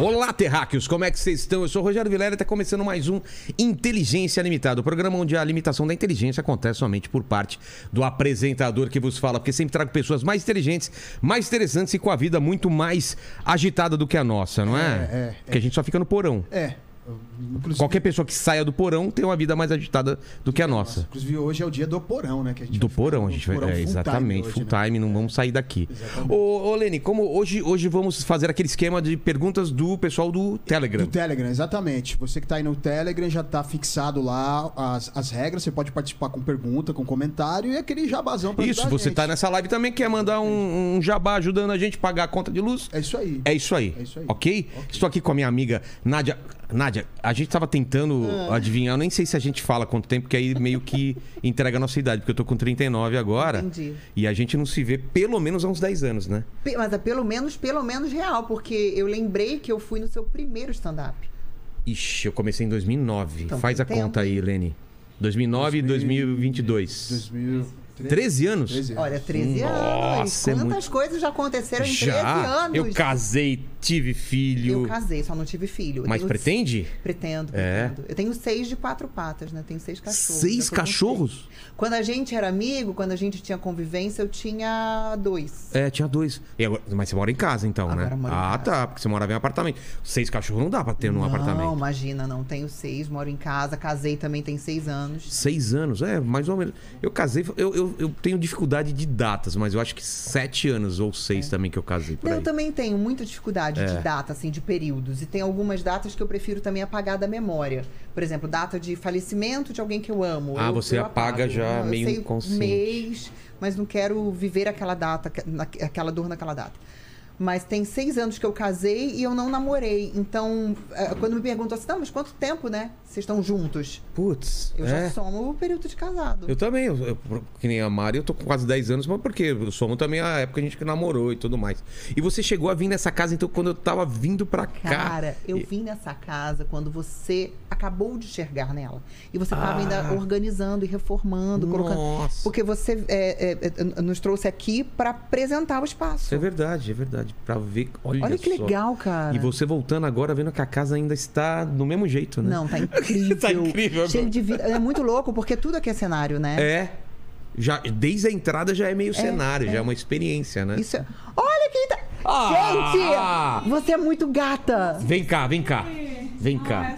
Olá, terráqueos, como é que vocês estão? Eu sou o Rogério Vilela e está começando mais um Inteligência Limitada, o programa onde a limitação da inteligência acontece somente por parte do apresentador que vos fala, porque sempre trago pessoas mais inteligentes, mais interessantes e com a vida muito mais agitada do que a nossa, não é? É, é, Porque a gente só fica no porão. É. Inclusive, Qualquer pessoa que saia do porão tem uma vida mais agitada do que a nossa. Inclusive, hoje é o dia do porão, né? Que a gente Do vai porão, a gente vai. porão É, full time exatamente, hoje, full né? time, não vamos sair daqui. Exatamente. Ô, ô Lene, como hoje, hoje vamos fazer aquele esquema de perguntas do pessoal do Telegram. Do Telegram, exatamente. Você que tá aí no Telegram já tá fixado lá as, as regras. Você pode participar com pergunta, com comentário e aquele jabazão pra Isso, você gente. tá nessa live também, quer mandar um, um jabá ajudando a gente a pagar a conta de luz? É isso aí. É isso aí. É isso aí. ok? Estou aqui com a minha amiga Nádia. Nádia, a gente tava tentando Ah. adivinhar, eu nem sei se a gente fala quanto tempo, porque aí meio que entrega a nossa idade, porque eu tô com 39 agora. Entendi. E a gente não se vê pelo menos há uns 10 anos, né? Mas é pelo menos, pelo menos real, porque eu lembrei que eu fui no seu primeiro stand-up. Ixi, eu comecei em 2009. Então, Faz a tem tempo. conta aí, Lene. 2009 e 2022. 2013. 13 anos? 13 anos. Olha, 13 Nossa, anos. é Quantas muito- coisas já aconteceram em 13 Já. anos? Eu casei, tive filho. Eu casei, só não tive filho. Eu Mas tenho- pretende? Pretendo, É. pretendo. Eu tenho seis de quatro patas, né? Tenho seis cachorros. Seis cachorros? seis. Quando a gente era amigo, quando a gente tinha convivência, eu tinha dois. É, tinha dois. E agora- mas você mora em casa, então, Agora né? eu moro em ah, casa. tá. Porque você morava em apartamento. Seis cachorros não dá pra ter num não, apartamento. imagina, não. Tenho seis, moro em casa, casei também, tem seis anos. Seis anos, é, mais ou menos. Eu casei, eu, eu, eu tenho dificuldade de datas, mas eu acho que sete anos ou seis também que eu casei por Não, aí. eu também tenho muita dificuldade É. de data, assim, de períodos. E tem algumas datas que eu prefiro também apagar da memória. Por exemplo, data de falecimento de alguém que eu amo. Ah, eu- você eu apaga apago. já Não, meio eu sei inconsciente. mês, mas não quero viver aquela data, aquela dor naquela data. Mas tem seis anos que eu casei e eu não namorei. Então, eh, quando me perguntam assim, não, mas quanto tempo, né? Vocês estão juntos? Putz, Eu é. já somo o período de casado. Eu também, eu, eu- que nem a Mari, eu tô com quase 10 anos, mas porque eu somo também a época que a gente namorou e tudo mais. E você chegou a vir nessa casa, então, quando eu tava vindo pra cá. Cara, eu E- vim nessa casa quando você acabou de chegar nela. E você estava Ah. ainda organizando e reformando, colocando. Nossa. Porque você é, é, é, nos trouxe aqui para apresentar o espaço. É verdade, é verdade. Pra ver. Olha, Olha que só. legal, cara. E você voltando agora, vendo que a casa ainda está do mesmo jeito, né? Não, tá incrível. Tá incrível. Cheio de vida. É muito louco, porque tudo aqui é cenário, né? É. Já, desde a entrada já é meio cenário, já é uma experiência, né? Isso é... Olha quem tá. Ah! Gente! Você é muito gata! Vem cá, vem cá. Vem cá.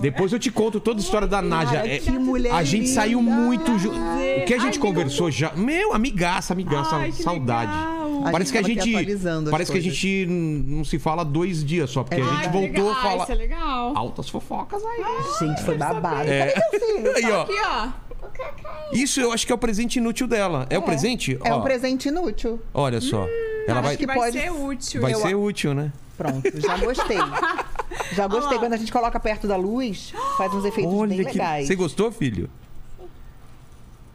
Depois eu te conto toda a história da Nádia. Cara, É, que mulher a gente linda. saiu muito junto. O que a gente Ai, conversou já. Meu, amigaça, amigaça, Ai, que saudade. legal. A Parece que a gente Parece que a coisas. gente não se fala dois dias só, porque a É gente Ai, voltou legal. a falar. Isso é legal. Altas fofocas aí. Gente, foi babado. É. Cadê teu filho? Aí, ó. Aqui, ó. Isso eu acho que é o presente inútil dela. É, o presente? É Ó, um presente inútil. Olha só. Ela Acho vai, que vai pode- ser útil. vai eu- ser útil, né? Pronto, já gostei. Já gostei. Quando a gente coloca perto da luz, faz uns efeitos bem Olha que. legais. Você gostou, filho?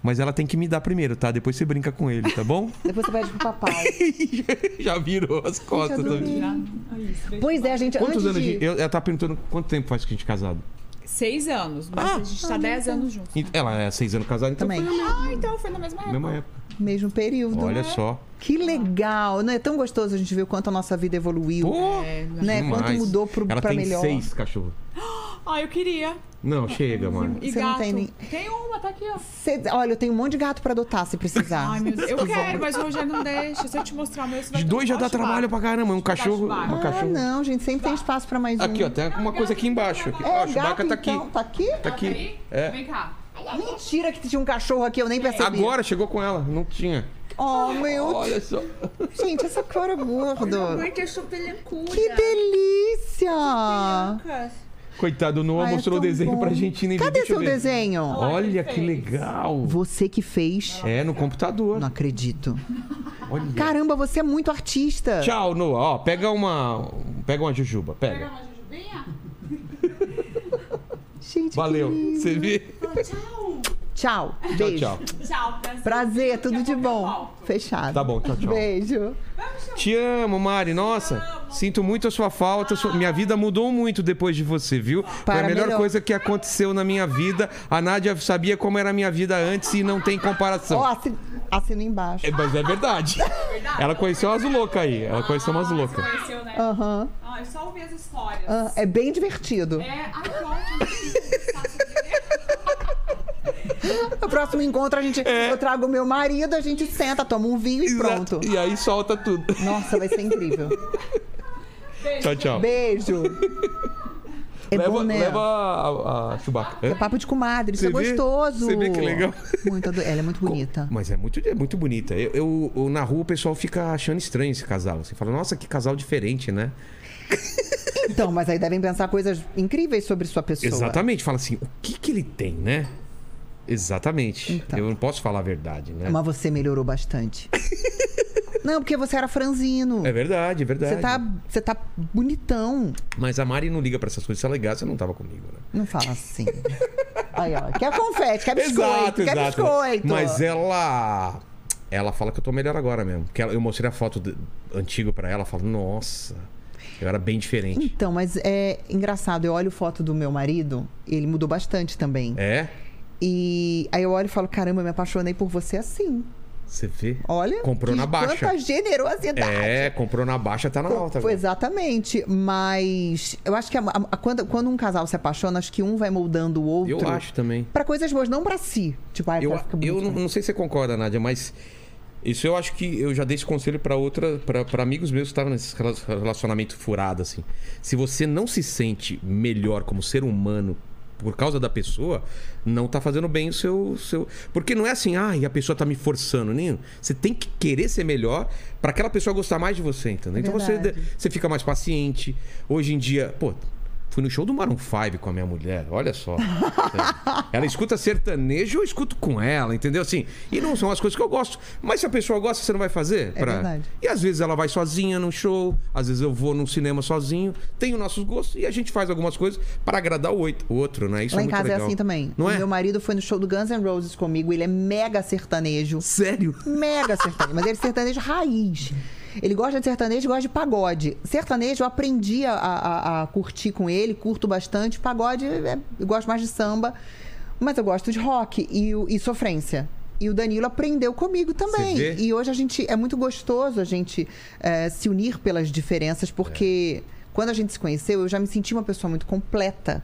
Mas ela tem que me dar primeiro, tá? Depois você brinca com ele, tá bom? Depois você pede pro papai. Já virou as costas. Gente, também. Já-. Pois é, a gente Quantos antes anos de... de... eu- Ela tá perguntando quanto tempo faz que a gente é casado. Seis anos, mas Ah. a gente tá dez anos juntos. E- Ela é seis anos casada, então Também. foi Ah, então foi na mesma na época. mesma época. Mesmo período. Olha só. Que legal. Não é tão gostoso a gente ver o quanto a nossa vida evoluiu. Pô, É, né? demais. Quanto mudou pro, Ela pra tem melhor. seis cachorros. Ah, eu queria. Não, chega, mano. E Você não gato? tem nem- Tem uma, tá aqui, ó. Cê- Olha, eu tenho um monte de gato pra adotar se precisar. Ai, meu Deus. Eu quero, mas o Rogério não deixa. Se eu te mostrar o meu, você vai De dois um já dá trabalho pra caramba. Um cachorro. Uma Ah, cachorro. não, gente, sempre tem espaço pra mais um. Aqui, ó, tem uma coisa aqui embaixo. Aqui. É, Ó, o gato, tá aqui. então. Tá aqui? Tá aqui. É. Vem cá. Mentira que tinha um cachorro aqui, eu nem percebi. Agora chegou com ela. Não tinha. Oh, meu... Olha só. Gente, essa cara gordo. Muito eu sou pelancuda. Que delícia! Coitado, o Noah Ai, é mostrou o tão desenho bom. pra gente. Nem Cadê deixa seu desenho? Olha que legal. Você que fez. É, no computador. Não acredito. Olha. Caramba, você é muito artista. Tchau, Noah. Ó, pega uma. Pega uma jujuba. Pega Pega. uma jujubinha? Gente, Valeu. Você? Tchau. Tchau. Tchau, Beijo. tchau. Tchau, prazer. Prazer, Daqui tudo de bom. Fechado. Tá bom, tchau, tchau. Beijo. Vamos Te amo, Mari. Nossa, sinto muito a sua falta. Sua- Minha vida mudou muito depois de você, viu? Foi Para a melhor melhor. coisa que aconteceu na minha vida. A Nádia sabia como era a minha vida antes e não tem comparação. Ó, assi- assino embaixo. É, mas é verdade. Ela conheceu umas loucas aí. Ela conheceu umas Ah, loucas. Você conheceu, né? Aham. Ah, eu só ouvi as histórias. Ah, é bem divertido. É, ai, que ótimo. No próximo encontro, a gente, eu trago o meu marido, a gente senta, toma um vinho e pronto. Exato. E aí solta tudo. Nossa, vai ser incrível. Tchau, tchau. Beijo. É leva, bom, né? leva a, a Chewbacca. É papo de comadre, isso é vê? gostoso. Você vê que legal. Muito, ela é muito bonita. Mas é muito, é muito bonita. Eu, eu- eu- na rua o pessoal fica achando estranho esse casal. Você fala, nossa, que casal diferente, né? Então, mas aí devem pensar coisas incríveis sobre sua pessoa. Exatamente. Fala assim, o que que ele tem, né? Exatamente. Então. Eu não posso falar a verdade, né? Mas você melhorou bastante. Não, porque você era franzino. É verdade, é verdade. Você tá, você tá bonitão. Mas a Mari não liga pra essas coisas. Se ela ligasse, você não tava comigo, né? Não fala assim. Aí, ó. Quer confete, quer biscoito, exato, quer exato. biscoito. Mas ela. Ela fala que eu tô melhor agora mesmo. Porque eu mostrei a foto de- antiga pra ela. Ela fala, nossa, eu era bem diferente. Então, mas é engraçado. Eu olho foto do meu marido, ele mudou bastante também. É? E aí eu olho e falo, caramba, eu me apaixonei por você assim. Você vê? Olha. Comprou na baixa. Quanta generosidade. É, comprou na baixa, tá na alta. Foi agora. exatamente. Mas eu acho que a- a- quando, quando um casal se apaixona, acho que um vai moldando o outro. Eu acho também. Pra coisas boas, não pra si. Tipo, ai, Eu, eu bonito. não, não sei se você concorda, Nádia, mas isso eu acho que eu já dei esse conselho pra outra, pra amigos meus que estavam nesse rela- relacionamento furado, assim. Se você não se sente melhor como ser humano por causa da pessoa, não tá fazendo bem o seu. seu... Porque não é assim, ah, a pessoa tá me forçando, nem. Você tem que querer ser melhor pra aquela pessoa gostar mais de você, entendeu? Então você, Verdade. você fica mais paciente. Hoje em dia, pô. Fui no show do Maroon 5 com a minha mulher, olha só. ela escuta sertanejo, eu escuto com ela, entendeu? Assim, e não são as coisas que eu gosto. Mas se a pessoa gosta, você não vai fazer? É verdade. E às vezes ela vai sozinha no show, às vezes eu vou num cinema sozinho, tenho nossos gostos e a gente faz algumas coisas para agradar o outro, né? Isso Lá é em casa legal. é assim também. Não o é? meu marido foi no show do Guns N' Roses comigo, ele é mega sertanejo. Sério? Mega sertanejo. Mas ele é sertanejo raiz. Ele gosta de sertanejo e gosta de pagode. Sertanejo eu aprendi a, a- a curtir com ele, curto bastante. Pagode é- eu gosto mais de samba, mas eu gosto de rock e, e sofrência. E o Danilo aprendeu comigo também. E hoje a gente é muito gostoso a gente eh, se unir pelas diferenças, porque quando a gente se conheceu, eu já me senti uma pessoa muito completa.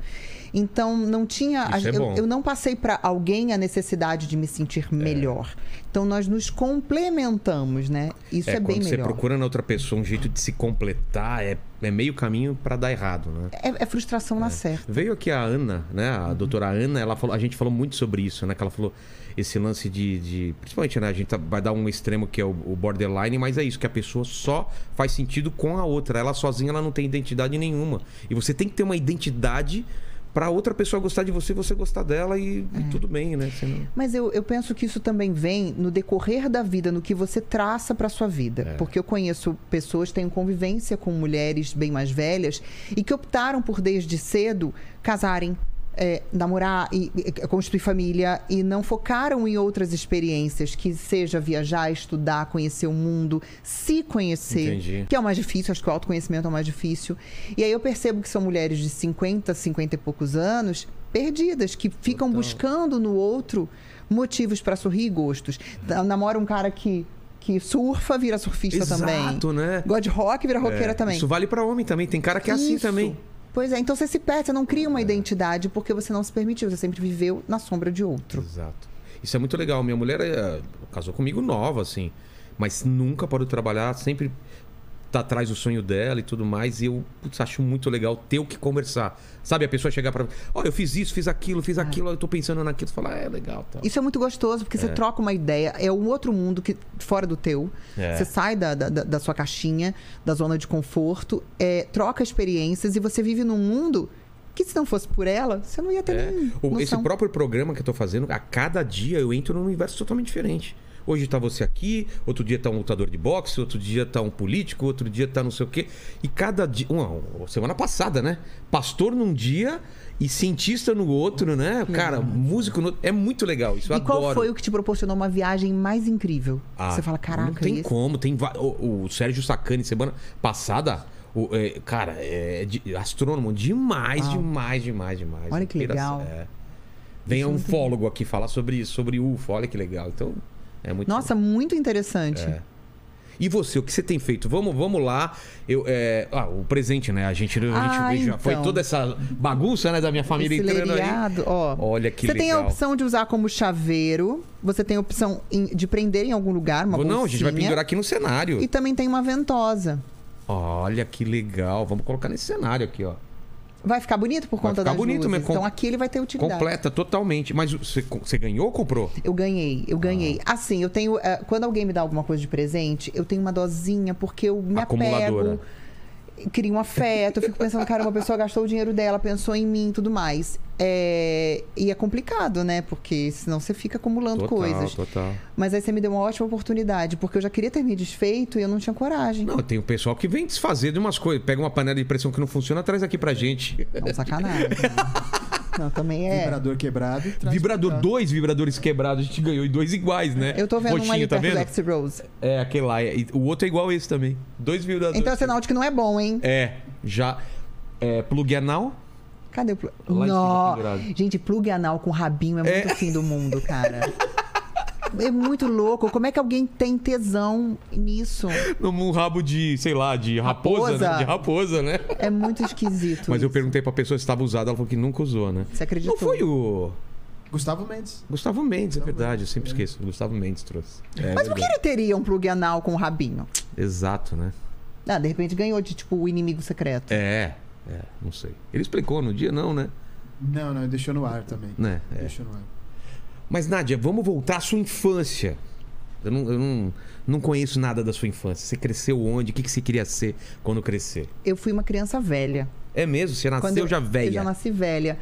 Então não tinha. a é eu- eu não passei para alguém a necessidade de me sentir melhor. Então nós nos complementamos, né? Isso é, É, bem quando você melhor. procura na outra pessoa um jeito de se completar, é, é meio caminho para dar errado, né? É, é frustração na certa. Veio aqui a Ana, né? A doutora Ana, ela falou, a gente falou muito sobre isso, né? Que ela falou esse lance de. de- principalmente, né? A gente tá- vai dar um extremo que é o, o borderline, mas é isso, que a pessoa só faz sentido com a outra. Ela sozinha ela não tem identidade nenhuma. E você tem que ter uma identidade pra outra pessoa gostar de você, você gostar dela e, e tudo bem, né? Não- Mas eu, eu penso que isso também vem no decorrer da vida, no que você traça para sua vida. É. Porque eu conheço pessoas que têm convivência com mulheres bem mais velhas e que optaram por, desde cedo, casarem. É, namorar e, e construir família e não focaram em outras experiências que seja viajar, estudar, conhecer o mundo, se conhecer, Entendi. que é o mais difícil, acho que o autoconhecimento é o mais difícil. E aí eu percebo que são mulheres de 50, 50 e poucos anos perdidas, que ficam Total. buscando no outro motivos para sorrir e gostos. Tá, Namora um cara que, que surfa, vira surfista também. Exato, né? Gosta de rock, vira roqueira É, também. Isso vale pra homem também. Tem cara que é assim Isso. também. Pois é, então você se perde, você não cria uma identidade porque você não se permitiu, você sempre viveu na sombra de outro. Exato. Isso é muito legal. Minha mulher é, casou comigo nova, assim. Mas nunca parou de trabalhar, sempre tá atrás do sonho dela e tudo mais. E eu putz, acho muito legal ter o que conversar. Sabe, a pessoa chegar mim, ó, eu fiz isso, fiz aquilo, fiz aquilo, eu tô pensando naquilo. Falar, ah, é legal, tá. Isso é muito gostoso, porque você troca uma ideia, é um outro mundo que fora do teu. É. Você sai da, da, da sua caixinha, da zona de conforto, é, troca experiências e você vive num mundo que se não fosse por ela, você não ia ter É. nem Esse próprio programa que eu tô fazendo, a cada dia eu entro num universo totalmente diferente. Hoje tá você aqui, outro dia tá um lutador de boxe, outro dia tá um político, outro dia tá não sei o quê. E cada dia. Uma, semana passada, né? Pastor num dia e cientista no outro, né? Cara, músico no outro. É muito legal isso. Eu e qual adoro. foi o que te proporcionou uma viagem mais incrível? Ah, Você fala, caraca, Não tem como. Tem o, o Sérgio Sacani, semana passada. o- é, cara, é de- astrônomo demais, Uau. demais, demais, demais. Olha que legal. é. Vem Isso um fólogo aqui falar sobre, sobre UFO, olha que legal. Então, é muito Nossa, muito interessante. É. E você, o que você tem feito? Vamos, vamos lá. Eu, é, ah, o presente, né? A gente, a gente Ah, já foi então. toda essa bagunça, né, da minha família Esse entrando aí. ó. Olha que você tem a legal. opção de usar como chaveiro, você tem a opção de prender em algum lugar, uma Não, a gente vai bolsinha, pendurar aqui no cenário. E também tem uma ventosa. Olha que legal. Vamos colocar nesse cenário aqui, ó. Vai ficar bonito por Vai conta das bonito luzes. mesmo, com- Então aqui ele vai ter utilidade. Completa, totalmente. Mas você, você ganhou ou comprou? Eu ganhei, eu ganhei. Ah. Assim, eu tenho. eh, quando alguém me dá alguma coisa de presente, eu tenho uma dosinha, porque eu me Acumuladora. apego. Cria um afeto, eu fico pensando, cara, uma pessoa gastou o dinheiro dela, pensou em mim e tudo mais. É, E é complicado, né? Porque senão você fica acumulando Total, coisas. total. Mas aí você me deu uma ótima oportunidade, porque eu já queria ter me desfeito e eu não tinha coragem. Não, tem o pessoal que vem desfazer de umas coisas. Pega uma panela de pressão que não funciona, traz aqui pra gente. Não, sacanagem. não, também é. Vibrador quebrado. Vibrador, dois vibradores quebrados, a gente ganhou e dois iguais, né? Eu tô vendo um ali Roxinho, tá perto do vendo? X Rose. É, aquele lá. E o outro é igual esse também. Dois vibradores. Então é sinal de que não é bom, hein? É, já. É, plug anal. Cadê o plug? Lá. Gente, plug anal com rabinho é muito É. fim do mundo, cara. É muito louco. Como é que alguém tem tesão nisso? Num rabo de, sei lá, de raposa, Raposa. né? De raposa, né? É muito esquisito. Mas eu isso. perguntei pra pessoa se estava usado, ela falou que nunca usou, né? Você acreditou? Não foi o. Gustavo Mendes. Gustavo Mendes, é verdade, eu sempre esqueço. Gustavo Mendes trouxe. É Mas por que ele teria um plug anal com rabinho? Exato, né? Ah, de repente ganhou de tipo o inimigo secreto. É, é, não sei. Ele explicou no dia, não, né? Não, não, deixou no ar também. Né, é. Deixou no ar. Mas, Nádia, vamos voltar à sua infância. Eu não, eu não, não conheço nada da sua infância. Você cresceu onde? O que, que você queria ser quando crescer? Eu fui uma criança velha. É mesmo? Você nasceu Quando eu, já velha? Eu já nasci velha.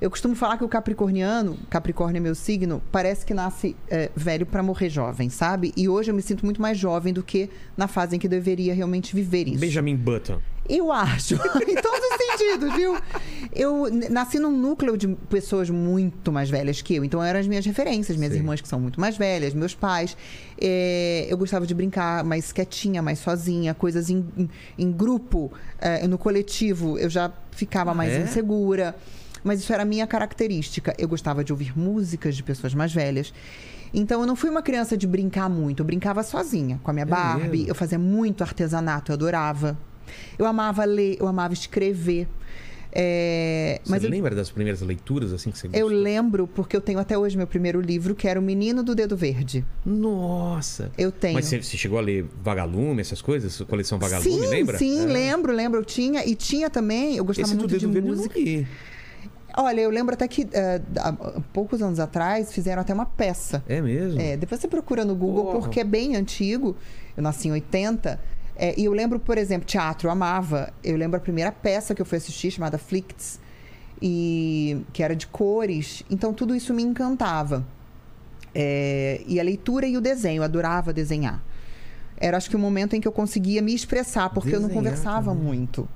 Eu costumo falar que o capricorniano, Capricórnio é meu signo, parece que nasce é, velho pra morrer jovem, sabe? E hoje eu me sinto muito mais jovem do que na fase em que deveria realmente viver isso. Benjamin Button. Eu acho, em todos os sentidos, viu? Eu nasci num núcleo de pessoas muito mais velhas que eu, então eram as minhas referências, minhas Sim. irmãs que são muito mais velhas, meus pais. É, eu gostava de brincar mais quietinha, mais sozinha, coisas em, em- em grupo, é, no coletivo, eu já ficava mais é? insegura. Mas isso era a minha característica. Eu gostava de ouvir músicas de pessoas mais velhas. Então eu não fui uma criança de brincar muito, eu brincava sozinha com a minha Barbie, É mesmo? eu fazia muito artesanato, eu adorava. Eu amava ler, eu amava escrever. É, Você mas eu, lembra das primeiras leituras assim que você eu gostou? lembro, porque eu tenho até hoje meu primeiro livro, que era O Menino do Dedo Verde. Nossa! Eu tenho. Mas você, você chegou a ler Vagalume, essas coisas? Coleção Vagalume, sim, lembra? sim, É. lembro, lembro. Eu tinha. E tinha também, eu gostava Esse do muito de Dedo Verde eu não música. li. Olha, eu lembro até que há há poucos anos atrás fizeram até uma peça. É mesmo? É, depois você procura no Google, Porra. porque é bem antigo. Eu nasci em 80. É, e eu lembro, por exemplo, teatro, eu amava. Eu lembro a primeira peça que eu fui assistir, chamada Flicts, e, que era de cores. Então, tudo isso me encantava. É, e a leitura e o desenho, eu adorava desenhar. Era, acho que, o momento em que eu conseguia me expressar, porque eu não Desenhar conversava também. muito.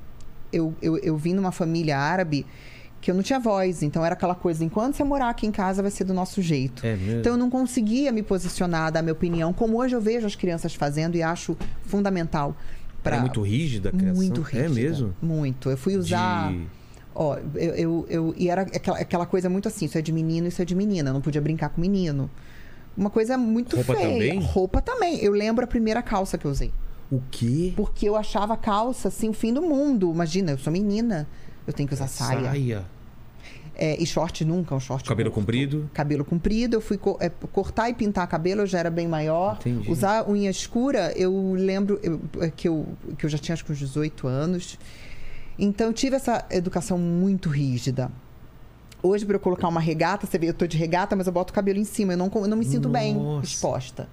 Eu, eu, eu vim numa família árabe que eu não tinha voz. Então, era aquela coisa, enquanto você morar aqui em casa, vai ser do nosso jeito. É? Então eu não conseguia me posicionar, dar minha opinião, como hoje eu vejo as crianças fazendo e acho fundamental. Pra... muito rígida a criação? Muito rígida. É mesmo? Muito. Eu fui usar. De- Ó, eu, eu, eu- E era aquela, aquela coisa muito assim: isso é de menino, isso é de menina. Eu não podia brincar com menino. Uma coisa muito Roupa feia. também? Roupa também. Eu lembro a primeira calça que eu usei. O quê? Porque eu achava calça assim o fim do mundo. Imagina, eu sou menina. Eu tenho que usar saia. Saia. É, e short nunca, um short Cabelo curto. comprido? Cabelo comprido, eu fui co- é, cortar e pintar cabelo, eu já era bem maior. Entendi. Usar unha escura, eu lembro eu- é, que, eu, que eu já tinha acho que uns 18 anos. Então eu tive essa educação muito rígida. Hoje, para eu colocar uma regata, você vê, eu tô de regata, mas eu boto o cabelo em cima. Eu não, eu não me sinto bem Nossa. exposta.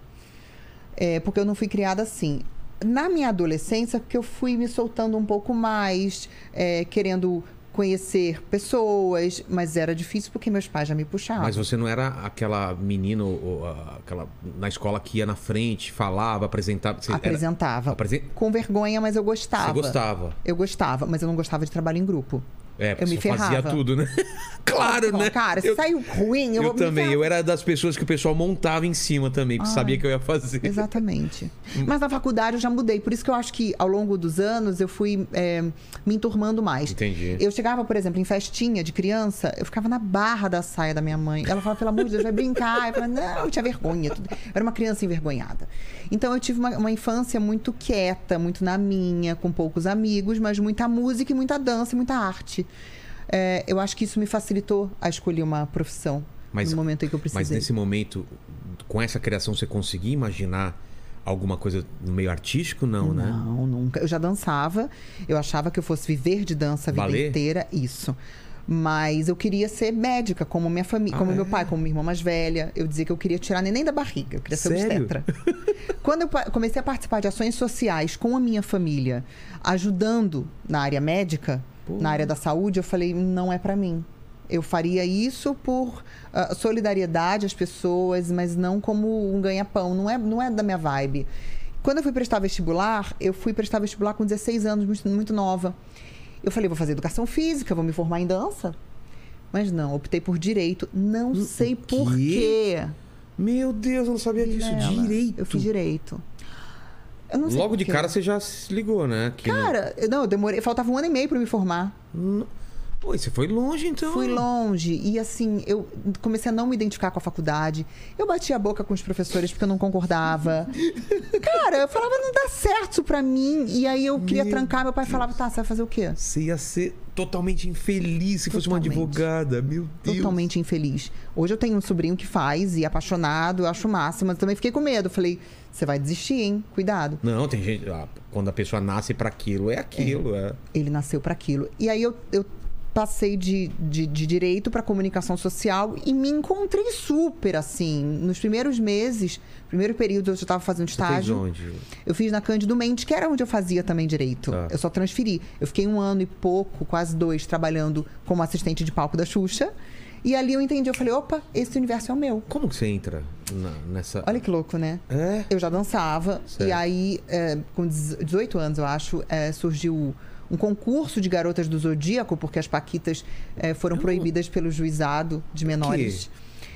É, porque eu não fui criada assim. Na minha adolescência, que eu fui me soltando um pouco mais, é, querendo conhecer pessoas, mas era difícil porque meus pais já me puxavam. Mas você não era aquela menina, ou, aquela na escola que ia na frente, falava, apresentava. Você era- Apresentava. Apresen- Com vergonha, mas eu gostava. Você gostava. Eu gostava, mas eu não gostava de trabalho em grupo. É, porque Eu me você fazia ferrava. tudo, né? claro, Não, né? Cara, se eu, saiu ruim, eu, eu vou também. Eu era das pessoas que o pessoal montava em cima também, porque Ai. sabia que eu ia fazer. Exatamente. Hum. Mas na faculdade eu já mudei. Por isso que eu acho que ao longo dos anos eu fui é, me enturmando mais. Entendi. Eu chegava, por exemplo, em festinha de criança, eu ficava na barra da saia da minha mãe. Ela falava, pelo amor de Deus, vai brincar. Eu falava, não, eu tinha vergonha. tudo. Eu era uma criança envergonhada. Então eu tive uma, uma infância muito quieta, muito na minha, com poucos amigos, mas muita música e muita dança e muita arte. É, eu acho que isso me facilitou a escolher uma profissão Mas- no momento em que eu precisei. Mas nesse momento, com essa criação, você conseguia imaginar alguma coisa no meio artístico? Não, né? Não, nunca. Eu já dançava. Eu achava que eu fosse viver de dança a vida inteira. Isso. Mas eu queria ser médica, como minha família, Ah, como é? meu pai, como minha irmã mais velha. Eu dizia que eu queria tirar neném da barriga, eu queria ser Sério? obstetra. Quando eu comecei a participar de ações sociais com a minha família, ajudando na área médica, na área da saúde, eu falei, não é pra mim. Eu faria isso por ah, solidariedade às pessoas, mas não como um ganha-pão. Não é, não é da minha vibe. Quando eu fui prestar vestibular, eu fui prestar vestibular com 16 anos, muito, muito nova. Eu falei, vou fazer educação física, vou me formar em dança. Mas não, optei por direito. Não sei por quê? Meu Deus, eu não sabia disso. Direito. Eu fiz direito. Logo de cara você já se ligou, né? Que Cara, eu- não, eu demorei. Faltava um ano e meio pra me formar. não... Pô, você foi longe então. Fui longe. E assim, eu comecei a não me identificar com a faculdade. Eu bati a boca com os professores porque eu não concordava. Cara, eu falava, não dá certo isso pra mim. E aí eu queria Meu trancar, meu pai falava, tá, você vai fazer o quê? Você ia ser totalmente infeliz se fosse uma Totalmente. advogada. Meu Deus. Totalmente infeliz. Hoje eu tenho um sobrinho que faz e é apaixonado, eu acho o máximo, mas também fiquei com medo. Falei, você vai desistir, hein? Cuidado. Não, tem gente. ah, Quando a pessoa nasce pra aquilo, é aquilo. É. Ele nasceu para aquilo. E aí eu, eu passei de, de, de direito para comunicação social e me encontrei super assim. Nos primeiros meses, primeiro período eu já estava fazendo Você fez estágio. onde? Eu fiz na Cândido Mendes, que era onde eu fazia também direito. Tá. Eu só transferi. Eu fiquei um ano e pouco, quase dois, trabalhando como assistente de palco da Xuxa. E ali eu entendi, eu falei, opa, esse universo é o meu. Como que você entra na- nessa. Olha que louco, né? É? Eu já dançava. Certo. E aí, é, com 18 anos, eu acho, é, surgiu um concurso de garotas do Zodíaco, porque as Paquitas é, foram proibidas pelo juizado de menores.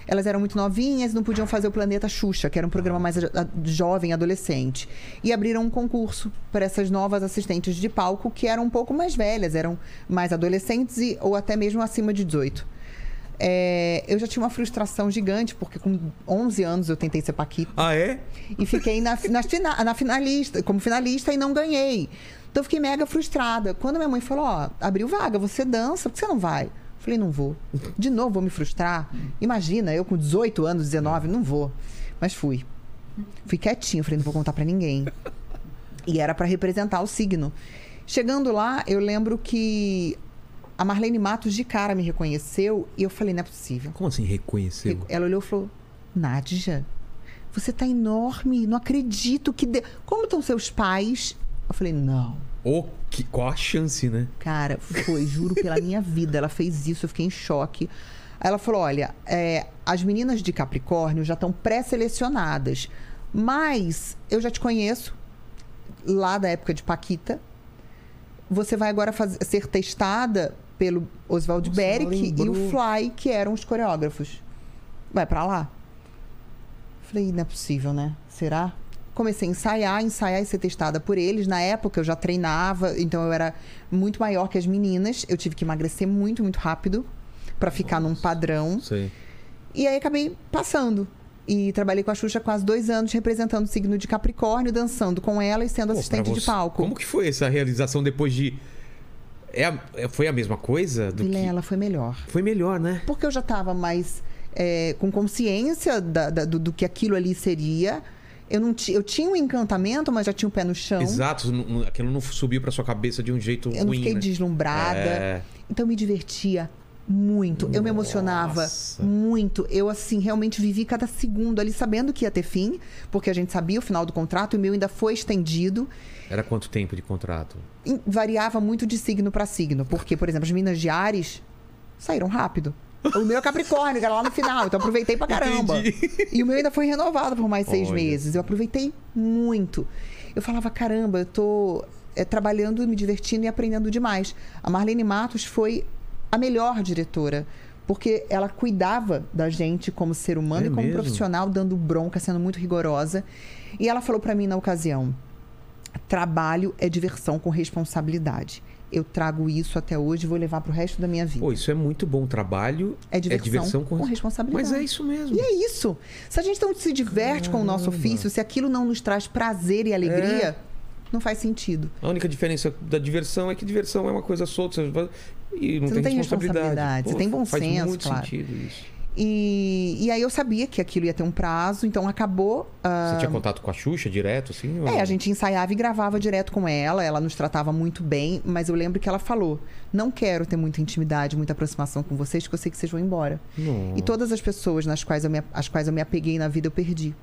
Elas eram muito novinhas não podiam fazer o Planeta Xuxa, que era um programa mais a- a- jovem, adolescente. E abriram um concurso para essas novas assistentes de palco que eram um pouco mais velhas, eram mais adolescentes e, ou até mesmo acima de 18. É, eu já tinha uma frustração gigante, porque com 11 anos eu tentei ser Paquita Ah, é? e fiquei na, na, fina- na finalista, como finalista e não ganhei. Então eu fiquei mega frustrada. Quando minha mãe falou, ó, abriu vaga, você dança, por que você não vai? Eu falei, não vou. De novo vou me frustrar. Imagina, eu com 18 anos, 19, não vou. Mas fui. Fui quietinha, falei, não vou contar pra ninguém. E era pra representar o signo. Chegando lá, eu lembro que a Marlene Matos de cara me reconheceu e eu falei, não é possível. Como assim reconheceu? Ela olhou e falou: Nádia, você tá enorme, não acredito que. De... Como estão seus pais? Eu falei: não. Ô, que, qual a chance, né? Cara, foi, juro pela minha vida. Ela fez isso, eu fiquei em choque. Aí ela falou: olha, é, as meninas de Capricórnio já estão pré-selecionadas, mas eu já te conheço, lá da época de Paquita. Você vai agora fazer- ser testada pelo Oswald Nossa, Beric e o Fly, que eram os coreógrafos. Vai pra lá. Falei, não é possível, né? Será? Comecei a ensaiar, ensaiar e ser testada por eles. Na época eu já treinava, então eu era muito maior que as meninas. Eu tive que emagrecer muito, muito rápido pra ficar num padrão. Sei. E aí acabei passando. E trabalhei com a Xuxa quase dois anos, representando o signo de Capricórnio, dançando com ela e sendo Pô, assistente pra de você- palco. Como que foi essa realização depois de. É, a- é- foi a mesma coisa? Do que... Vilela foi melhor. Foi melhor, né? Porque eu já estava mais é, com consciência da- da- do, do que aquilo ali seria. Eu, não eu tinha um encantamento, mas já tinha o pé no chão. Exato, aquilo não subiu pra sua cabeça de um jeito Eu não ruim. fiquei né? deslumbrada. É. Então eu me divertia Muito. Eu me emocionava Nossa. muito. Eu, assim, realmente vivi cada segundo ali sabendo que ia ter fim, porque a gente sabia o final do contrato, e o meu ainda foi estendido. Era quanto tempo de contrato? E variava muito de signo para signo, porque, por exemplo, as minas de Ares saíram rápido. O meu é Capricórnio, que era lá no final, então aproveitei pra caramba. Entendi. E o meu ainda foi renovado por mais seis Olha. meses. Eu aproveitei muito. Eu falava, caramba, eu tô é, trabalhando, me divertindo e aprendendo demais. A Marlene Matos foi a melhor diretora. Porque ela cuidava da gente como ser humano É e como mesmo? profissional, dando bronca, sendo muito rigorosa. E ela falou pra mim na ocasião: trabalho é diversão com responsabilidade. Eu trago isso até hoje e vou levar pro resto da minha vida. Pô, isso é muito bom. Trabalho É diversão com, com responsabilidade. Mas é isso mesmo. E é isso. Se a gente não se diverte com o nosso ofício, se aquilo não nos traz prazer e alegria, É. não faz sentido. A única diferença da diversão é que diversão é uma coisa solta e não Você tem, não tem responsabilidade. responsabilidade, você tem bom faz senso, muito claro. sentido isso. E, e aí eu sabia que aquilo ia ter um prazo, então acabou. ah, Você tinha contato com a Xuxa direto, assim? ou- É, a gente ensaiava e gravava direto com ela, ela nos tratava muito bem, mas eu lembro que ela falou: não quero ter muita intimidade, muita aproximação com vocês, que eu sei que vocês vão embora. E todas as pessoas nas quais eu me, as quais eu me apeguei na vida, eu perdi.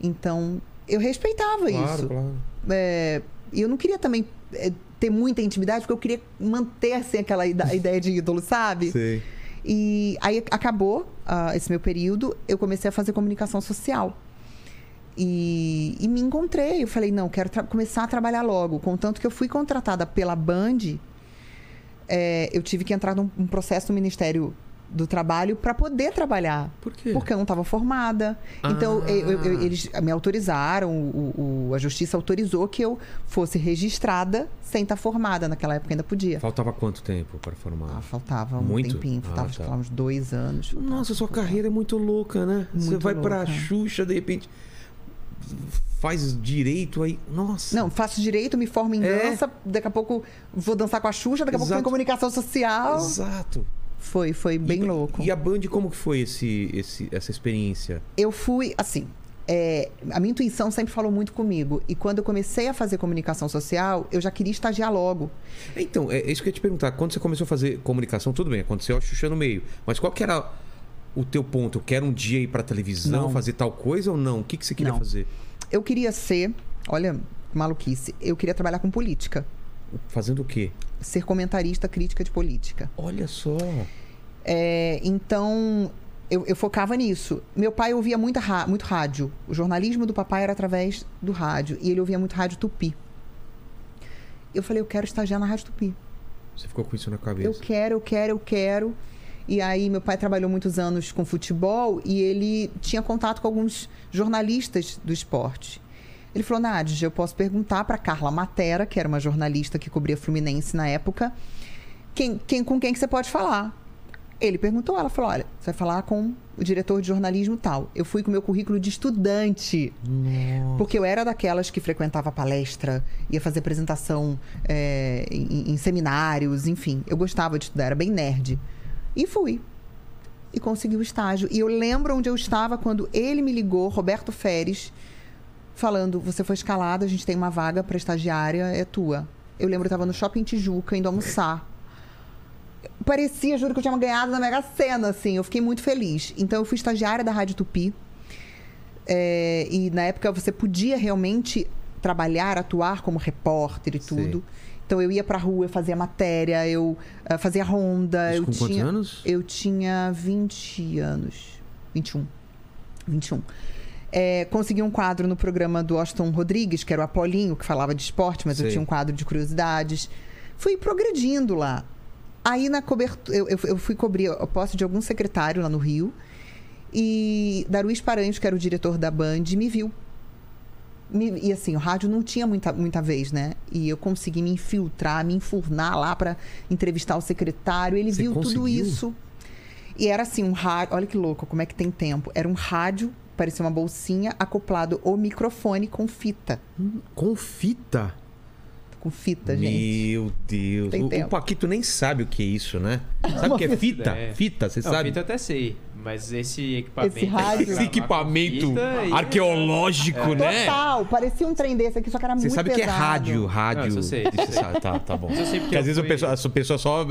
Então, eu respeitava Claro, isso. claro. É, eu não queria também é, ter muita intimidade, porque eu queria manter assim, aquela ideia de ídolo, sabe? Sei. E aí acabou ah, esse meu período, eu comecei a fazer comunicação social. E, e me encontrei. Eu falei, não, quero começar a trabalhar logo. Contanto que eu fui contratada pela Band, é, eu tive que entrar num, num processo no Ministério do Trabalho para poder trabalhar. Por quê? Porque eu não estava formada. Então, Ah. eu- eu- eu- eles me autorizaram, o, o- a justiça autorizou que eu fosse registrada sem estar formada. Naquela época ainda podia. Faltava quanto tempo para formar? Ah, faltava um Muito? tempinho, Ah, faltava tá. sei lá, uns dois anos. faltava. Nossa, sua carreira é muito louca, né? Você Muito vai pra louca. Xuxa, de repente faz direito aí. Nossa. Não, faço direito, me formo em É. dança, daqui a pouco vou dançar com a Xuxa, daqui a pouco Exato. tem comunicação social. Exato. Foi, foi bem E- louco. E a Band, como que foi esse, esse, essa experiência? Eu fui, assim, é, a minha intuição sempre falou muito comigo. E quando eu comecei a fazer comunicação social, eu já queria estagiar logo. Então, é isso que eu ia te perguntar. Quando você começou a fazer comunicação, tudo bem, aconteceu a Xuxa no meio. Mas qual que era o teu ponto? Eu quero um dia ir pra televisão, Não. fazer tal coisa ou não? O que, que você queria Não. fazer? Eu queria ser, olha, maluquice, eu queria trabalhar com política. Fazendo o quê? Ser comentarista crítica de política. Olha só. É, então, eu, eu focava nisso. Meu pai ouvia muito rádio. O jornalismo do papai era através do rádio. E ele ouvia muito rádio tupi. Eu falei, eu quero estagiar na Rádio Tupi. Você ficou com isso na Eu cabeça. quero, eu quero, eu quero. E aí, meu pai trabalhou muitos anos com futebol e ele tinha contato com alguns jornalistas do esporte. Ele falou: Nádia, eu posso perguntar para Carla Matera, que era uma jornalista que cobria Fluminense na época, quem, quem, com quem que você pode falar. Ele perguntou, ela falou: olha, você vai falar com o diretor de jornalismo tal. Eu fui com meu currículo de estudante. Porque eu era daquelas que frequentava palestra, ia fazer apresentação é, em, em seminários, enfim. Eu gostava de estudar, era bem nerd. E fui. E consegui o estágio. E eu lembro onde eu estava quando ele me ligou, Roberto Feres, falando: Você foi escalada, a gente tem uma vaga para estagiária, é tua. Eu lembro, eu estava no shopping Tijuca, indo almoçar. Parecia, juro, que eu tinha ganhado na Mega Sena, assim. Eu fiquei muito feliz. Então, eu fui estagiária da Rádio Tupi. É, e na época você podia realmente trabalhar, atuar como repórter e tudo. Então eu ia pra rua, eu fazia matéria, eu ah, fazia ronda. Isso eu com quantos tinha, anos? Eu tinha 20 anos. 21. 21. É, consegui um quadro no programa do Austin Rodrigues, que era o Apolinho, que falava de esporte, mas eu Sei. tinha um quadro de curiosidades. Fui progredindo lá. Aí na cobertura. Eu, eu, eu fui cobrir a posse de algum secretário lá no Rio. E Daruís Paranhos, que era o diretor da Band, me viu. Me- e assim, o rádio não tinha muita, muita vez, né? E eu consegui me infiltrar, me enfurnar lá para entrevistar o secretário. Ele Você viu tudo conseguiu? isso. E era assim, um rádio. Olha que louco, como é que tem tempo. Era um rádio, parecia uma bolsinha, acoplado ao microfone com fita. Com fita? Com fita, gente. Meu Deus. Tem O, o. Paquito nem sabe o que é isso, né? Sabe o que é fita? É. Fita, você Não, sabe? fita eu até sei. Mas esse equipamento. Esse rádio. Esse equipamento e- arqueológico, né? Total, parecia um trem desse aqui, só que era Você muito sabe pesado. que é rádio, rádio. Não, isso eu sei, Você isso sabe, Tá, tá bom. Isso eu sei porque Porque às vezes a fui- pessoa, a pessoa só.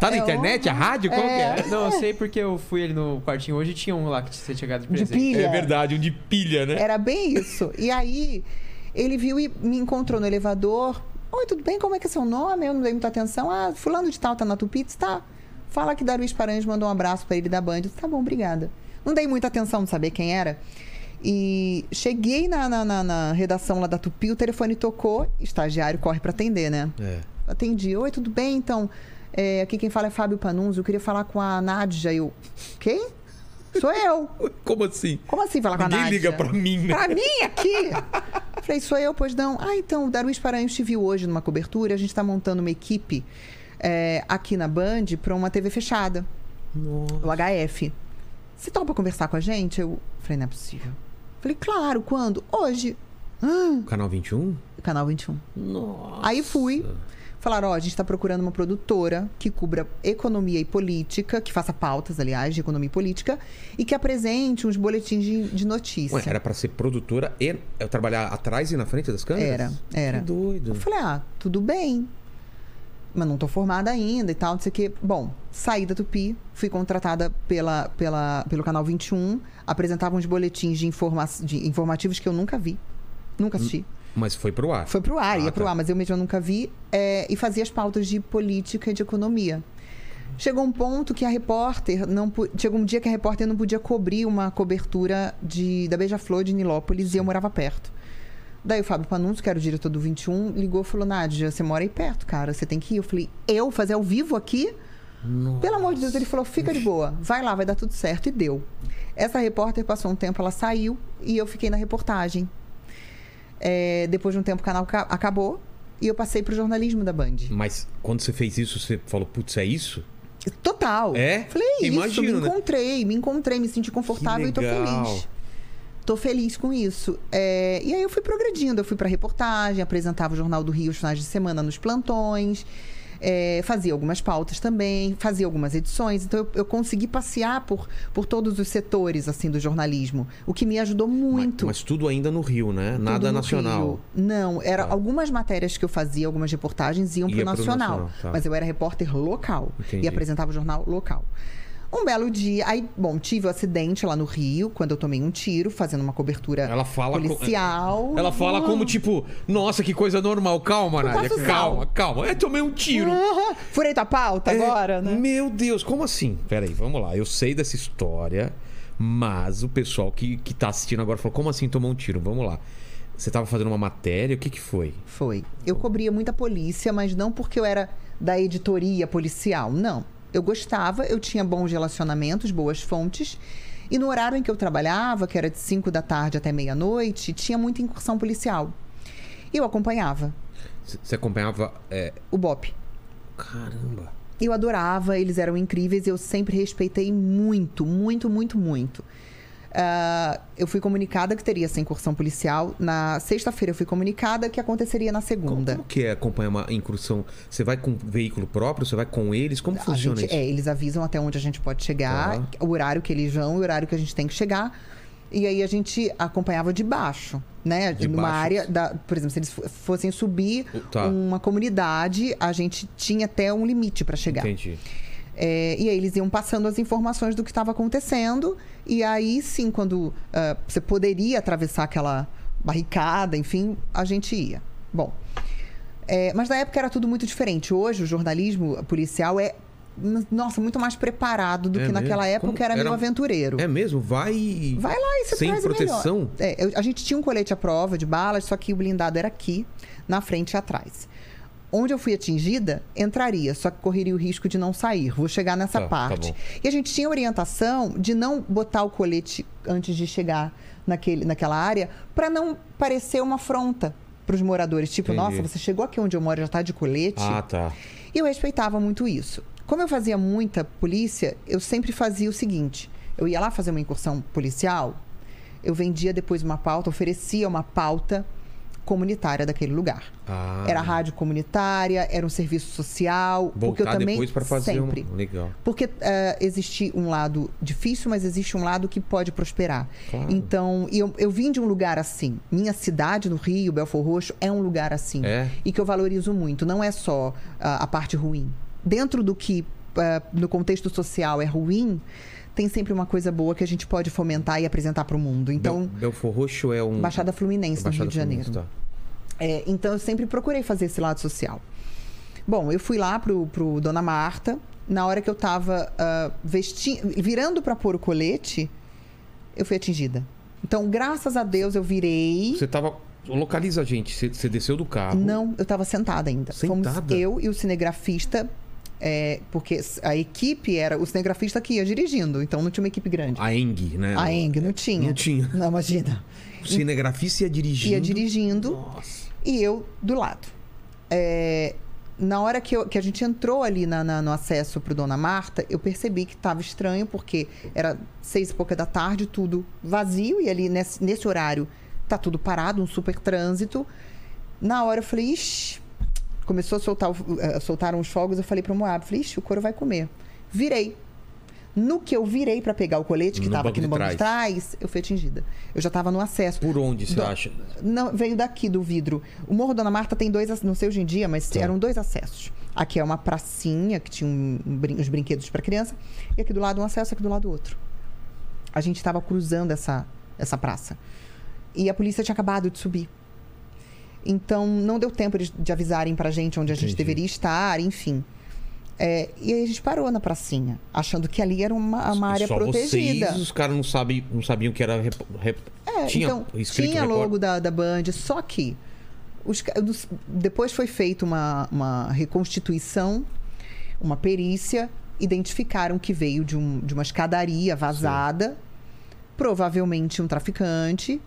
Tá na É, internet? A rádio? Como que é? Não, eu sei porque eu fui ali no quartinho hoje e tinha um lá que você tinha chegado de De presente. pilha. É verdade, um de pilha, né? Era bem isso. E aí, ele viu e me encontrou no elevador. Oi, tudo bem? Como é que é seu nome? Eu não dei muita atenção. Ah, fulano de tal tá na Tupitz? Tá. Fala que Daruís Paranhos mandou um abraço pra ele da Band. Eu disse, Tá bom, obrigada. Não dei muita atenção de saber quem era. E cheguei na, na, na- na redação lá da Tupi, o telefone tocou, estagiário corre pra atender, né? É. Atendi. Oi, tudo bem? Então, é, aqui quem fala é Fábio Panunzio. Eu queria falar com a Nádia. Eu, quem? Sou eu. Como assim? Como assim falar com a Ninguém Nádia? liga pra mim, né? Pra mim aqui? Falei, sou eu, pois não. Ah, então, o Darwis Paranhos te viu hoje numa cobertura. A gente tá montando uma equipe é, aqui na Band pra uma TV fechada. O HF. Você topa conversar com a gente? Eu falei, não é possível. Falei, claro, quando? Hoje. Canal 21? Canal 21. Nossa. Aí fui. Falaram, ó, a gente está procurando uma produtora que cubra economia e política, que faça pautas, aliás, de economia e política, e que apresente uns boletins de, de notícia. Ué, era pra ser produtora e eu trabalhar atrás e na frente das câmeras? Era, era. Que doido. Eu falei, ah, tudo bem. Mas não tô formada ainda e tal, não sei o quê. Bom, saí da Tupi, fui contratada pela, pela, pelo Canal 21, apresentava uns boletins de, informa de informativos que eu nunca vi. Nunca assisti. Mas foi pro ar. Foi pro ar, Ah, ia pro tá. ar, mas eu mesma nunca vi. é, e fazia as pautas de política e de economia. Chegou um ponto que a repórter não chegou um dia que a repórter não podia cobrir uma cobertura de da Beija-Flor de Nilópolis e eu morava perto. Daí o Fábio Panunzio, que era o diretor do 21, ligou e falou: Nádia, você mora aí perto, cara, você tem que ir. Eu falei: eu fazer ao vivo aqui? Pelo amor de Deus, ele falou: fica de boa, vai lá, vai dar tudo certo. E deu. Essa repórter passou um tempo, ela saiu e eu fiquei na reportagem. É, depois de um tempo o canal ca- acabou e eu passei pro jornalismo da Band. Mas quando você fez isso, você falou, putz, é isso? Total. É? Falei, é isso, Imagino, me né? encontrei, me encontrei, me senti confortável e tô feliz. Tô feliz com isso. É, e aí eu fui progredindo, eu fui pra reportagem, apresentava o Jornal do Rio os finais de semana nos plantões, é, fazia algumas pautas também, fazia algumas edições. Então eu, eu consegui passear por, por todos os setores assim do jornalismo, o que me ajudou muito. Mas, mas tudo ainda no Rio, né? Tudo Nada nacional. Rio. Não, era Tá. algumas matérias que eu fazia, algumas reportagens iam Ia pro pro nacional. nacional, tá. Mas eu era repórter local Entendi. e apresentava o jornal local. Um belo dia, aí, bom, tive o acidente lá no Rio, quando eu tomei um tiro, fazendo uma cobertura Ela fala policial. Ela fala como tipo, nossa, que coisa normal. Calma, Nádia, calma, calma. Eu tomei um tiro. Ah, Furei tua pauta É, agora, né? Meu Deus, como assim? Peraí, vamos lá. Eu sei dessa história, mas o pessoal que, que tá assistindo agora falou: como assim tomou um tiro? Vamos lá. Você tava fazendo uma matéria, o que que foi? Foi. Eu cobria muita polícia, mas não porque eu era da editoria policial, não. Eu gostava, eu tinha bons relacionamentos, boas fontes. E no horário em que eu trabalhava, que era de 5 da tarde até meia-noite, tinha muita incursão policial. E eu acompanhava Você acompanhava. é, o BOP. Caramba. Eu adorava, eles eram incríveis, eu sempre respeitei muito, muito, muito, muito. Ah, eu fui comunicada que teria essa incursão policial. Na sexta-feira eu fui comunicada que aconteceria na Como, segunda. como que é acompanhar uma incursão? Você vai com veículo próprio? Você vai com eles? Como A funciona gente- isso? é, eles avisam até onde a gente pode chegar, Tá. o horário que eles vão, o horário que a gente tem que chegar. E aí a gente acompanhava de baixo, né? De Numa baixo. área da, por exemplo, se eles fo- fossem subir Tá. uma comunidade, a gente tinha até um limite para chegar. Entendi. É, e aí eles iam passando as informações do que estava acontecendo. E aí sim, quando ah, você poderia atravessar aquela barricada, enfim, a gente ia. Bom. é, mas na época era tudo muito diferente. Hoje o jornalismo policial é, nossa, muito mais preparado do É que naquela mesmo? época Como que era, era- meio aventureiro. É mesmo? Vai. Vai lá e você Sem proteção? É, eu- a gente tinha um colete à prova de balas, só que o blindado era aqui, na frente e atrás. Onde eu fui atingida, entraria, só que correria o risco de não sair. Vou chegar nessa Tá, tá parte. bom. e a gente tinha orientação de não botar o colete antes de chegar naquele, naquela área, para não parecer uma afronta para os moradores. Tipo, Entendi. nossa, você chegou aqui onde eu moro já tá de colete. Ah, tá. E eu respeitava muito isso. Como eu fazia muita polícia, eu sempre fazia o seguinte: eu ia lá fazer uma incursão policial, eu vendia depois uma pauta, oferecia uma pauta comunitária daquele lugar. Ah, Era rádio comunitária, era um serviço social. porque eu Voltar também depois pra fazer sempre. um... Legal. Porque eh, existe um lado difícil, mas existe um lado que pode prosperar. Claro. Então, eu, eu vim de um lugar assim. Minha cidade no Rio, Belfor Roxo, é um lugar assim. É? E que eu valorizo muito. Não é só ah, a parte ruim. Dentro do que, ah, no contexto social, é ruim, tem sempre uma coisa boa que a gente pode fomentar e apresentar para o mundo. Então, Bel- Belfor Roxo é um... Baixada Fluminense, Baixada no Rio de Janeiro. Tá. É, então eu sempre procurei fazer esse lado social. Bom, eu fui lá pro, pro Dona Marta. Na hora que eu tava ah, vesti- virando para pôr o colete, eu fui atingida. Então, graças a Deus, eu virei. Você tava... Localiza a gente. Você, desceu do carro. Não, eu tava sentada ainda. Fomos Sentada? eu e o cinegrafista. É, porque a equipe era o cinegrafista que ia dirigindo, então não tinha uma equipe grande. A Eng, né? A Eng não tinha. Não tinha. Não, imagina. O cinegrafista ia dirigindo. Ia dirigindo. Nossa. e eu do lado. É, na hora que, eu- que a gente entrou ali na- na- no acesso pro Dona Marta, eu percebi que estava estranho, porque era seis e pouca da tarde, tudo vazio, e ali nesse, nesse horário tá tudo parado, um super trânsito. Na hora eu falei, ixi, começou a soltar, o- eh, soltaram os fogos, eu falei pro Moab, falei, ixi, o couro vai comer. Virei. No que eu virei para pegar o colete, que estava aqui no banco de trás, eu fui atingida. Eu já estava no acesso. Por onde você Do- acha? Não, veio daqui do vidro. O Morro Dona Marta tem dois, não sei hoje em dia, mas Tá. eram dois acessos. Aqui é uma pracinha que tinha um, um brin- os brinquedos para criança, e aqui do lado um acesso, aqui do lado outro. A gente estava cruzando essa, essa praça. E a polícia tinha acabado de subir. Então não deu tempo de, de avisarem pra gente onde a gente Entendi. deveria estar, enfim. É, e aí a gente parou na pracinha, achando que ali era uma, uma área Só protegida. vocês, os caras não, sabem, não sabiam que era... rep- rep- É, tinha então, tinha Record? logo da, da Band, só que os depois foi feita uma, uma reconstituição, uma perícia, identificaram que veio de, um, de uma escadaria vazada, provavelmente um traficante.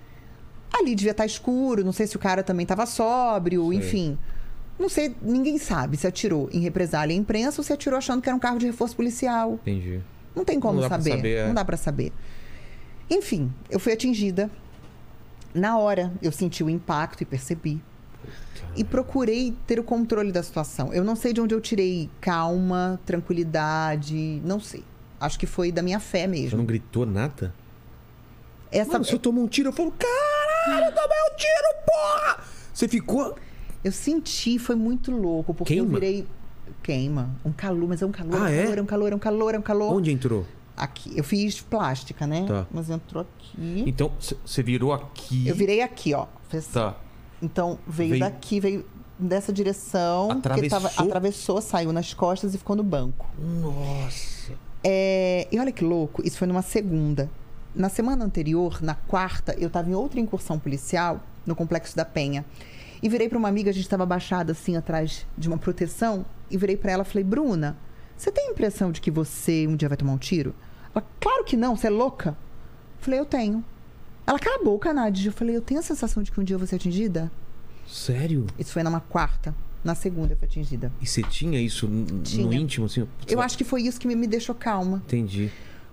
Ali devia estar escuro, não sei se o cara também estava sóbrio, enfim. Não sei, ninguém sabe se atirou em represália à imprensa ou se atirou achando que era um carro de reforço policial. Entendi. Não tem como Não saber. saber, é. Não dá pra saber. Enfim, eu fui atingida. Na hora, eu senti o impacto e percebi. E procurei ter o controle da situação. Eu não sei de onde eu tirei calma, tranquilidade, não sei. Acho que foi da minha fé Você mesmo. não gritou nada? Essa, Mano, se eu tomar um tiro, eu falo, caralho, eu tomei um tiro, porra! Você ficou... Eu senti, foi muito louco, porque eu Queima? virei. Queima. Um calor, mas é um calor, Ah, é um é? calor, é um calor, é um calor, é um calor. Onde entrou? Aqui. Eu fiz plástica, né? Tá. Mas entrou aqui. Então, você virou aqui... Eu virei aqui, ó. Assim. Tá. Então veio, Veio- daqui, veio dessa direção, porque tava, Atravessou? atravessou, saiu nas costas e ficou no banco. Nossa. É, e olha que louco, isso foi numa segunda. Na semana anterior, na quarta, eu estava em outra incursão policial no Complexo da Penha. E virei para uma amiga, a gente estava abaixada assim atrás de uma proteção, e virei para ela e falei: Bruna, você tem a impressão de que você um dia vai tomar um tiro? Ela, claro que não, você é louca. Eu falei: eu tenho. Ela, cala a boca, Nádia. Eu falei: eu tenho a sensação de que um dia eu vou ser atingida. Sério? Isso foi numa quarta. Na segunda eu fui atingida. E você tinha isso n- no Tinha. íntimo, assim? Eu acho que foi isso que me, me deixou calma. Entendi.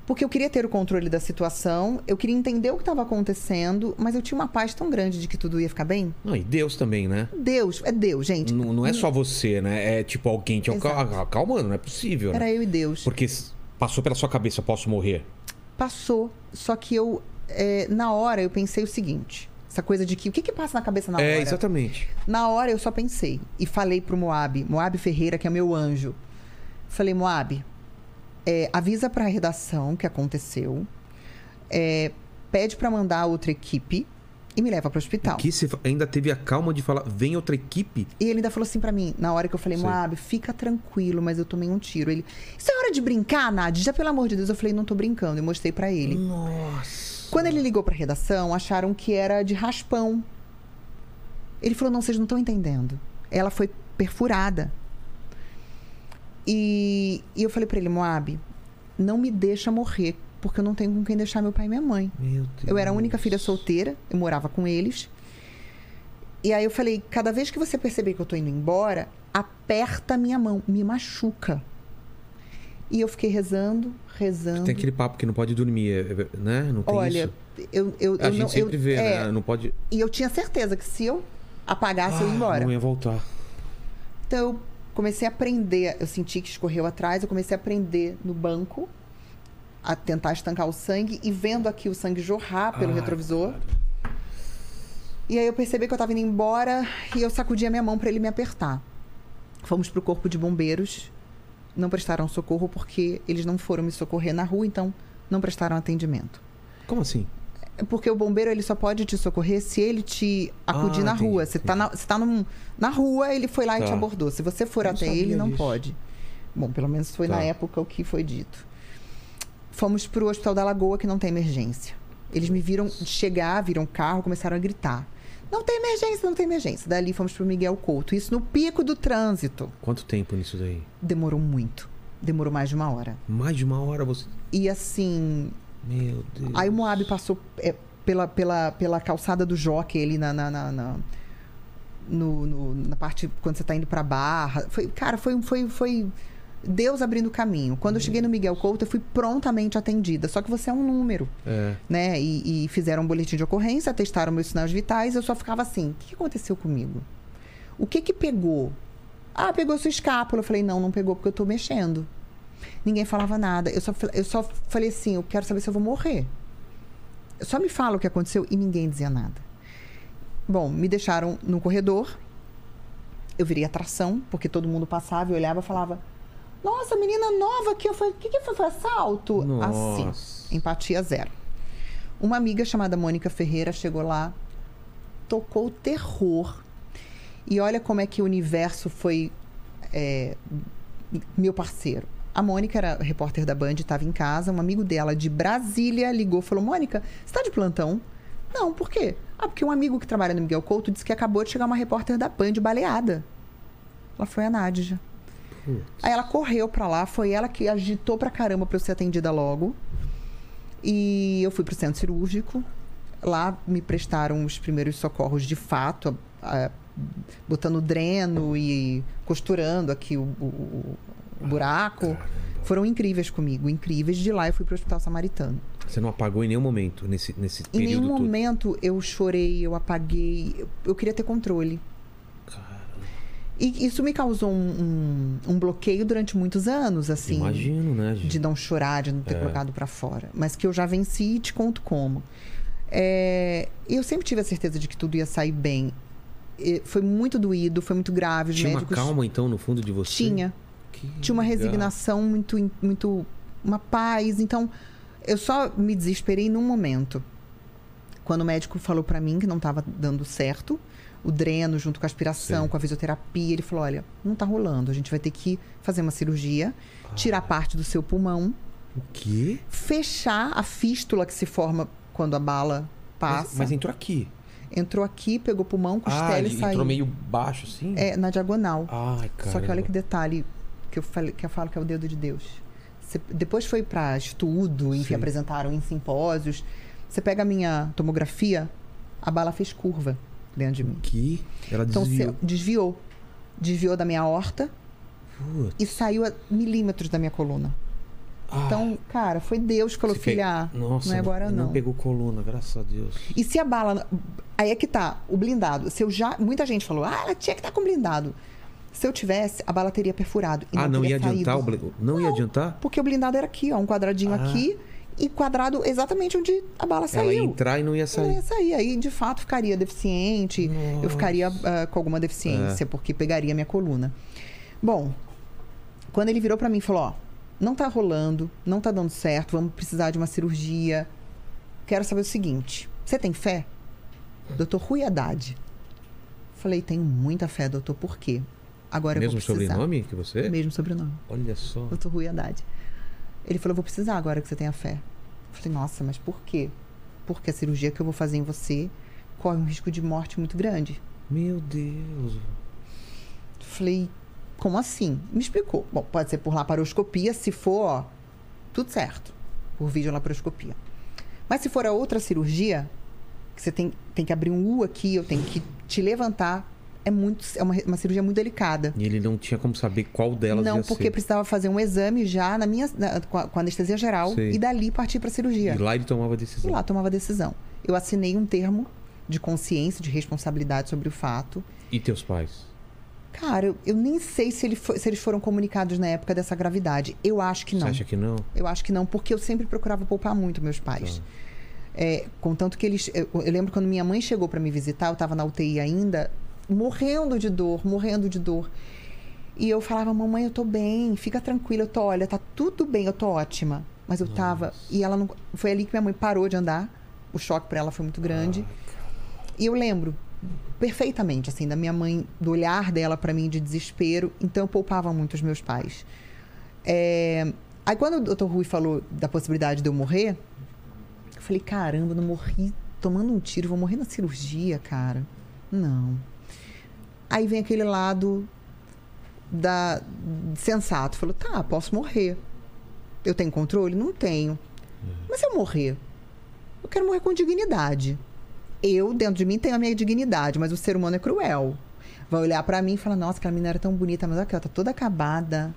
Porque eu queria ter o controle da situação, eu queria entender o que estava acontecendo, mas eu tinha uma paz tão grande de que tudo ia ficar bem. Não, e Deus também, né? Deus, é Deus, gente. Não, não é só você, né? É tipo alguém te Exato. acal- acalmando, não é possível, né? Era eu e Deus. Porque passou pela sua cabeça, posso morrer. Passou. Só que eu, é, na hora, eu pensei o seguinte: essa coisa de que o que, que passa na cabeça na hora? É, exatamente. Na hora eu só pensei e falei pro Moab, Moab Ferreira, que é meu anjo. Falei, Moab, é, avisa pra redação que aconteceu, é, pede pra mandar outra equipe e me leva pro hospital. Que você ainda teve a calma de falar, vem outra equipe? E ele ainda falou assim pra mim, na hora que eu falei. Moab, fica tranquilo, mas eu tomei um tiro. Ele, isso é hora de brincar, Nádia? Já pelo amor de Deus, eu falei, não tô brincando. E mostrei pra ele. Nossa. Quando ele ligou pra redação, acharam que era de raspão. Ele falou: não, vocês não estão entendendo. Ela foi perfurada. E, e eu falei pra ele: Moab, não me deixa morrer, porque eu não tenho com quem deixar meu pai e minha mãe. Meu Deus. Eu era a única filha solteira, eu morava com eles. E aí eu falei: cada vez que você perceber que eu tô indo embora, aperta a minha mão, me machuca. E eu fiquei rezando, rezando. Tem aquele papo que não pode dormir, é- né? Não tem Olha, isso. eu, eu, A eu gente não. sempre eu, vê, é, né? Não pode... E eu tinha certeza que se eu apagasse eu ia embora. Ah, Não ia voltar. Então eu comecei a aprender, eu senti que escorreu atrás, eu comecei a aprender no banco a tentar estancar o sangue e vendo aqui o sangue jorrar pelo Ai, retrovisor. cara. E aí eu percebi que eu tava indo embora e eu sacudi a minha mão para ele me apertar. Fomos pro corpo de bombeiros. Não prestaram socorro porque eles não foram me socorrer na rua, então não prestaram atendimento. Como assim? Porque o bombeiro ele só pode te socorrer se ele te acudir Ah, na entendi, rua. Você tá, na, você tá num- na rua, ele foi lá e Tá. te abordou. Se você for Não até ele, não disso. pode. Bom, pelo menos foi Tá. na época o que foi dito. Fomos pro Hospital da Lagoa, que não tem emergência. Eles me viram chegar, viram o carro, começaram a gritar. Não tem emergência, não tem emergência. Dali fomos pro Miguel Couto. Isso no pico do trânsito. Quanto tempo nisso daí? Demorou muito. Demorou mais de uma hora. Mais de uma hora você. E assim, Meu Deus. Aí o Moab passou é, pela, pela, pela calçada do Jockey ali na, na, na, na- no, no- na parte quando você tá indo pra barra. Foi, cara, foi, foi, foi Deus abrindo o caminho. Quando eu cheguei no Miguel Couto, eu fui prontamente atendida. Só que você é um número, É. né? E, e fizeram um boletim de ocorrência, testaram meus sinais vitais. Eu só ficava assim: o que que aconteceu comigo? O que que pegou? Ah, pegou sua escápula. Eu falei: não, não pegou porque eu tô mexendo. Ninguém falava nada. Eu só, eu só falei assim: eu quero saber se eu vou morrer. Só me fala o que aconteceu e ninguém dizia nada. Bom, me deixaram no corredor. Eu virei atração, porque todo mundo passava e olhava e falava: Nossa, menina nova aqui. Eu falei: O que, que foi? Foi assalto? Nossa. Assim, empatia zero. Uma amiga chamada Mônica Ferreira chegou lá, tocou terror. E olha como é que o universo foi é, meu parceiro. A Mônica era repórter da Band, estava em casa. Um amigo dela de Brasília ligou e falou: Mônica, você está de plantão? Não, por quê? Ah, porque um amigo que trabalha no Miguel Couto disse que acabou de chegar uma repórter da Band baleada. Ela foi a Nádia. Putz. Aí ela correu pra lá, foi ela que agitou pra caramba pra eu ser atendida logo. E eu fui pro centro cirúrgico. Lá me prestaram os primeiros socorros de fato, a- botando dreno e costurando aqui o- o buraco. Foram incríveis comigo, incríveis. De lá eu fui pro Hospital Samaritano. Você não apagou em nenhum momento nesse, nesse Em período nenhum todo? momento eu chorei, eu apaguei. Eu, eu queria ter controle. E isso me causou um, um- um bloqueio durante muitos anos, assim. Imagino, né, gente? de não chorar, de não ter É. colocado pra fora. Mas que eu já venci e te conto como. É, eu sempre tive a certeza de que tudo ia sair bem. E foi muito doído, foi muito grave. Os Tinha médicos uma calma, então, no fundo de você? tinha, Que tinha uma legal. resignação muito, muito, uma paz. Então, eu só me desesperei num momento. Quando o médico falou pra mim que não estava dando certo, o dreno junto com a aspiração, Sim. com a fisioterapia, ele falou: olha, não tá rolando, a gente vai ter que fazer uma cirurgia, Ah. tirar parte do seu pulmão O quê? fechar a fístula que se forma quando a bala passa. Mas, mas entrou aqui. Entrou aqui, pegou o pulmão, Ah, costela ele e saiu. entrou meio baixo, assim? É, na diagonal. Ai, cara. Só que olha que detalhe que eu, falei, que eu falo que é o dedo de Deus. Você- depois foi para estudo, enfim, Sim. apresentaram em simpósios. Você pega a minha tomografia, a bala fez curva dentro de mim. Que? Ela Então desviou. você desviou. Desviou da minha horta Putz. e saiu a milímetros da minha coluna. Ah, Então, cara, foi Deus que falou, pe- filha, Nossa, não é agora não. não. pegou coluna, graças a Deus. E se a bala. Aí é que tá, o blindado. Se eu já. Muita gente falou, ah, ela tinha que estar com blindado. Se eu tivesse, a bala teria perfurado. e ah, não teria ia adiantar o saído. bli- Não, ia adiantar? Porque o blindado era aqui, ó, um quadradinho Ah. aqui e quadrado exatamente onde a bala Ela ia saiu. entrar e não ia Não sair. ia sair. Aí, de fato, ficaria deficiente. Eu ficaria ah, com alguma deficiência, É. porque pegaria minha coluna. Bom, quando ele virou pra mim e falou: Ó, não tá rolando, não tá dando certo, vamos precisar de uma cirurgia. Quero saber o seguinte: você tem fé? Doutor Rui Haddad. Falei: tenho muita fé, doutor, por quê? Agora Mesmo eu vou precisar. sobrenome que você? Mesmo sobrenome. Olha só. Doutor Rui Haddad. Ele falou: vou precisar agora que você tenha fé. Falei: nossa, mas por quê? Porque a cirurgia que eu vou fazer em você corre um risco de morte muito grande. Meu Deus. Falei: como assim? Me explicou. Bom, pode ser por laparoscopia, se for, ó, tudo certo. Por videolaparoscopia. Mas se for a outra cirurgia, que você tem, tem que abrir um U aqui, eu tenho que te levantar, é muito é uma, uma cirurgia muito delicada. E ele não tinha como saber qual delas Não, porque ser. precisava fazer um exame já na minha, na- com, a, com anestesia geral Sei. e dali partir para cirurgia. E lá ele tomava a E decisão. lá tomava a decisão. Eu assinei um termo de consciência, de responsabilidade sobre o fato. E teus pais? Cara, eu, eu nem sei se, ele fo- se eles foram comunicados na época dessa gravidade. Eu acho que não. Você acha que não? Eu acho que não, porque eu sempre procurava poupar muito meus pais. É, contanto que eles. Eu, eu lembro quando minha mãe chegou para me visitar, eu estava na UTI ainda, morrendo de dor, morrendo de dor. E eu falava, mamãe, eu tô bem, fica tranquila, eu tô, olha, tá tudo bem, eu tô ótima. Mas eu tava. E ela não. Foi ali que minha mãe parou de andar. O choque para ela foi muito grande. E eu lembro perfeitamente, assim, da minha mãe, do olhar dela para mim de desespero. Então eu poupava muito os meus pais. É, Aí quando o Dr. Rui falou da possibilidade de eu morrer, eu falei, caramba, eu não morri tomando um tiro, vou morrer na cirurgia, cara. Não. Aí vem aquele lado da sensato, falou, tá, posso morrer. Eu tenho controle? Não tenho. Mas se eu morrer, eu quero morrer com dignidade. Eu, dentro de mim, tenho a minha dignidade, mas o ser humano é cruel. Vai olhar pra mim e falar, nossa, aquela menina era tão bonita, mas aqui, ela tá toda acabada.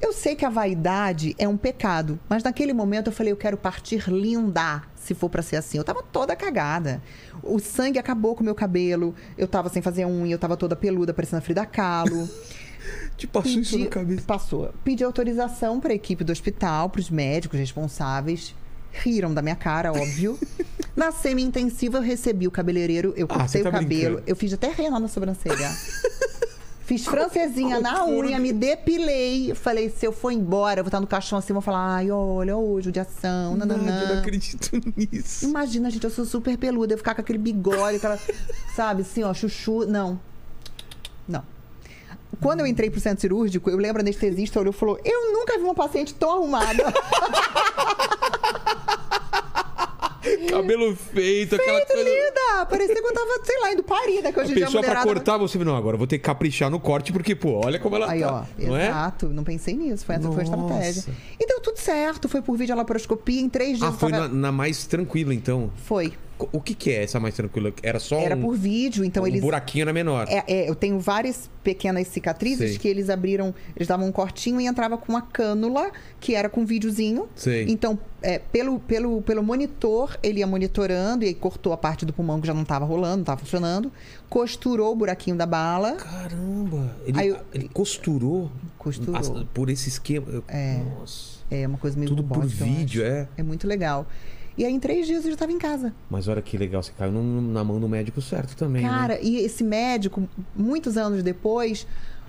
Eu sei que a vaidade é um pecado, mas naquele momento eu falei, eu quero partir linda, se for pra ser assim. Eu tava toda cagada. O sangue acabou com o meu cabelo, eu tava sem fazer unha, eu tava toda peluda, parecendo a Frida Kahlo. Te passou isso na cabeça. Passou. Pedi autorização para a equipe do hospital, para os médicos responsáveis. Riram da minha cara, óbvio. Na semi-intensiva, eu recebi o cabeleireiro, eu Ah, cortei você tá o cabelo, brincando. eu fiz até rena na sobrancelha. Fiz francesinha na unha, me depilei. Falei, se eu for embora, eu vou estar no caixão assim, vou falar, ai, olha, ô, judiação, Nádia, eu não acredito nisso. Imagina, gente, eu sou super peluda, eu ficar com aquele bigode, aquela, sabe, assim, ó, chuchu. Não. Não. Quando eu entrei pro centro cirúrgico, eu lembro a anestesista olhou e falou: Eu nunca vi uma paciente tão arrumada. Cabelo feito, aquela coisa. Linda! Parecia que eu tava, sei lá, indo parida, que A hoje em dia a pessoa pra cortar, você não, agora eu vou ter que caprichar no corte, porque, pô, olha como ela Aí, tá. ó, não é? exato, não pensei nisso, foi, essa foi a estratégia. E deu tudo certo, foi por videolaparoscopia, em três dias Ah, eu foi tava- na, na mais tranquila, então. Foi. O que que é essa mais tranquila? Era só Era um, por vídeo, então um eles... buraquinho na menor. É, é, eu tenho várias pequenas cicatrizes Sei. que eles abriram, eles davam um cortinho e entrava com uma cânula, que era com videozinho. Sei. Então, é, pelo, pelo, pelo monitor, ele ia monitorando e aí cortou a parte do pulmão que já não estava rolando, não estava funcionando. Costurou o buraquinho da bala. Caramba! Ele, Aí eu- ele costurou, Costurou. por esse esquema. Eu- É. Nossa. É uma coisa meio Tudo por vídeo, é. É muito legal. E aí, em três dias, eu já estava em casa. Mas olha que legal, você caiu num- na mão do médico certo também, né? Cara, e esse médico, muitos anos depois,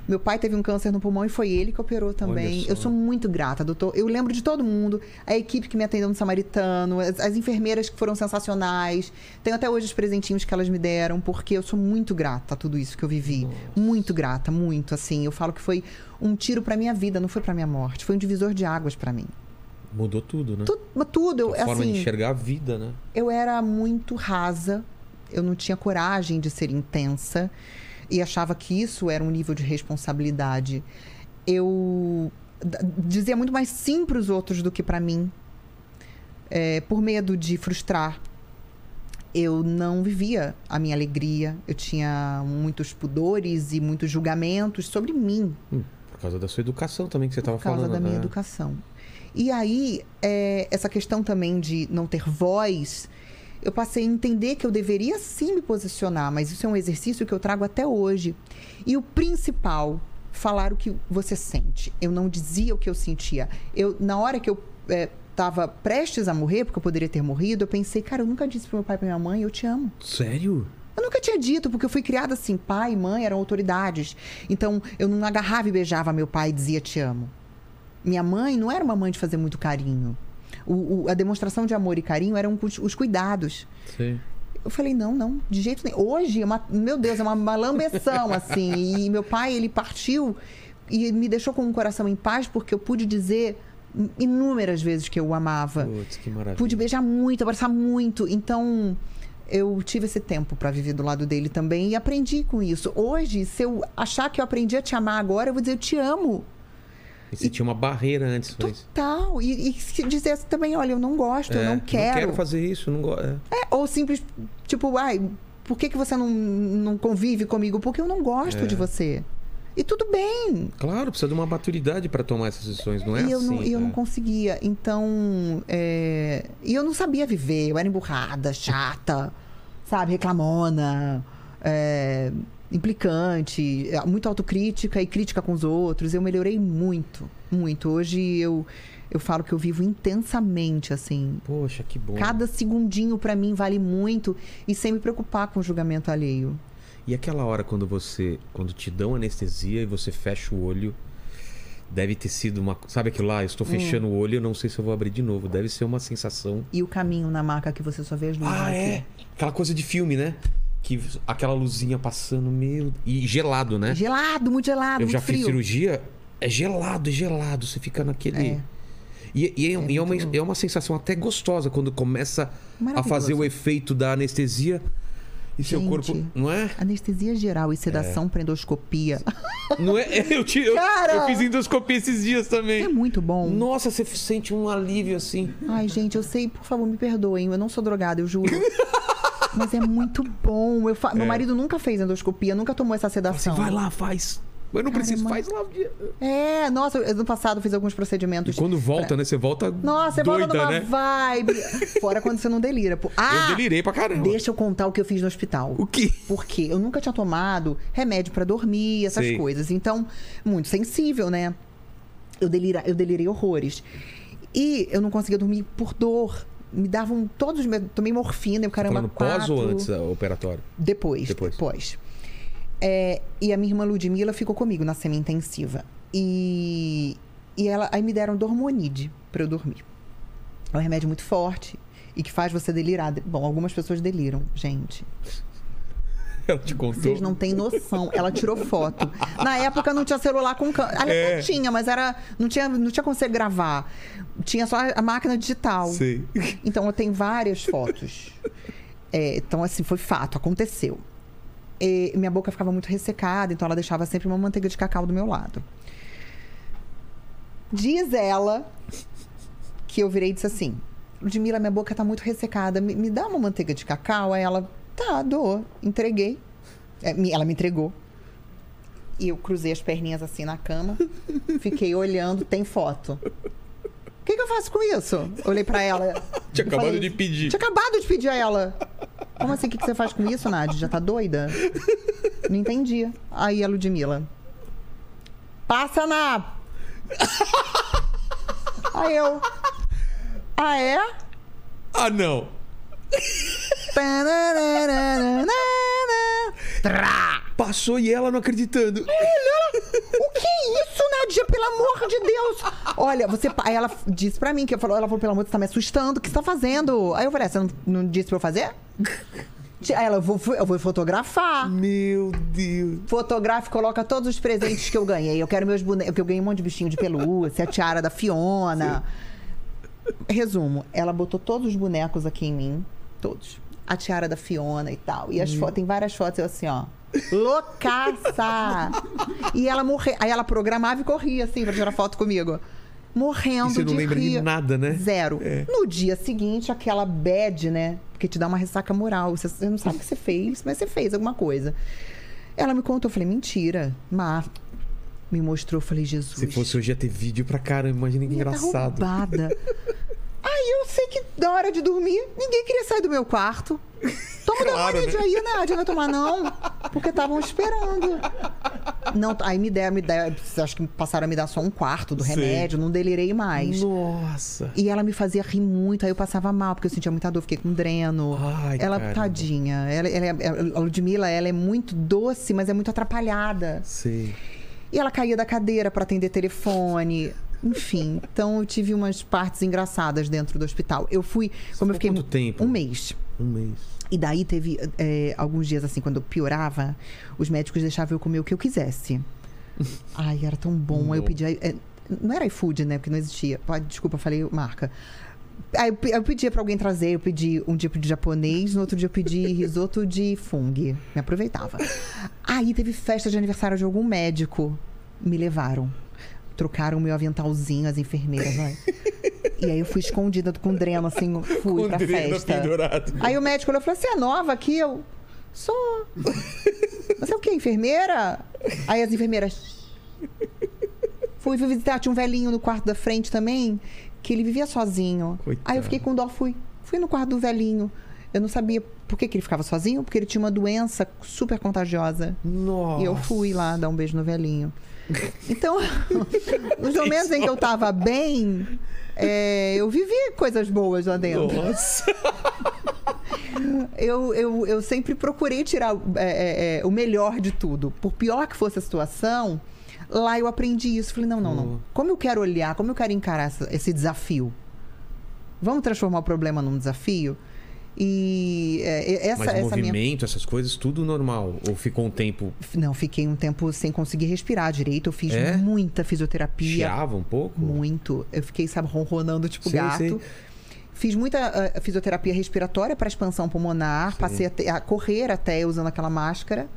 meu pai teve um câncer no pulmão e foi ele que operou também. Eu sou muito grata, doutor. Eu lembro de todo mundo, a equipe que me atendeu no Samaritano, as, as enfermeiras que foram sensacionais. Tenho até hoje os presentinhos que elas me deram, porque eu sou muito grata a tudo isso que eu vivi. Muito grata, muito, assim. Eu falo que foi um tiro pra minha vida, não foi pra minha morte. Foi um divisor de águas pra mim. Mudou tudo, né? Tudo, mas tudo, eu, A forma assim, de enxergar a vida, né? eu era muito rasa, eu não tinha coragem de ser intensa e achava que isso era um nível de responsabilidade. Eu dizia muito mais sim para os outros do que para mim, É, por medo de frustrar. Eu não vivia a minha alegria, eu tinha muitos pudores e muitos julgamentos sobre mim Hum, por causa da sua educação também que você estava por causa falando. da minha né? educação. E aí, é, essa questão também de não ter voz, eu passei a entender que eu deveria sim me posicionar, mas isso é um exercício que eu trago até hoje. E o principal, falar o que você sente. Eu não dizia o que eu sentia. Eu, na hora que eu estava prestes a morrer, porque eu poderia ter morrido, eu pensei, cara, eu nunca disse pro meu pai e pra minha mãe, eu te amo. Sério? Eu nunca tinha dito, porque eu fui criada assim, pai e mãe eram autoridades. Então, eu não agarrava e beijava meu pai e dizia te amo. Minha mãe não era uma mãe de fazer muito carinho. O- o- a demonstração de amor e carinho eram os, os cuidados. Sim. Eu falei, não, não, de jeito nenhum. Hoje, é uma, meu Deus, é uma, uma lambeção, assim. E meu pai, ele partiu e me deixou com o coração em paz, porque eu pude dizer inúmeras vezes que eu o amava. Putz, que maravilha. Pude beijar muito, abraçar muito. Então, eu tive esse tempo para viver do lado dele também e aprendi com isso. Hoje, se eu achar que eu aprendi a te amar agora, eu vou dizer eu te amo. E tinha uma barreira antes, mas... Total. E, e se dizer também, olha, eu não gosto, eu É, não quero. Não quero fazer isso, não gosto. É, ou simples, tipo, ai, por que, que você não, não convive comigo? Porque eu não gosto É. de você. E tudo bem. Claro, precisa de uma maturidade para tomar essas decisões, não é e eu, assim. não, e eu é. não conseguia. Então, é, e eu não sabia viver. Eu era emburrada, chata. sabe, reclamona, é, implicante, é, muito autocrítica e crítica com os outros. Eu melhorei muito, muito. Hoje eu, eu falo que eu vivo intensamente, assim. Poxa, que bom. Cada segundinho pra mim vale muito e sem me preocupar com o julgamento alheio. E aquela hora quando você. Quando te dão anestesia e você fecha o olho. Deve ter sido uma. Sabe aquilo lá? Eu estou Hum. fechando o olho, eu não sei se eu vou abrir de novo. Deve ser uma sensação. E o caminho na maca que você só vê as luzes Ah, aqui. é? Aquela coisa de filme, né? Que aquela luzinha passando, meu. E gelado, né? Gelado, muito gelado, Eu muito já frio. fiz cirurgia, é gelado, é gelado. Você fica naquele. É. E, e é, e é uma, é uma sensação até gostosa quando começa a fazer o efeito da anestesia e seu Gente. corpo. Não é? Anestesia geral e sedação para endoscopia. Não é? Eu, te, eu, eu fiz endoscopia esses dias também. É muito bom. Nossa, você sente um alívio assim. Ai, gente, eu sei, por favor, me perdoem. Eu não sou drogada, eu juro. Mas é muito bom. Eu fa- Meu marido nunca fez endoscopia, nunca tomou essa Você sedação. vai lá, faz. Mas não precisa, Caramba. faz lá. É, nossa, eu, no passado eu fiz alguns E procedimentos. quando volta, né? Você volta Nossa, você doida, volta numa né? vibe. Fora quando você não delira. Ah, Eu delirei pra caramba. deixa eu contar o que eu fiz no hospital. O quê? Porque eu nunca tinha tomado remédio pra dormir, essas coisas. Então, muito sensível, né? Eu, delira, eu delirei horrores. E eu não conseguia dormir por dor. Me davam todos os. Tomei morfina, eu caramba, Falando pós ou antes do operatório? Depois. Depois. Depois. É, e a minha irmã Ludmilla ficou comigo na semi-intensiva. E, e ela, aí me deram Dormonide pra eu dormir. É um remédio muito forte e que faz você delirar. Bom, algumas pessoas deliram, gente. Ela te contou. Vocês não têm noção. Ela tirou foto. Na época não tinha celular com câmera. É. até tinha, mas era. Não tinha, não tinha como você gravar. Tinha só a máquina digital. Sei. Então eu tenho várias fotos. É, então, assim, foi fato, aconteceu. E minha boca ficava muito ressecada, então ela deixava sempre uma manteiga de cacau do meu lado. Diz ela que eu virei e disse assim: Ludmilla, minha boca tá muito ressecada, me, me dá uma manteiga de cacau? Aí ela, tá, dou. Entreguei. É, ela me entregou. E eu cruzei as perninhas assim na cama, fiquei olhando, tem foto. O que, que eu faço com isso? Olhei pra ela. Tinha acabado falei, de pedir. Tinha acabado de pedir a ela. Como assim? O que, que você faz com isso, Nádia? Já tá doida? Não entendi. Aí a Ludmilla. Passa na. Aí eu. Ah, é? Ah, não. Passou e ela não acreditando. O que é isso, Nadia? Pelo amor de Deus! Olha, você. Aí ela disse pra mim que falou, ela falou, pelo amor de Deus, você tá me assustando. O que você tá fazendo? Aí eu falei, você não, não disse pra eu fazer? Aí ela, eu vou, eu vou fotografar. Meu Deus. Fotografa coloca todos os presentes que eu ganhei. Eu quero meus bonecos, eu ganhei um monte de bichinho de pelúcia, a tiara da Fiona. Resumo, ela botou todos os bonecos aqui em mim, todos. A tiara da Fiona e tal. E as fotos, tem várias fotos eu assim, ó. Loucaça! e ela morreu. Aí ela programava e corria assim pra tirar foto comigo. Morrendo E você não de lembra de rir. nada, né? Zero. É. No dia seguinte, aquela bad, né? Porque te dá uma ressaca moral. Você, você não sabe o que você fez, mas você fez alguma coisa. Ela me contou, eu falei, mentira. Má. Me mostrou, eu falei, Jesus. Se fosse hoje ia ter vídeo pra caramba, imagina que tá engraçado. roubada. Aí eu sei que na hora de dormir, ninguém queria sair do meu quarto. Toma Claro, Dormonide né? aí, não vai tomar não? Porque estavam esperando. Não, aí me deram, me deram, acho que passaram a me dar só um quarto do remédio, não delirei mais. Nossa. E ela me fazia rir muito, aí eu passava mal, porque eu sentia muita dor, fiquei com dreno. Ai, ela, caramba. tadinha, ela, ela é- a Ludmilla, ela é muito doce, mas é muito atrapalhada. Sei. E ela caía da cadeira para atender telefone. Enfim, então eu tive umas partes engraçadas dentro do hospital. Eu fui, como ficou eu fiquei quanto tempo? um mês. Um mês. E daí teve é, alguns dias assim, quando eu piorava, os médicos deixavam eu comer o que eu quisesse. Ai, era tão bom. Aí eu pedia. é, não era iFood, né? Porque não existia. Desculpa, falei marca. Aí eu, pe- eu pedia pra alguém trazer, eu pedi um dia eu pedi japonês, no outro dia eu pedi risoto de fungo. Me aproveitava. Aí teve festa de aniversário de algum médico. Me levaram. Trocaram o meu aventalzinho, as enfermeiras, vai. E aí eu fui escondida com dreno, assim, fui Com pra festa. pendurado. Aí o médico olhou e falou: Você é nova aqui? Eu sou. Você é o quê? Enfermeira? Aí as enfermeiras. Fui visitar, tinha um velhinho no quarto da frente também, que ele vivia sozinho. Coitado. Aí eu fiquei com dó, fui. Fui no quarto do velhinho. Eu não sabia por que, que ele ficava sozinho, porque ele tinha uma doença super contagiosa. Nossa. E eu fui lá dar um beijo no velhinho. Então, nos momentos em que eu tava bem, é, eu vivi coisas boas lá dentro. Nossa. Eu, eu, eu sempre procurei tirar é, é, é, o melhor de tudo. Por pior que fosse a situação, lá eu aprendi isso. Falei, não, não, não. Boa. Como eu quero olhar, como eu quero encarar esse desafio? Vamos transformar o problema num desafio? E é, essa, Mas essa minha movimento, essas coisas, tudo normal. Ou ficou um tempo. Não, fiquei um tempo sem conseguir respirar direito. Eu fiz É? muita fisioterapia. Chiava um pouco? Muito. Eu fiquei, sabe, ronronando tipo Sei, gato. sei. Fiz muita ah, fisioterapia respiratória para expansão pulmonar. Passei a, a correr até usando aquela máscara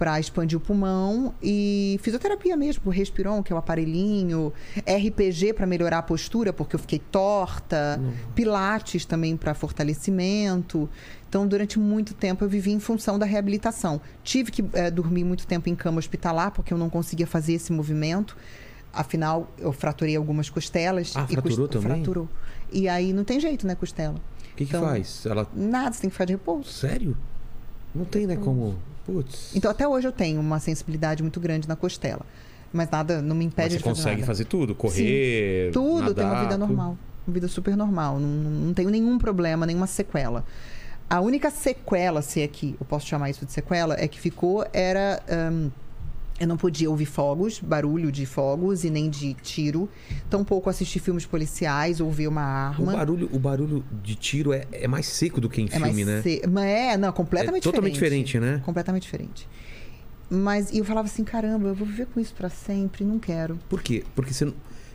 para expandir o pulmão. E fisioterapia mesmo, o Respiron, que é o aparelhinho. RPG para melhorar a postura, porque eu fiquei torta. Pilates também para fortalecimento. Então, durante muito tempo, eu vivi em função da reabilitação. Tive que eh, dormir muito tempo em cama hospitalar, porque eu não conseguia fazer esse movimento. Afinal, eu fraturei algumas costelas. Ah, e fraturou cos- também? Fraturou. E aí não tem jeito, né, costela? O que, que Então- faz? Ela. Nada, você tem que ficar de repouso. Sério? Não tem, né? Como. Putz. Então, até hoje eu tenho uma sensibilidade muito grande na costela. Mas nada não me Mas impede você de fazer consegue nada. fazer tudo? Correr. Tudo, tenho uma nadar, vida tudo? normal. Uma vida super normal. Não, não tenho nenhum problema, nenhuma sequela. A única sequela, se é que eu posso chamar isso de sequela, é que ficou era. hum, eu não podia ouvir fogos, barulho de fogos e nem de tiro. Tampouco assistir filmes policiais ou ver uma O arma. barulho, o barulho de tiro é, é mais seco do que em é filme, né? se- Mas é, não, É completamente totalmente diferente, né? Completamente diferente. Mas e eu falava assim, caramba, eu vou viver com isso pra sempre, não quero. Por quê? Porque você,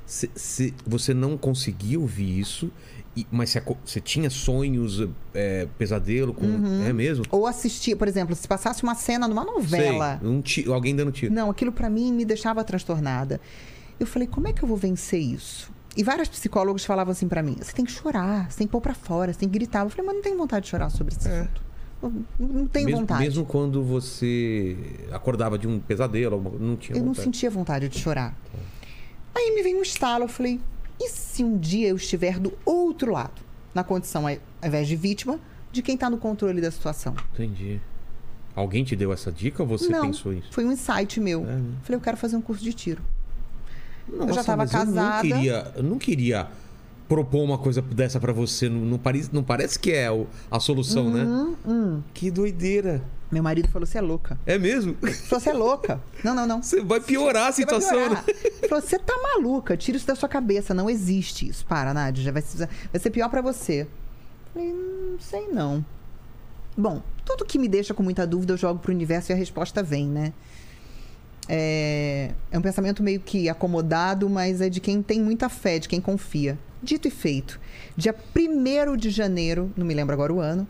se- se você não conseguia ouvir isso, e- mas você, você tinha sonhos, é, pesadelo com. Uhum. É mesmo? Ou assistir, por exemplo, se passasse uma cena numa novela. Sei, um alguém dando tiro. Não, aquilo pra mim me deixava transtornada. Eu falei, como é que eu vou vencer isso? E vários psicólogos falavam assim pra mim: você tem que chorar, você tem que pôr pra fora, você tem que gritar. Eu falei, mas não tenho vontade de chorar sobre esse assunto. Eu Não, não tenho mesmo, vontade. mesmo quando você acordava de um pesadelo, não tinha Eu não vontade. sentia vontade de chorar. Aí me veio um estalo, eu falei, e se um dia eu estiver do outro lado? Na condição, ao invés de vítima, de quem tá no controle da situação. Entendi. Alguém te deu essa dica ou você não, pensou isso? foi um insight meu. É, né? Falei, eu quero fazer um curso de tiro. Nossa, já tava mas Eu não casada. queria, eu não queria propor uma coisa dessa pra você. Não, não, parece, não parece que é a solução, né? Hum, Que doideira. Meu marido falou, você é louca. É mesmo? Falou, você é louca. Não, não, não. Você vai piorar a vai situação, piorar. né? Falou, você tá maluca, tira isso da sua cabeça, não existe isso. Para, Nádia, vai ser, vai ser pior pra você. Falei, não sei não. Bom, tudo que me deixa com muita dúvida eu jogo pro universo e a resposta vem, né? É, é um pensamento meio que acomodado, mas é de quem tem muita fé, de quem confia. Dito e feito. Dia 1 de janeiro, não me lembro agora o ano,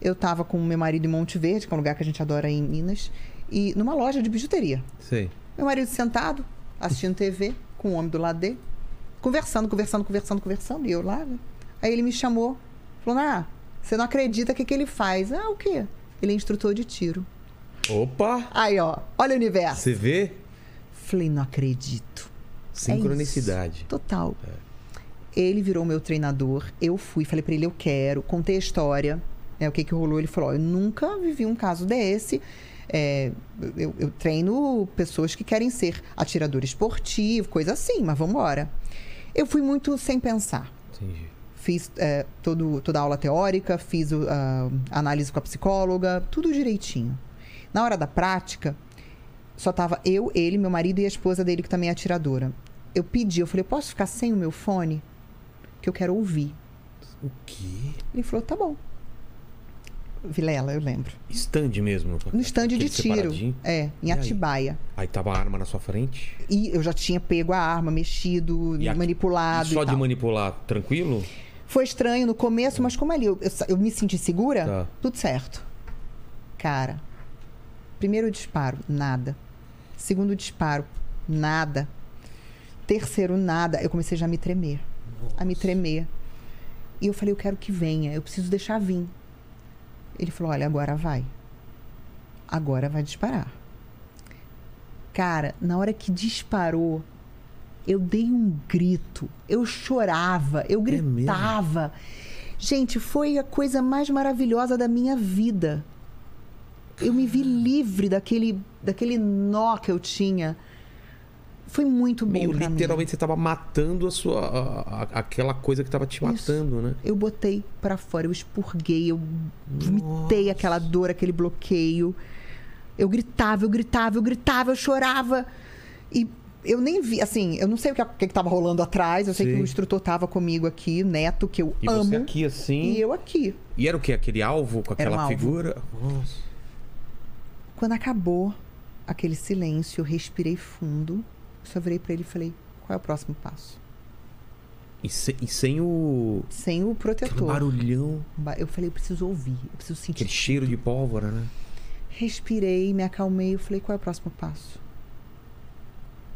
eu tava com meu marido em Monte Verde, que é um lugar que a gente adora em Minas, e numa loja de bijuteria. Sei. Meu marido sentado, assistindo TV, com o homem do lado dele, conversando, conversando, conversando, conversando, e eu lá. né? Aí ele me chamou, falou: Ah, você não acredita o que, que ele faz? Ah, o quê? Ele é instrutor de tiro. Opa! Aí, ó, olha o universo. Você vê? Falei, não acredito. Sincronicidade. Total. Ele virou meu treinador, eu fui, falei pra ele, eu quero, contei a história, né, o que que rolou. Ele falou, ó, eu nunca vivi um caso desse. É, eu, eu treino pessoas que querem ser atirador esportivo, coisa assim, mas vamos embora. Eu fui muito sem pensar. Entendi. Fiz é, todo, toda a aula teórica, fiz a análise com a psicóloga, tudo direitinho. Na hora da prática, só tava eu, ele, meu marido e a esposa dele, que também é atiradora. Eu pedi, eu falei, posso ficar sem o meu fone? Que eu quero ouvir. O quê? Ele falou, tá bom. Vilela, eu lembro. Stand mesmo. No stand de tiro. É, em E aí? Atibaia. Aí tava a arma na sua frente. E eu já tinha pego a arma, mexido, E manipulado. E só e de manipular, tranquilo? Foi estranho no começo, mas como ali eu, eu, eu me senti segura, Tá. tudo certo. Cara, primeiro disparo, nada. Segundo disparo, nada. Terceiro, nada. Eu comecei já a me tremer. A me tremer. E eu falei, eu quero que venha, eu preciso deixar vir. Ele falou, olha, agora vai. Agora vai disparar. Cara, na hora que disparou, eu dei um grito. Eu chorava, eu mesmo? gritava. Gente, foi a coisa mais maravilhosa da minha vida. Eu me vi livre daquele, daquele nó que eu tinha. Foi muito bom Meio pra mim. literalmente você tava matando a sua. a- a- aquela coisa que tava te Isso. matando, né? Eu botei pra fora, eu expurguei, eu vomitei aquela dor, aquele bloqueio. Eu gritava, eu gritava, eu gritava, eu chorava. E eu nem vi, assim, eu não sei o que, que que tava rolando atrás. Eu sei Sim. que o instrutor tava comigo aqui, Neto, que eu E amo. você aqui assim. E eu aqui. E era o quê? Aquele alvo com aquela um figura? Nossa. Quando acabou aquele silêncio, eu respirei fundo. Só virei pra ele e falei: qual é o próximo passo? E, se- e sem o. Sem o Aquele protetor. barulhão, Ba- Eu falei: eu preciso ouvir, eu preciso sentir. aquele cheiro de pólvora, né? Respirei, me acalmei, eu falei, qual é o próximo passo?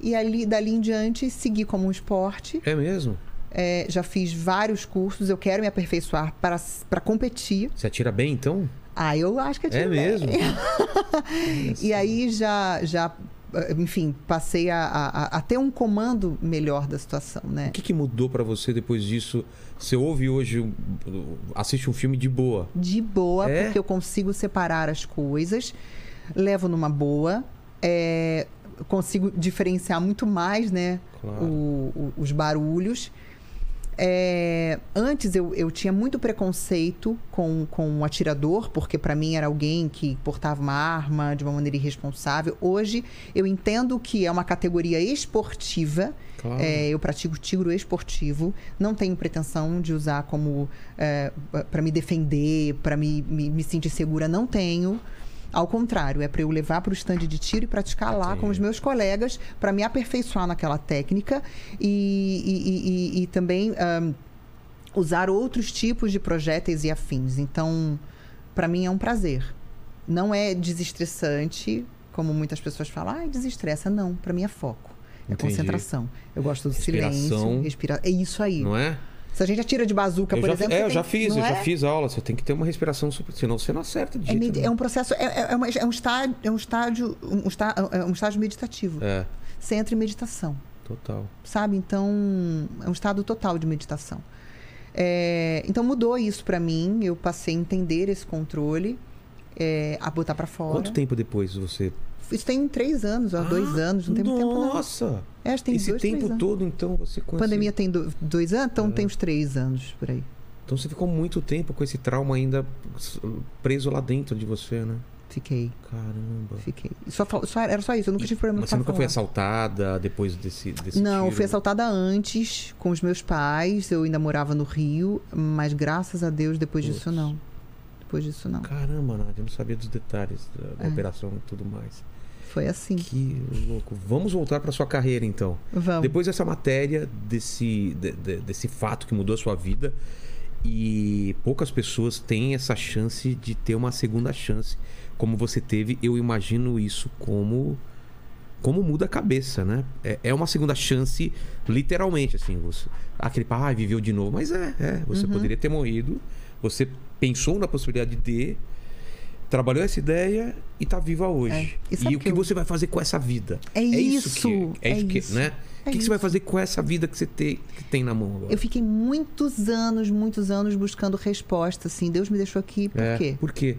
E ali, dali em diante, segui como um esporte. É mesmo? É, já fiz vários cursos, eu quero me aperfeiçoar para, para competir. Você atira bem então? Ah, eu acho que eu É tive mesmo? E aí já, já enfim, passei a, a, a ter um comando melhor da situação, né? O que, que mudou pra você depois disso? Você ouve hoje, assiste um filme de boa. De boa, É? porque eu consigo separar as coisas, levo numa boa, é, consigo diferenciar muito mais, né? Claro. o- o- os barulhos. É, antes eu, eu tinha muito preconceito com, com o atirador, porque para mim era alguém que portava uma arma de uma maneira irresponsável. Hoje eu entendo que é uma categoria esportiva. Claro. É, eu pratico tiro esportivo. Não tenho pretensão de usar como para me defender, para me, me, me sentir segura. Não tenho. Ao contrário, é para eu levar para o stand de tiro e praticar lá com os meus colegas para me aperfeiçoar naquela técnica e, e- e- e- também ahn, usar outros tipos de projéteis e afins. Então, para mim é um prazer. Não é desestressante, como muitas pessoas falam, ah, desestressa. Não, para mim é foco. É Entendi. concentração. Eu gosto do Respiração. silêncio, respira... É isso aí. Não é? Se a gente atira de bazuca, eu por já, exemplo. é, eu tem- já fiz, eu já é? fiz aula. Você tem que ter uma respiração. Senão você não acerta de É, jeito é nenhum. um processo, é, é- é uma- é um estágio, é um estágio, um estágio, é um estágio meditativo. É, Você entra em meditação, total. sabe? Então, é um estado total de meditação. É, então mudou isso pra mim. Eu passei a entender esse controle, é, a botar pra fora. Quanto tempo depois você. Isso tem três anos, ó, dois Ah, anos, não tem muito tempo. Nossa! É, acho que tem Esse dois, tempo todo, então, você A conseguiu. pandemia tem do- dois anos, então É. tem uns três anos por aí. Então você ficou muito tempo com esse trauma ainda preso lá dentro de você, né? Fiquei, Caramba. fiquei. Só, só- era só isso, eu nunca tive problema Mas você nunca foi falar. assaltada depois desse, desse Não, tiro? fui assaltada antes com os meus pais. Eu ainda morava no Rio, mas graças a Deus depois disso não. Depois disso não. Caramba, Nádia, eu não sabia dos detalhes da, da É. operação e tudo mais. Foi assim. Que louco. Vamos voltar para sua carreira, então. Vamos. Depois dessa matéria, desse, de- de- desse fato que mudou a sua vida, e poucas pessoas têm essa chance de ter uma segunda chance, como você teve. Eu imagino isso como como muda a cabeça, né? É, é uma segunda chance, literalmente, assim. Você, aquele pai, ah, viveu de novo. Mas é, é. Você Uhum. poderia ter morrido. Você pensou na possibilidade de. Trabalhou essa ideia e tá viva hoje. É. E E, o que que eu- você vai fazer com essa vida? É isso, que, é, é isso que, isso. né? É o que, que isso. você vai fazer com essa vida que você tem, que tem na mão agora? Eu fiquei muitos anos, muitos anos buscando resposta, assim. Deus me deixou aqui por É, quê? Por quê?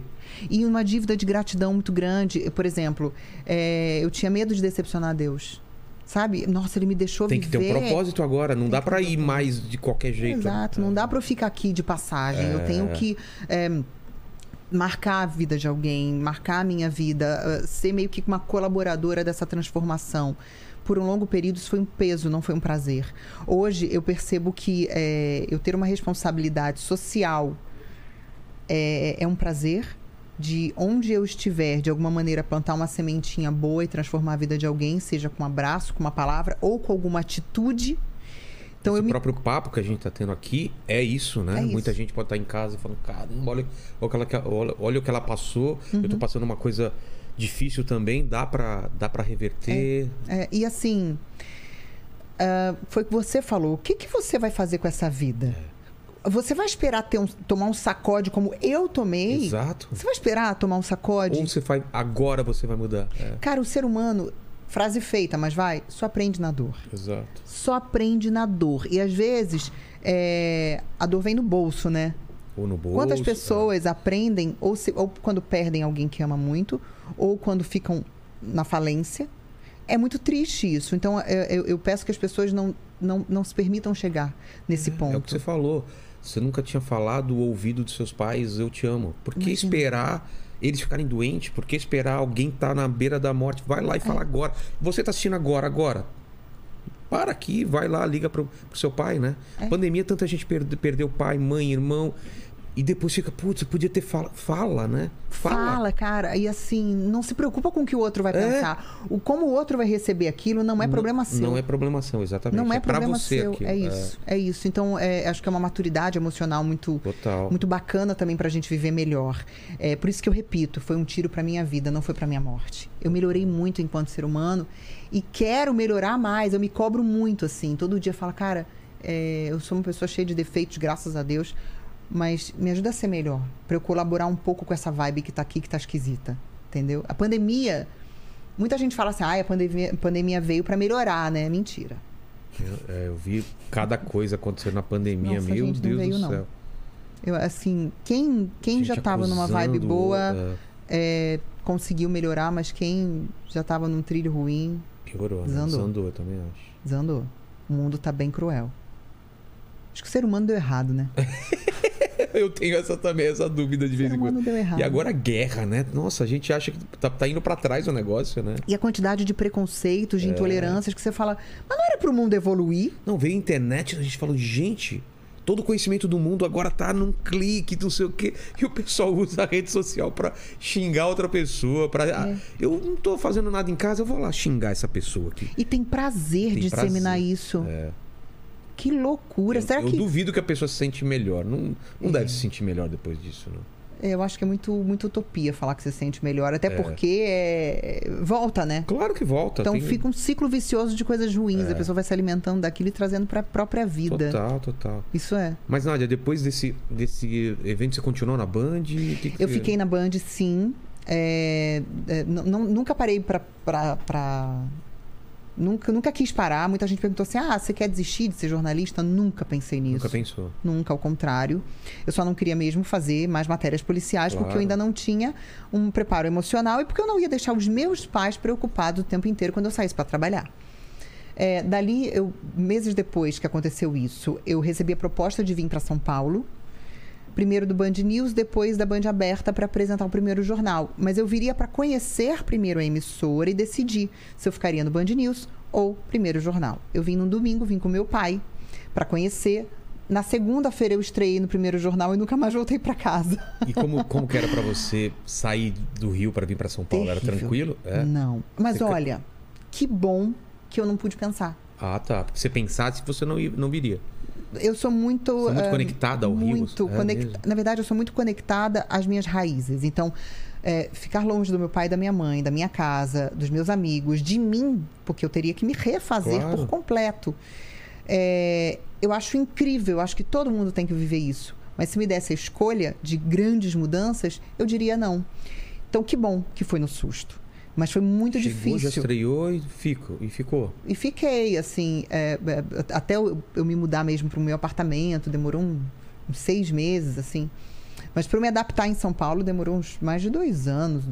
E uma dívida de gratidão muito grande. Por exemplo, é, eu tinha medo de decepcionar Deus. Sabe? Nossa, ele me deixou Tem que ter um propósito agora. Não Tem dá que um ir mais de qualquer jeito. Exato, não dá pra eu ficar aqui de passagem. Eu tenho que é, marcar a vida de alguém, marcar a minha vida, eh, ser meio que uma colaboradora dessa transformação. Por um longo período, isso foi um peso, não foi um prazer. Hoje, eu percebo que é, eu ter uma responsabilidade social é, é um prazer. De onde eu estiver, de alguma maneira, plantar uma sementinha boa e transformar a vida de alguém, seja com um abraço, com uma palavra ou com alguma atitude. Então, Esse eu me próprio papo que a gente tá tendo aqui é isso, né? É isso. Muita gente pode estar em casa e falando, caramba, olha, olha, o que ela- olha, o que ela passou. Eu Uhum. tô passando uma coisa difícil também. Dá pra, dá pra reverter. É, e assim, ah, foi o que você falou. O que, que você vai fazer com essa vida? Você vai esperar ter um- tomar um sacode como eu tomei? Exato. Você vai esperar tomar um sacode? Ou você vai. Agora você vai mudar. É, Cara, o ser humano, frase feita, mas vai, só aprende na dor. exato. Só aprende na dor. E às vezes, é, a dor vem no bolso, né? Ou no bolso. Quantas é. pessoas aprendem, ou, se- ou quando perdem alguém que ama muito, ou quando ficam na falência. É muito triste isso. Então, eu, eu- peço que as pessoas não, não, não se permitam chegar nesse É o que ponto. você falou. Você nunca tinha falado ou ouvido dos seus pais, eu te amo. Por que Imagina. esperar eles ficarem doentes? Por que esperar alguém estar na beira da morte? Vai É. lá e fala agora. Você tá assistindo agora, agora. Para aqui, vai lá, liga pro, pro seu pai, né? É. Pandemia, tanta gente perde- perdeu pai, mãe, irmão. E depois fica, putz, podia ter fala. Fala, né? Fala, cara. E assim, não se preocupa com o que o outro vai É. pensar. O como o outro vai receber aquilo não é problema seu. Não é problema seu, exatamente. Não é pra problema você seu. aquilo. É isso. É. isso. Então, é, acho que é uma maturidade emocional muito, Total. muito bacana também pra gente viver melhor. É por isso que eu repito, foi um tiro pra minha vida, não foi pra minha morte. Eu melhorei muito enquanto ser humano e quero melhorar mais. Eu me cobro muito assim. Todo dia eu falo, cara, é, eu sou uma pessoa cheia de defeitos, graças a Deus, mas me ajuda a ser melhor, Pra eu colaborar um pouco com essa vibe que tá aqui que tá esquisita, entendeu? A pandemia, muita gente fala assim: "Ah, a pandemia, a pandemia veio pra melhorar", né? Mentira. Eu, é, eu vi cada coisa acontecendo na pandemia, Nossa, meu gente, Deus veio, do não. céu. Eu, assim, quem, quem Gente já tava numa vibe boa é, é, conseguiu melhorar, mas quem já tava num trilho ruim, piorou, né? Desandou. Desandou, eu também acho. desandou. O mundo tá bem cruel. Acho que o ser humano deu errado, né? Eu tenho essa também, essa dúvida de vez em quando. E agora a guerra, né? Nossa, a gente acha que tá, tá indo pra trás o negócio, né? E a quantidade de preconceitos, É. de intolerâncias que você fala, mas não era pro mundo evoluir? Não, veio a internet, a gente falou, gente, todo o conhecimento do mundo agora tá num clique, não sei o quê. E o pessoal usa a rede social pra xingar outra pessoa. Pra... É. Ah, eu não tô fazendo nada em casa, eu vou lá xingar essa pessoa aqui. E tem prazer Tem de disseminar prazer, isso. É. Que loucura. Eu, Será eu que. duvido que a pessoa se sente melhor. Não, não É. deve se sentir melhor depois disso, não. Eu acho que é muito, muito utopia falar que se sente melhor. Até porque é, volta, né? Claro que volta. Então tem- É. fica um ciclo vicioso de coisas ruins. A pessoa vai se alimentando daquilo e trazendo pra própria vida. Total, total. Isso é. Mas, Nádia, depois desse, desse evento, você continuou na Band? Que que Eu você- fiquei na Band, sim. É, é, nunca parei pra. Nunca, nunca quis parar. Muita gente perguntou assim: ah, você quer desistir de ser jornalista? Nunca pensei nisso. Nunca pensou. Nunca, ao contrário. Eu só não queria mesmo fazer mais matérias policiais, porque eu Claro. ainda não tinha um preparo emocional e porque eu não ia deixar os meus pais preocupados o tempo inteiro quando eu saísse para trabalhar. É, dali, eu, meses depois que aconteceu isso, eu recebi a proposta de vir para São Paulo. Primeiro do Band News, depois da Band Aberta para apresentar o primeiro jornal. Mas eu viria para conhecer primeiro a emissora e decidir se eu ficaria no Band News ou primeiro jornal. Eu vim num domingo, vim com meu pai para conhecer. Na segunda-feira eu estreiei no primeiro jornal e nunca mais voltei para casa. E como, como que era pra você sair do Rio pra vir pra São Paulo? Era Terrível. tranquilo? É? Não. Mas Você olha, que bom que eu não pude pensar. Ah, tá. Porque você pensasse, você não, não viria. Eu sou muito. Você é muito ah, conectada ao Rio? Muito É? Na verdade, eu sou muito conectada às minhas raízes. Então, é, ficar longe do meu pai da minha mãe, da minha casa, dos meus amigos, de mim, porque eu teria que me refazer Claro. por completo. É, eu acho incrível, eu acho que todo mundo tem que viver isso. Mas se me desse a escolha de grandes mudanças, eu diria não. Então, que bom que foi no susto. Mas foi muito Chegou, já difícil. estreou e, fico, e ficou. E fiquei, assim, é, é, até eu, eu me mudar mesmo para o meu apartamento, demorou um- uns seis meses, assim. Mas para eu me adaptar em São Paulo, demorou uns, mais de dois anos,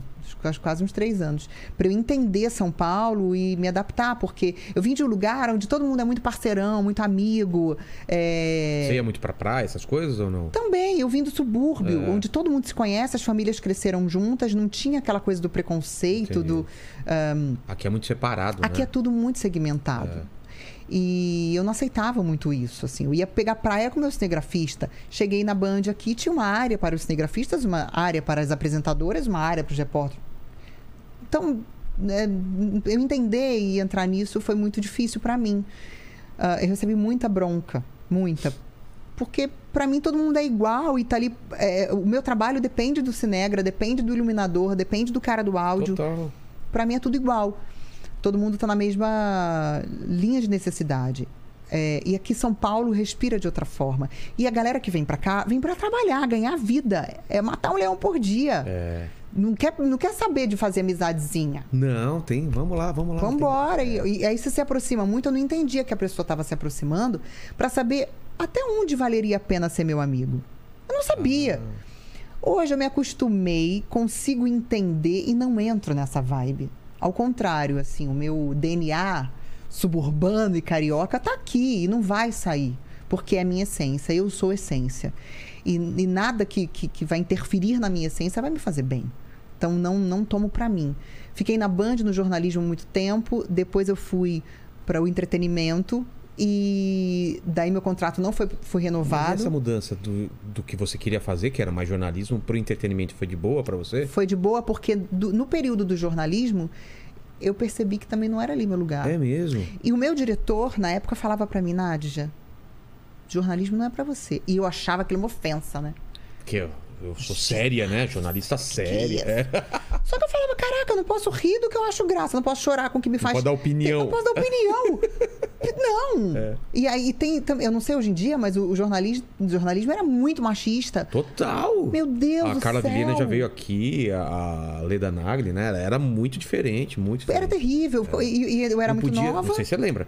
quase uns três anos. Para eu entender São Paulo e me adaptar, porque eu vim de um lugar onde todo mundo é muito parceirão, muito amigo. é, Você ia muito pra praia, essas coisas ou não? também, eu vim do subúrbio, É. onde todo mundo se conhece, as famílias cresceram juntas, não tinha aquela coisa do preconceito, Entendi. do. ahn, Aqui é muito separado, Aqui né? é tudo muito segmentado. É. E eu não aceitava muito isso, assim. Eu ia pegar praia com meu cinegrafista. Cheguei na Band aqui, tinha uma área para os cinegrafistas, uma área para as apresentadoras, uma área para os repórteres. Então, né, eu entender e entrar nisso foi muito difícil para mim. Ah, eu recebi muita bronca, muita. Porque para mim todo mundo é igual e tá ali. é, o meu trabalho depende do Cinegra, depende do iluminador, depende do cara do áudio. Total. Para mim é tudo igual. Todo mundo está na mesma linha de necessidade. É, e aqui São Paulo respira de outra forma. E a galera que vem para cá, vem para trabalhar, ganhar vida. É matar um leão por dia. É. Não, quer, não quer saber de fazer amizadezinha. Não, tem. Vamos lá, vamos lá. Vamos tem- embora. E, e aí você se aproxima muito. Eu não entendia que a pessoa estava se aproximando para saber até onde valeria a pena ser meu amigo. Eu não sabia. Hoje eu me acostumei, consigo entender e não entro nessa vibe. Ao contrário, assim, o meu DNA suburbano e carioca tá aqui e não vai sair, porque é minha essência, eu sou essência. E, e nada que, que, que vai interferir na minha essência vai me fazer bem. Então não, não tomo pra mim. Fiquei na Band no jornalismo muito tempo, depois eu fui para o entretenimento e daí meu contrato não foi, foi Mas renovado. essa mudança do, do que você queria fazer, que era mais jornalismo, pro entretenimento foi de boa pra você? Foi de boa porque do- no período do jornalismo eu percebi que também não era ali meu lugar. É mesmo? E o meu diretor na época falava pra mim, Nádia, jornalismo não é pra você. E eu achava aquilo uma ofensa, né? Porque eu, eu sou séria, né? Jornalista séria. É. Só que eu falava, caraca, eu não posso rir do que eu acho graça, não posso chorar com o que me faz. pode dar opinião. Eu não posso dar opinião. não. E aí tem eu não sei hoje em dia, mas o, jornalismo, o jornalismo era muito machista. Total. Meu Deus A do Carla céu. Vilhena já veio aqui, a a Leda Nagli, né? Ela era muito diferente, muito Era diferente. terrível. E, e eu era não muito podia, nova. Não sei se você lembra.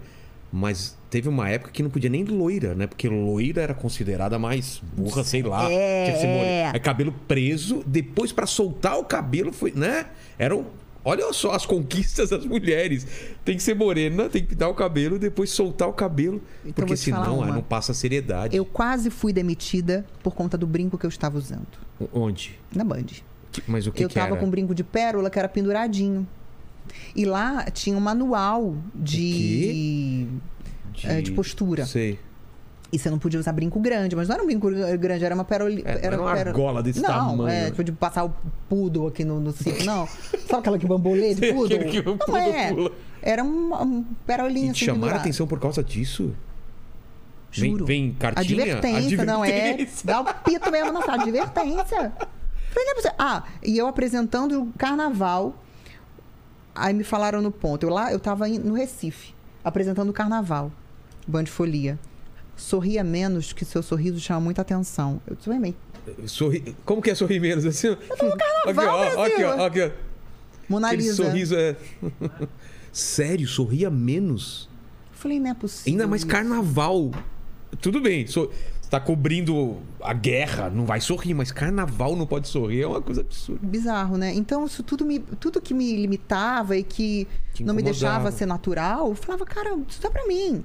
Mas teve uma época que não podia nem loira, né? Porque loira era considerada mais burra, sei lá. É, Tinha que ser more- é. Aí cabelo preso, depois pra soltar o cabelo foi, né? Eram Olha só as conquistas das mulheres. Tem que ser morena, tem que pintar o cabelo, depois soltar o cabelo. Então, porque senão ah, uma. não passa a seriedade. Eu quase fui demitida por conta do brinco que eu estava usando. Onde? Na Band. Que- Mas o que, eu que tava era? com um brinco de pérola que era penduradinho. E lá tinha um manual de, eh, de postura. Sei. E você não podia usar brinco grande, mas não era um brinco grande, era uma pérola. É, era uma argola desse não, tamanho, É, né? tipo de passar o poodle aqui no, no não. Sabe aquela que bambolê de Sei, poodle? que o não é. pula. Era uma, uma perolinha E assim. chamaram atenção por causa disso? Vem, Juro. vem cartinha? Advertência, não é? Advertência. Dá o pito mesmo na sala. Advertência. Não é. Ah, e eu apresentando o carnaval. Aí me falaram no ponto. Eu lá, eu tava no Recife, apresentando o carnaval. Band Folia. Sorria menos, que seu sorriso chama muita atenção. Eu disse, bem, Sorri... Como que é sorrir menos assim? Eu tô no carnaval, aqui, ó, aqui, ó, aqui, ó. Mona Aquele Lisa. sorriso é. Sério, sorria menos. Falei, não é possível. Ainda mais isso. carnaval. Tudo bem. Você tá cobrindo a guerra, não vai sorrir, mas carnaval não pode sorrir, é uma coisa absurda. Bizarro, né? Então, isso tudo, me, tudo que me limitava e que Te não me deixava ser natural, eu falava, cara, isso é pra mim.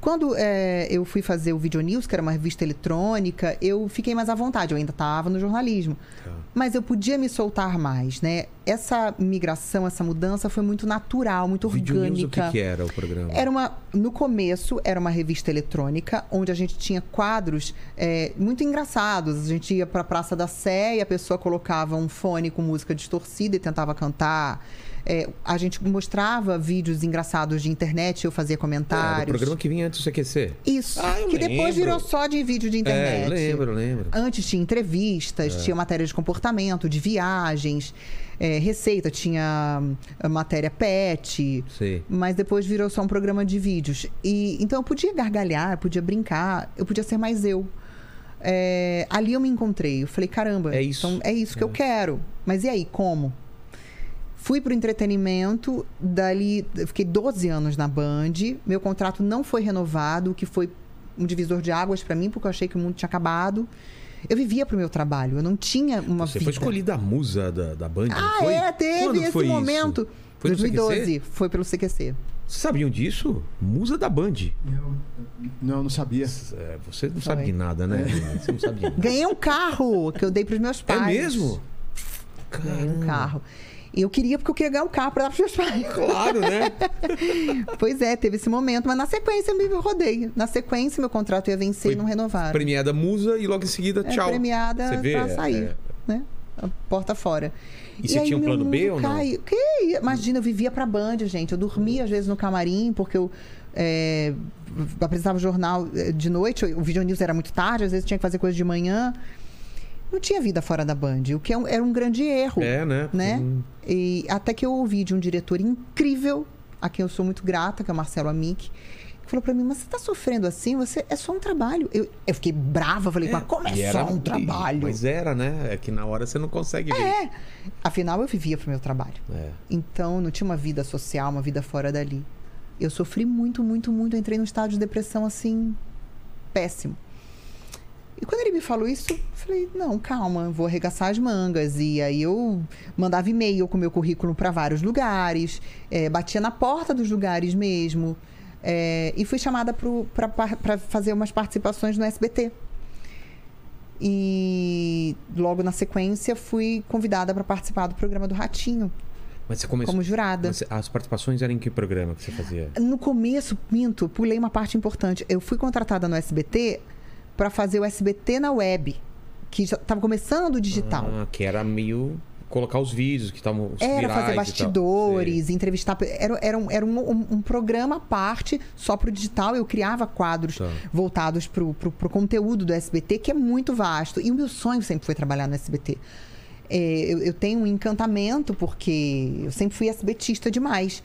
Quando é, eu fui fazer o Video News, que era uma revista eletrônica, eu fiquei mais à vontade. Eu ainda estava no jornalismo. Tá. Mas eu podia me soltar mais, né? Essa migração, essa mudança foi muito natural, muito Video News, o orgânica. que, que era o programa? Era uma, no começo, era uma revista eletrônica, onde a gente tinha quadros é, muito engraçados. A gente ia para a Praça da Sé e a pessoa colocava um fone com música distorcida e tentava cantar. É, a gente mostrava vídeos engraçados de internet, eu fazia Era o comentários. programa que vinha antes do CQC. Isso, Ah, que depois lembro. virou só de vídeo de internet. É, lembro, lembro. Antes tinha entrevistas, É. tinha matéria de comportamento, de viagens, é, receita, tinha hum, matéria pet. Sei. Mas depois virou só um programa de vídeos. E então eu podia gargalhar, eu podia brincar, eu podia ser mais eu. É, ali eu me encontrei. Eu falei, caramba, É isso. então é isso que eu quero. Mas e aí, como? Fui pro entretenimento, dali fiquei 12 anos na Band. Meu contrato não foi renovado, o que foi um divisor de águas para mim, porque eu achei que o mundo tinha acabado. Eu vivia pro meu trabalho, eu não tinha uma Você vida. foi escolhida a musa da, da Band, Ah, foi? é, teve Quando esse foi isso? momento. Foi no 2012, CQC? foi pelo CQC. Vocês sabiam disso? Musa da Band. Não, não sabia. É, você não sabe de nada, né? Você não sabe de nada. Ganhei um carro que eu dei pros meus É pais. mesmo? Ganhei um carro. E eu queria porque eu queria ganhar um carro pra dar pros meus pais. Claro, né? Pois é, teve esse momento, mas na sequência eu me rodei. Na sequência, meu contrato ia vencer Foi e não renovaram. Premiada musa e logo em seguida, É, tchau. premiada Você vê? pra sair, É. né? A porta fora. E você aí tinha um plano B ou não? Que? Imagina, eu vivia pra Band, gente. Eu dormia às vezes no camarim, porque eu é, apresentava jornal eh, de noite, o Video News era muito tarde, às vezes tinha que fazer coisa de manhã. Não tinha vida fora da Band, o que é um- era um grande erro. É, né? né? Hum. E até que eu ouvi de um diretor incrível, a quem eu sou muito grata, que é o Marcelo Amick, que falou pra mim: Mas você tá sofrendo assim? Você é só um trabalho. Eu, eu fiquei brava, falei: Mas como é E só era- um trabalho? Mas era, né? É que na hora você não consegue ver. É. Afinal, eu vivia pro meu trabalho. É. Então, não tinha uma vida social, uma vida fora dali. Eu sofri muito, muito, muito. Eu entrei num estado de depressão assim, péssimo. E quando ele me falou isso, eu falei, não, calma, vou arregaçar as mangas. E aí eu mandava e-mail com meu currículo para vários lugares, é, batia na porta dos lugares mesmo. é, e fui chamada para fazer umas participações no SBT. E logo na sequência fui convidada para participar do programa do Ratinho, Mas você começou. como jurada. Mas As participações eram em que programa que você fazia? No começo, minto, pulei uma parte importante. Eu fui contratada no SBT para fazer o SBT na web, que já estava começando o digital. Ah, que era meio colocar os vídeos que estavam Era fazer bastidores, entrevistar. Era, era, um, era um, um- um programa à parte só pro digital. Eu criava quadros Tá. voltados pro, pro, pro conteúdo do SBT, que é muito vasto. E o meu sonho sempre foi trabalhar no SBT. É, eu, eu tenho um encantamento, porque eu sempre fui SBTista demais.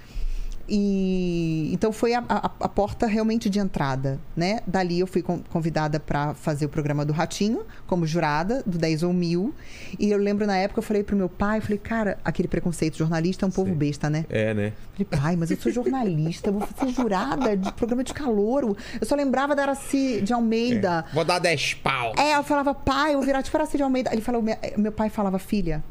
E então foi a, a- a porta realmente de entrada, né? Dali eu fui con- convidada para fazer o programa do Ratinho, como jurada, do 10 ou 1000. E eu lembro na época, eu falei pro meu pai, eu falei, cara, aquele preconceito jornalista é um povo Sim. besta, né? É, né? Falei, pai, mas eu sou jornalista, vou ser jurada de programa de calouro. Eu só lembrava da Araci de Almeida. Vou dar 10 pau. É, eu falava, pai, eu vou virar tipo Araci de Almeida. Ele falou, meu pai falava, filha,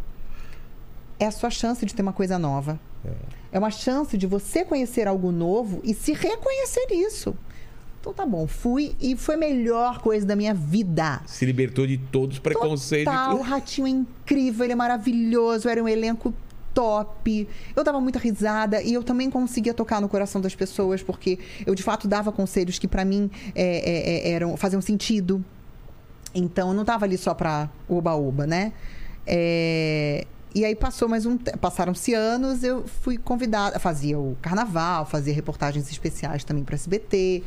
é a sua chance de ter uma coisa nova. É uma chance de você conhecer algo novo e se reconhecer nisso. Então tá bom, fui e foi a melhor coisa da minha vida. Se libertou de todos os preconceitos. Total, o. Ratinho é incrível, ele é maravilhoso, era um elenco top. Eu dava muita risada e eu também conseguia tocar no coração das pessoas, porque eu de fato dava conselhos que pra mim é, é, é, eram, faziam sentido. Então eu não tava ali só pra oba-oba, né? É, E aí passou mais um. Passaram-se anos, eu fui convidada. Fazia o carnaval, fazia reportagens especiais também para SBT.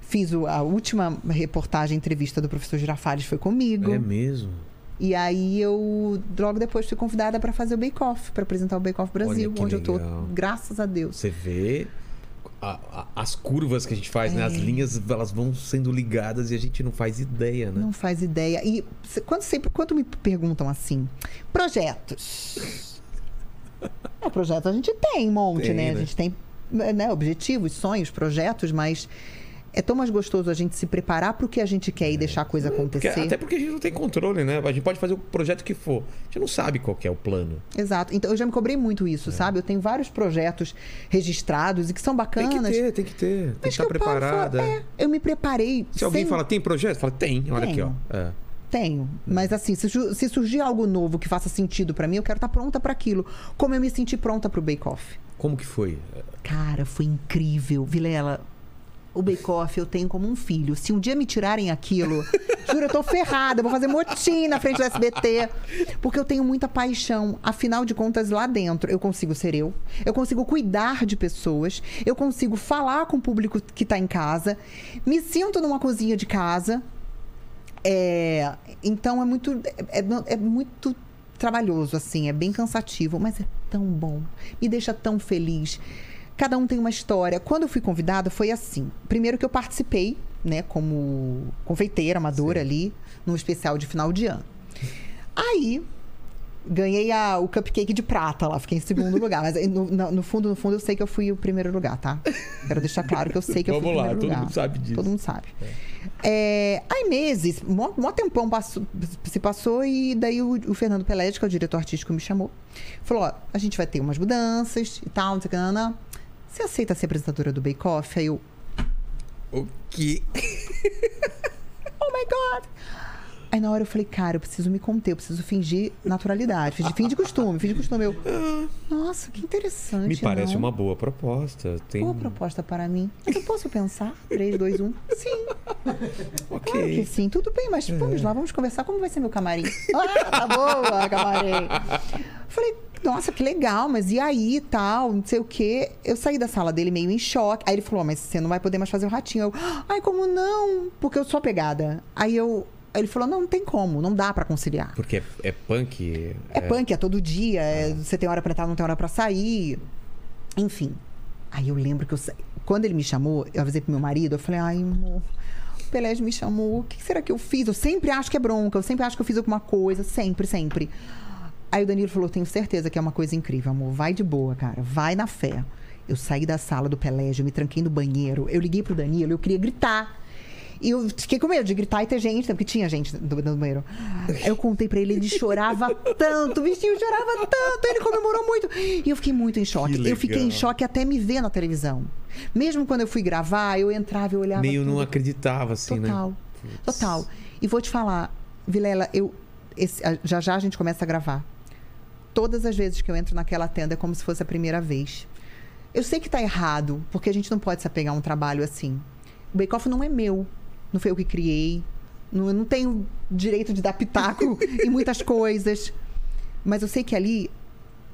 Fiz o- a última reportagem, entrevista do professor Girafales foi comigo. É mesmo. E aí eu logo depois fui convidada para fazer o Bake Off, para apresentar o Bake Off Brasil, onde eu tô, legal. graças a Deus. Você vê a- a- as curvas que a gente faz, né? As linhas, elas vão sendo ligadas e a gente não faz ideia, né? Não faz ideia. E quando, sempre, quando me perguntam assim, projetos. É, projeto a gente tem um monte, Tem, né? A né? gente tem né, objetivos, sonhos, projetos, mas é tão mais gostoso a gente se preparar para o que a gente quer e deixar a coisa Porque- acontecer. até porque a gente não tem controle, né? A gente pode fazer o projeto que for. A gente não sabe qual que é o plano. Exato. Então eu já me cobrei muito isso, sabe? Eu tenho vários projetos registrados e que são É. Tem bacanas. que ter, tem que ter. Tem que Mas estar falo, preparada. é, eu me preparei. Se alguém sem- fala, tem projeto? Fala, tem. Olha aqui, ó. Tenho. É. Tenho. Mas assim, se, se surgir algo novo que faça sentido pra mim, eu quero estar pronta pra aquilo. Como eu me senti pronta pro Bake Off. Como que foi? Cara, foi incrível. Vilela, o Bake Off eu tenho como um filho. Se um dia me tirarem aquilo, juro, eu tô ferrada. Vou fazer motim na frente do SBT. Porque eu tenho muita paixão. Afinal de contas, lá dentro, eu consigo ser eu. Eu consigo cuidar de pessoas. Eu consigo falar com o público que tá em casa. Me sinto numa cozinha de casa. É, então é muito, é- é muito trabalhoso, assim, é bem cansativo, mas é tão bom. Me deixa tão feliz. Cada um tem uma história. Quando eu fui convidada, foi assim. Primeiro que eu participei, né, como confeiteira amadora ali, num especial de final de ano. Aí, ganhei a- o cupcake de prata lá, fiquei em segundo lugar. Mas no, no- fundo, no fundo, eu sei que eu fui o primeiro lugar, tá? Quero deixar claro que eu sei que eu fui Vamos o lá, primeiro todo lugar. mundo sabe disso. Todo mundo sabe. É, aí meses, mó, mó tempão passou- se passou e daí o, o Fernando Pelé, que é o diretor artístico, me chamou. Falou, ó, a gente vai ter umas mudanças e tal, não sei o que, não, não. Você aceita ser apresentadora do Bake Off? Aí eu, O que? oh my God! Aí na hora eu falei, cara, eu preciso me conter, eu preciso fingir naturalidade, fingir, fingir de costume, fingir de costume. Eu, nossa, que interessante. Me parece não? uma boa proposta. Tem... Boa proposta para mim. Mas eu posso pensar? 3, 2, 1. Sim, Ok. claro que sim. Tudo bem, mas vamos lá, vamos conversar. Como vai ser meu camarim? Ah, tá boa, camarim. Falei, nossa, que legal, mas e aí tal, não sei o quê. Eu saí da sala dele meio em choque. Aí ele falou, "Ó, mas você não vai poder mais fazer o ratinho. Eu, ai, como não? Porque eu sou apegada. Aí eu. Ele falou, não, não tem como, não dá pra conciliar. Porque é, é punk. É, punk, é todo dia, é- você tem hora pra entrar, não tem hora pra sair. Enfim. Aí eu lembro que eu quando ele me chamou, eu avisei pro meu marido, eu falei, ai, amor, o Pelé me chamou, o que será que eu fiz? Eu sempre acho que é bronca, eu sempre acho que eu fiz alguma coisa, sempre, sempre. Aí o Danilo falou, tenho certeza que é uma coisa incrível, amor, vai de boa, cara, vai na fé. Eu saí da sala do Pelégio, me tranquei no banheiro, eu liguei pro Danilo, eu queria gritar. E eu fiquei com medo de gritar e ter gente, porque tinha gente no, no banheiro. Eu contei pra ele, ele chorava tanto, o bichinho chorava tanto, ele comemorou muito. E eu fiquei muito em choque. Que Eu fiquei em choque até me ver na televisão. Mesmo quando eu fui gravar, eu entrava e olhava. Meio não tudo. acreditava, assim, Total. né? Total. E vou te falar, Vilela, eu esse- já já a gente começa a gravar. Todas as vezes que eu entro naquela tenda é como se fosse a primeira vez. Eu sei que tá errado, porque a gente não pode se apegar a um trabalho assim. O Bake Off não é meu. Não foi eu que criei. Não, eu não tenho direito de dar pitaco em muitas coisas. Mas eu sei que ali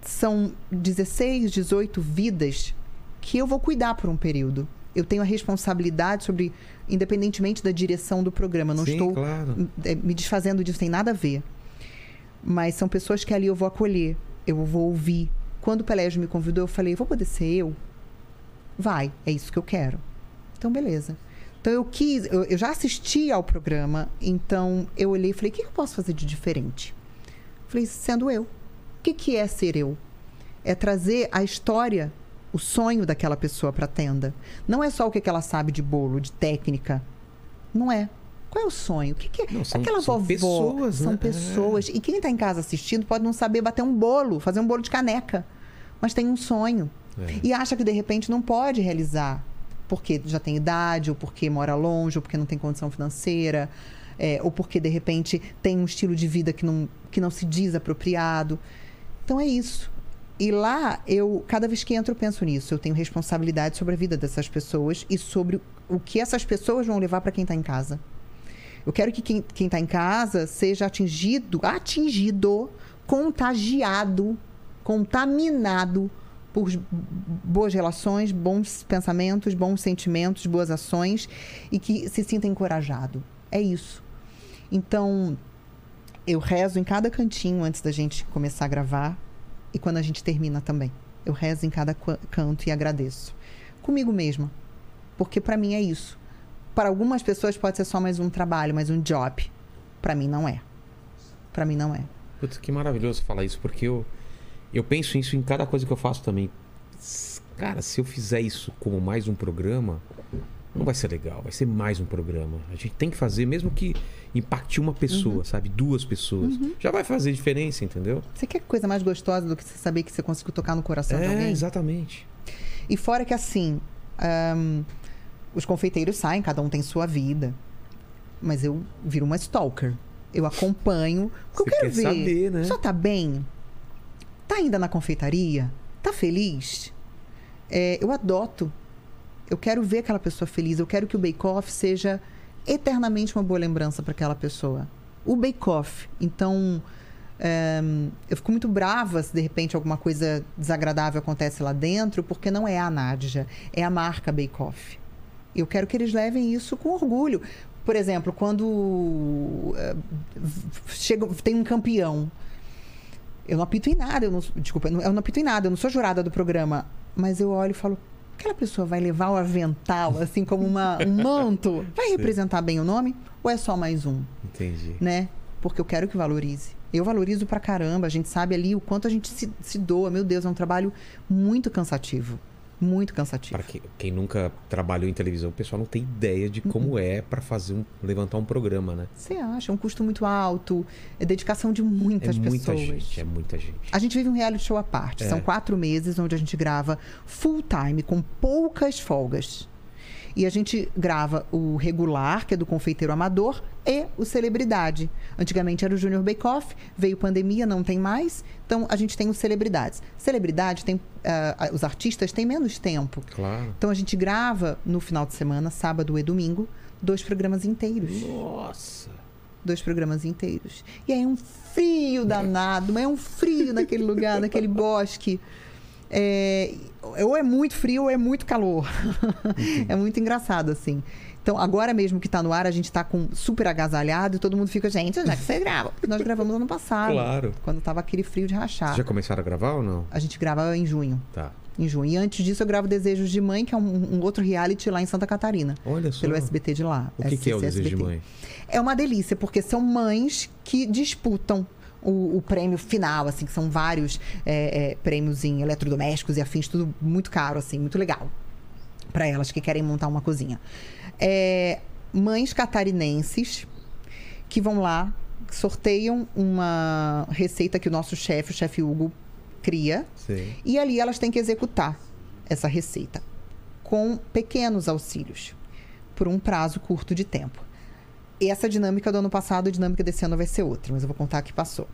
são 16, 18 vidas que eu vou cuidar por um período. Eu tenho a responsabilidade sobre, independentemente da direção do programa. Eu não Sim, estou claro. eh, me desfazendo disso, tem nada a ver. Mas são pessoas que ali eu vou acolher, eu vou ouvir. Quando o Pelégio me convidou, eu falei: vou poder ser eu? Vai, é isso que eu quero. Então, beleza. Então, eu quis, eu, eu já assisti ao programa, então eu olhei e falei: o que que eu posso fazer de diferente? Falei: sendo eu. O que, que é ser eu? É trazer a história, o sonho daquela pessoa para a tenda. Não é só o que, que ela sabe de bolo, de técnica. Não é. Qual é o sonho? O que, que é? Não, são- Aquela são vovó. pessoas, são né? pessoas. E quem está em casa assistindo pode não saber bater um bolo, fazer um bolo de caneca. Mas tem um sonho. É. E acha que de repente não pode realizar. Porque já tem idade, ou porque mora longe, ou porque não tem condição financeira, é, ou porque de repente tem um estilo de vida que não, que não se diz apropriado. Então é isso. E lá, eu, cada vez que entro, eu penso nisso. Eu tenho responsabilidade sobre a vida dessas pessoas e sobre o que essas pessoas vão levar para quem está em casa. Eu quero que quem está em casa seja atingido, atingido, contagiado, contaminado por boas relações, bons pensamentos, bons sentimentos, boas ações e que se sinta encorajado. É isso. Então, eu rezo em cada cantinho antes da gente começar a gravar e quando a gente termina também. Eu rezo em cada canto e agradeço. Comigo mesma. Porque para mim é isso. Para algumas pessoas pode ser só mais um trabalho, mais um job. Para mim não é. Para mim não é. Putz, que maravilhoso falar isso, porque eu, eu penso isso em cada coisa que eu faço também. Cara, se eu fizer isso como mais um programa, não vai ser legal, vai ser mais um programa. A gente tem que fazer, mesmo que impacte uma pessoa, Uhum. sabe? Duas pessoas. Já vai fazer diferença, entendeu? Você quer coisa mais gostosa do que você saber que você conseguiu tocar no coração de É, alguém? exatamente. E fora que assim, ahn, os confeiteiros saem, cada um tem sua vida. Mas eu viro uma stalker. Eu acompanho. Porque Você eu quero quer ver. saber, né? Só tá bem? Tá ainda na confeitaria? Tá feliz? É, eu adoto. Eu quero ver aquela pessoa feliz. Eu quero que o Bake Off seja eternamente uma boa lembrança para aquela pessoa. O Bake Off. Então, é, eu fico muito brava se de repente alguma coisa desagradável acontece lá dentro, porque não é a Nádia, é a marca Bake Off. Eu quero que eles levem isso com orgulho. Por exemplo, quando eh, chega, tem um campeão. Eu não apito em nada, eu não, desculpa, eu não, eu não apito em nada, eu não sou jurada do programa. Mas eu olho e falo, aquela pessoa vai levar o avental, assim como uma, um manto? Vai representar bem o nome? Ou é só mais um? Entendi. né? Porque eu quero que valorize. Eu valorizo pra caramba. A gente sabe ali o quanto a gente se, se doa. Meu Deus, é um trabalho muito cansativo. Muito cansativo. Para quem, quem nunca trabalhou em televisão, o pessoal não tem ideia de como é para fazer um levantar um programa, né? Você acha? É um custo muito alto. É dedicação de É muitas muita pessoas. gente, é muita gente. A gente vive um reality show à parte. É. São quatro meses onde a gente grava full time, com poucas folgas. E a gente grava o regular, que é do confeiteiro amador, e o celebridade. Antigamente era o Junior Bake Off, veio pandemia, não tem mais. Então a gente tem os celebridades. Celebridade tem. ah, os artistas têm menos tempo. Claro. Então a gente grava no final de semana, sábado e domingo, dois programas inteiros Nossa. dois programas inteiros. E aí um frio danado, mas é um frio naquele lugar, naquele bosque. É, ou é muito frio ou é muito calor. é muito engraçado, assim. Então, agora mesmo que tá no ar, a gente tá com super agasalhado e todo mundo fica, gente, onde é que você grava? Porque nós gravamos ano passado. Claro. Quando tava aquele frio de rachar. Vocês já começaram a gravar ou não? A gente grava em junho. Tá. Em junho. E antes disso, eu gravo Desejos de Mãe, que é um, um outro reality lá em Santa Catarina. Olha só. Pelo SBT de lá. O que, que é o desejo de SBT. mãe? É uma delícia, porque são mães que disputam o, o prêmio final, assim, que são vários é, é, prêmios em eletrodomésticos e afins, tudo muito caro, assim, muito legal. Para elas que querem montar uma cozinha. É, mães catarinenses que vão lá, sorteiam uma receita que o nosso chefe, o chefe Hugo, cria. Sei. E ali elas têm que executar essa receita com pequenos auxílios por um prazo curto de tempo. Essa dinâmica do ano passado, a dinâmica desse ano vai ser outra, mas eu vou contar a que passou.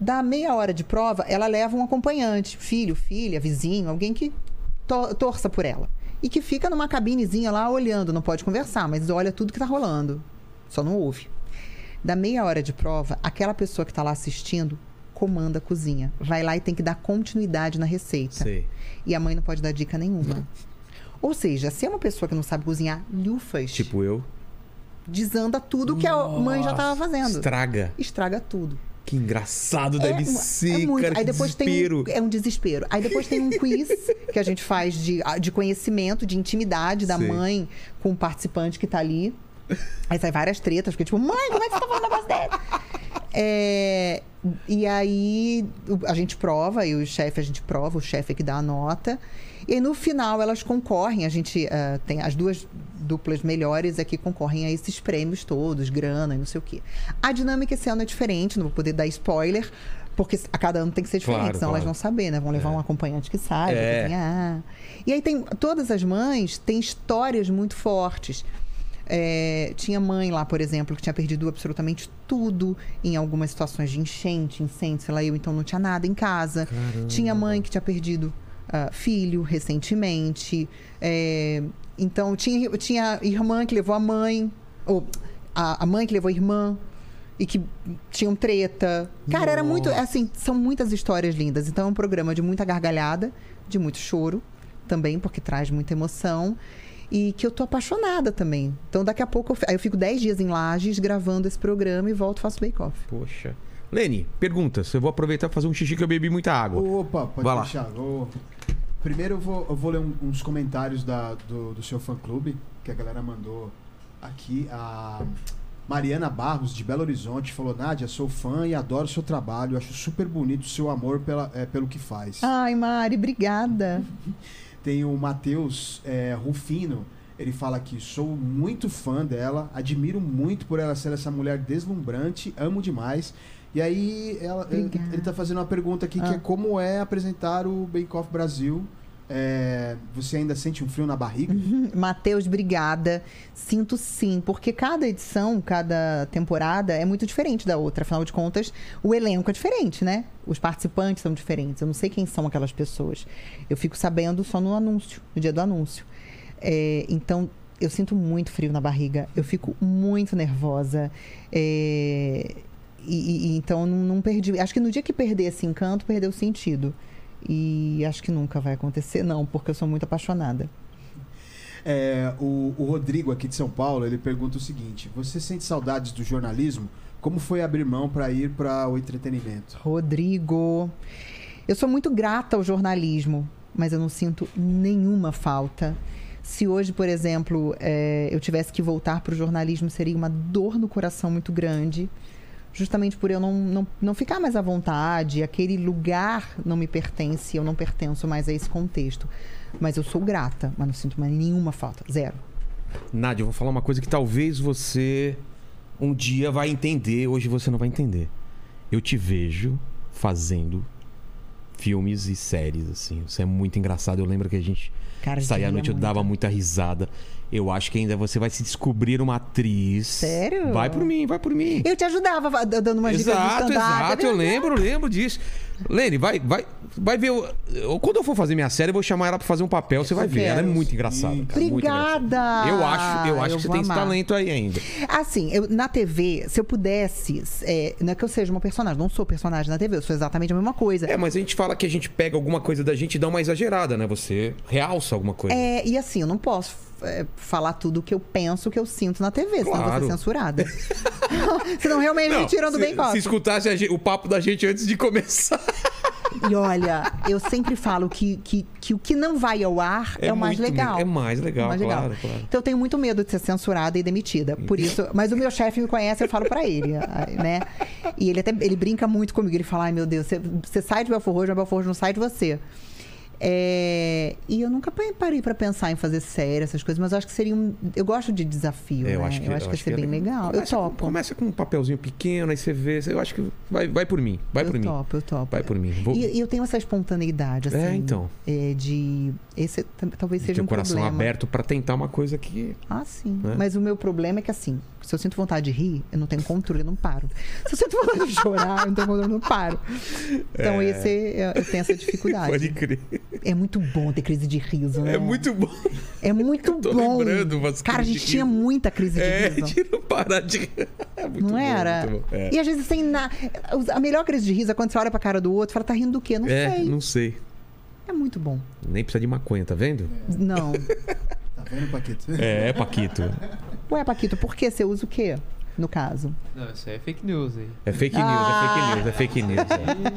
Da meia hora de prova, ela leva um acompanhante, filho, filha, vizinho, alguém que to- torça por ela. E que fica numa cabinezinha lá olhando, não pode conversar, mas olha tudo que tá rolando. Só não ouve. Da meia hora de prova, aquela pessoa que tá lá assistindo comanda a cozinha. Vai lá e tem que dar continuidade na receita. Sei. E a mãe não pode dar dica nenhuma. Ou seja, se é uma pessoa que não sabe cozinhar, lufas, Tipo eu. Desanda tudo que a mãe já estava fazendo. Estraga. Estraga tudo. Que engraçado deve é, ser, é muito. cara. Aí depois desespero. tem um, é um desespero. Aí depois tem um quiz que a gente faz de, de conhecimento, de intimidade da Sei. mãe com o participante que tá ali. Aí sai várias tretas, porque tipo, mãe, como é que você tá falando negócio desse? É, e aí a gente prova, e o chefe a gente prova, o chefe é que dá a nota. E no final elas concorrem, a gente ah, tem as duas duplas melhores é que concorrem a esses prêmios todos, grana e não sei o quê. A dinâmica esse ano é diferente, não vou poder dar spoiler, porque a cada ano tem que ser diferente, Claro, senão elas claro. vão saber, né? Vão levar um acompanhante que saiba É. cozinhar. E aí tem. Todas as mães têm histórias muito fortes. É, tinha mãe lá, por exemplo, que tinha perdido absolutamente tudo em algumas situações de enchente, incêndio, sei lá, eu então não tinha nada em casa. Tinha mãe que tinha perdido ah, filho recentemente. É, então tinha, tinha irmã que levou a mãe, ou a, a mãe que levou a irmã e que tinham treta. Cara, era muito. Assim, são muitas histórias lindas. Então é um programa de muita gargalhada, de muito choro também, porque traz muita emoção. E que eu tô apaixonada também. Então daqui a pouco eu, fi- aí eu fico 10 dias em Lages gravando esse programa e volto e faço bake-off. Poxa. Lene, perguntas. Eu vou aproveitar pra fazer um xixi que eu bebi muita água. Opa, pode Vai lá. deixar. Vou- Primeiro eu vou, eu vou ler um- uns comentários da- do, do seu fã-clube, que a galera mandou aqui. A Mariana Barros, de Belo Horizonte, falou: Nádia, sou fã e adoro o seu trabalho. Acho super bonito o seu amor pela, é, pelo que faz. Ai, Mari, obrigada. Tem o Matheus é, Rufino. Ele fala aqui: sou muito fã dela, admiro muito por ela ser essa mulher deslumbrante, amo demais. E aí ela- ele, ele tá fazendo uma pergunta aqui que Ah. é como é apresentar o Bake Off Brasil. É, você ainda sente um frio na barriga? Matheus, obrigada. Sinto sim, porque cada edição, cada temporada é muito diferente da outra. Afinal de contas, o elenco é diferente, né? Os participantes são diferentes. Eu não sei quem são aquelas pessoas. Eu fico sabendo só no anúncio, no dia do anúncio. É, então, eu sinto muito frio na barriga. Eu fico muito nervosa. É, e, e- então, não, não perdi. Acho que no dia que perder esse encanto, perdeu o sentido. E acho que nunca vai acontecer, não, porque eu sou muito apaixonada. É, o, o Rodrigo, aqui de São Paulo, ele pergunta o seguinte: Você sente saudades do jornalismo? Como foi abrir mão para ir para o entretenimento? Rodrigo. Eu sou muito grata ao jornalismo, mas eu não sinto nenhuma falta. Se hoje, por exemplo, eh, eu tivesse que voltar para o jornalismo, seria uma dor no coração muito grande. Justamente por eu não, não, não ficar mais à vontade, aquele lugar não me pertence, eu não pertenço mais a esse contexto. Mas eu sou grata, mas não sinto mais nenhuma falta. Zero. Nádia, eu vou falar uma coisa que talvez você um dia vai entender, hoje você não vai entender. Eu te vejo fazendo filmes e séries, assim. Isso é muito engraçado. Eu lembro que a gente Cara, saía à noite, eu muito. dava muita risada. Eu acho que ainda você vai se descobrir uma atriz. Sério? Vai por mim, vai por mim. Eu te ajudava va- dando umas dicas de Exato, exato, é eu verdade. lembro, lembro disso. Lene, vai, vai, vai ver. eu- quando eu for fazer minha série, eu vou chamar ela pra fazer um papel, você vai Eu ver. Ela é quero. muito engraçada. cara, muito Obrigada! engraçada. Eu acho, eu acho Eu que você vou tem esse amar. talento aí ainda. Assim, eu, na TV, se eu pudesse. é, não é que eu seja uma personagem, não sou personagem na TV, eu sou exatamente a mesma coisa. É, mas a gente fala que a gente pega alguma coisa da gente e dá uma exagerada, né? Você realça alguma coisa. É, e assim, eu não posso é, falar tudo o que eu penso, o que eu sinto na TV, senão eu vou ser censurada. senão realmente me tiram do se, bem se escutasse gente- o papo da gente antes de começar. E olha, eu sempre falo que, que, que o que não vai ao ar é, o mais muito legal. me- É mais legal, É mais legal. claro. Então eu tenho muito medo de ser censurada e demitida. Por isso, mas o meu chefe me conhece, eu falo pra ele, né? E ele até ele brinca muito comigo, ele fala: "Ai, meu Deus, você, você sai de Belfort Roxo, mas Belfort Roxo não sai de você". É, e eu nunca pa- parei pra pensar em fazer série, essas coisas, mas eu acho que seria um. Eu gosto de desafio, É, eu né? acho que, eu acho que ia ser é bem legal. Começa, eu topo. Começa com um papelzinho pequeno, aí você vê. Eu acho que vai, vai por mim. Vai eu por mim. topo, eu topo. Vai por mim. Vou, E, eu tenho essa espontaneidade, assim. É, então. é, de. Esse talvez de seja um coração problema. aberto pra tentar uma coisa que. Ah, sim. Né? Mas o meu problema é que, assim, se eu sinto vontade de rir, eu não tenho controle, eu não paro. Se eu sinto vontade de chorar, eu não tenho controle, eu não paro. Então, esse, eu eu tenho essa dificuldade. Pode crer. É muito bom ter crise de riso, né? É muito bom. É muito Eu tô bom. lembrando umas Cara, a gente de tinha riso. muita crise de É, riso. de não parar de. É muito não bom, era? muito bom. É. E às vezes sem nada. A melhor crise de riso é quando você olha pra cara do outro e fala, tá rindo do quê? Não É, sei. não sei. É muito bom. Nem precisa de maconha, tá vendo? Não. Tá vendo, Paquito? É, Paquito. Ué, Paquito, por que você usa o quê? No caso. Não, isso aí é fake news aí. É fake news, Ah. é fake news, é fake news.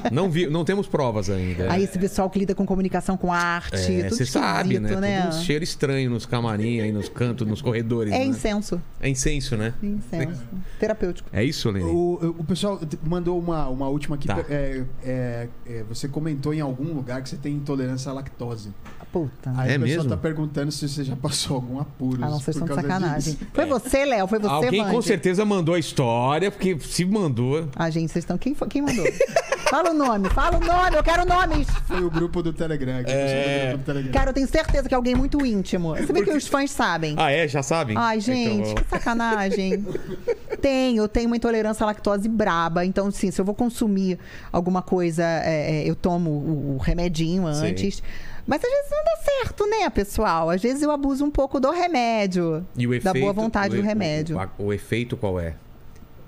é. Não, vi, não temos provas ainda. Aí esse pessoal que lida com comunicação com arte, É, tudo você sabe, né? né? Tudo um cheiro estranho nos camarim, aí nos cantos, nos corredores. É né? incenso. É incenso, né? Incenso. Terapêutico. É isso, Lenny? O, o pessoal mandou uma, uma última aqui. Tá. É, é, é, você comentou em algum lugar que você tem intolerância à lactose. Puta. Aí É o pessoal mesmo? tá perguntando se você já passou algum apuro. Ah, não, vocês por estão de causa sacanagem. disso. Foi você, Léo? Foi você, Alguém com Wandy? certeza mandou a história, porque se mandou. Ah, gente, vocês estão. Quem, foi- quem mandou? fala o nome, fala o nome, eu quero nomes. Foi o grupo do Telegram. aqui, o É. do grupo do Telegram. Cara, eu tenho certeza que é alguém muito íntimo. Se bem que os fãs sabem. Ah, é? Já sabem? Ai, gente, Então, que sacanagem. tenho, eu tenho uma intolerância à lactose braba. Então, sim, se eu vou consumir alguma coisa, é, é, eu tomo o, o remedinho Sim. Mas às vezes não dá certo, né, pessoal? Às vezes eu abuso um pouco do remédio. E o efeito, da boa vontade o, do remédio. O, o efeito qual é?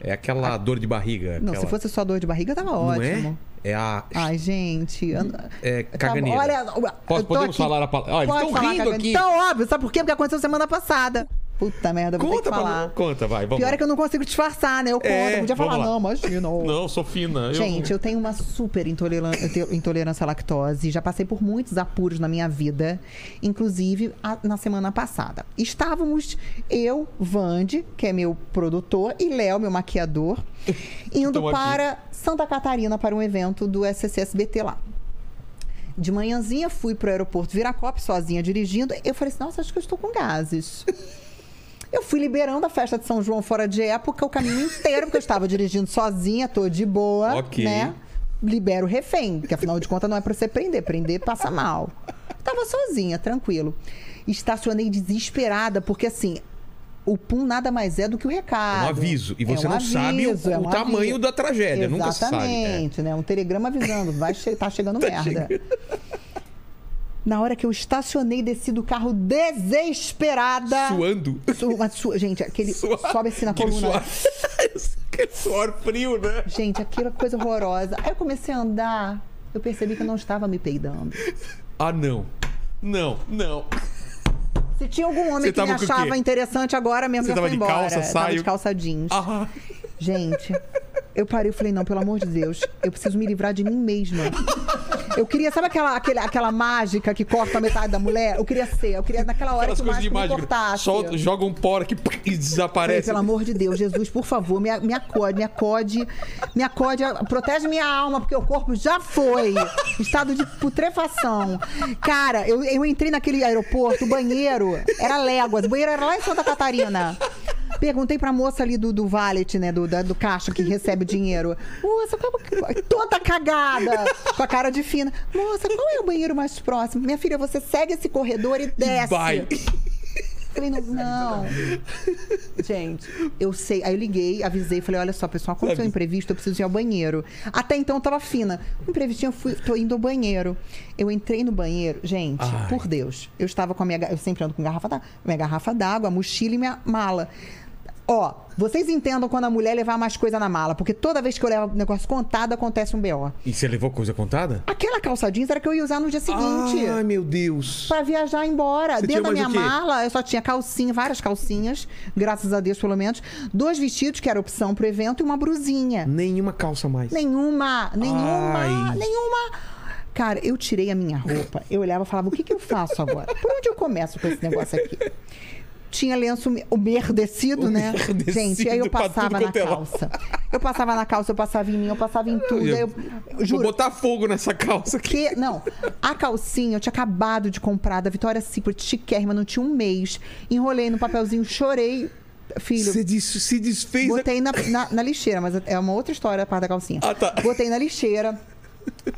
É aquela dor de barriga. Não, aquela... se fosse só dor de barriga, tava Não ótimo. é? É a. Ai, gente. É Tá caganeira. Olha, Posso- podemos aqui. falar a palavra. Ah, eles estão rindo cagando. aqui. Então, óbvio. Sabe por quê? Porque aconteceu semana passada. Puta merda, vou ter Conta, que falar. pra... conta, vai. Vamos Pior é que eu não consigo disfarçar, né? Eu conto. É, eu podia falar, lá. não, imagina. Não, sou fina. Gente, eu tenho uma super eu intolerância à lactose. Já passei por muitos apuros na minha vida, inclusive a- na semana passada. Estávamos eu, Vande, que é meu produtor, e Léo, meu maquiador, indo Estão aqui. para Santa Catarina para um evento do SCSBT lá. De manhãzinha fui pro aeroporto Viracopos sozinha dirigindo. Eu falei assim: nossa, acho que eu estou com gases. Eu fui liberando a festa de São João fora de época o caminho inteiro, porque eu estava dirigindo sozinha, tô de boa, Ok. né? Libero o refém, porque afinal de contas não é pra você prender, prender passa mal. Tava sozinha, tranquilo. Estacionei desesperada, porque assim, o pum nada mais é do que o recado. É um aviso. E É você um não sabe o, aviso, é o um tamanho aviso. da tragédia. Nunca se sabe. É. Exatamente, né? Um telegrama avisando, vai che tá chegando merda. Na hora que eu estacionei, desci do carro desesperada. Suando. Su- su- gente, aquele Suar. sobe assim na coluna. Suor... Aquele suor frio, né? Gente, aquela coisa horrorosa. Aí eu comecei a andar, eu percebi que eu não estava me peidando. Ah, não. Não, não. Se tinha algum homem que me achava interessante agora mesmo, Você já tava foi embora. calça, tava saio? de calça jeans. Ah, Gente, eu parei e falei, não, pelo amor de Deus, eu preciso me livrar de mim mesma. Eu queria, sabe aquela, aquele- aquela mágica que corta a metade da mulher? Eu queria ser, eu queria naquela hora aquelas que o mágico me cortasse. Solta, joga um pó aqui e Falei, desaparece. pelo amor de Deus, Jesus, por favor, me, me acode, me acode, me acode, protege minha alma, porque o corpo já foi. Estado de putrefação. Cara, eu, eu entrei naquele aeroporto, o banheiro era léguas, o banheiro era lá em Santa Catarina. Perguntei pra moça ali do, do valet, né? Do, da- do caixa que recebe o dinheiro. Moça, qual, toda cagada, com a cara de fina. Moça, qual é o banheiro mais próximo? Minha filha, você segue esse corredor e desce. Vai. Falei, não, não. Gente, eu sei. Aí eu liguei, avisei, falei, olha só, pessoal, aconteceu um imprevisto, eu preciso ir ao banheiro. Até então eu tava fina. Um imprevistinho, eu fui, tô indo ao banheiro. Eu entrei no banheiro, gente, Ai. por Deus. Eu estava com a minha. Eu sempre ando com garrafa d'água, minha garrafa d'água, mochila e minha mala. Ó, vocês entendam quando a mulher levar mais coisa na mala, porque toda vez que eu levo negócio contado, acontece um BO. E você levou coisa contada? Aquela calça jeans era que eu ia usar no dia seguinte. Ai, meu Deus. Pra viajar embora. Você Dentro da minha mala, eu só tinha calcinha, várias calcinhas, graças a Deus, pelo menos. Dois vestidos, que era opção pro evento, e uma brusinha. Nenhuma calça mais. Nenhuma, nenhuma, Ai. nenhuma. Cara, eu tirei a minha roupa, eu olhava e falava, o que, que eu faço agora? Por onde eu começo com esse negócio aqui? Tinha lenço umedecido, né? Umedecido Gente, aí eu passava na é calça. Eu passava na calça, eu passava em mim, eu passava em tudo. aí eu, Vou juro, botar fogo nessa calça aqui. que, não, a calcinha eu tinha acabado de comprar da Vitória Secret, chiquérrima, não tinha um mês. Enrolei no papelzinho, chorei. Filho, Você des- se desfez. a- Botei na, na, na lixeira, mas é uma outra história a parte da calcinha. Ah, tá. Botei na lixeira.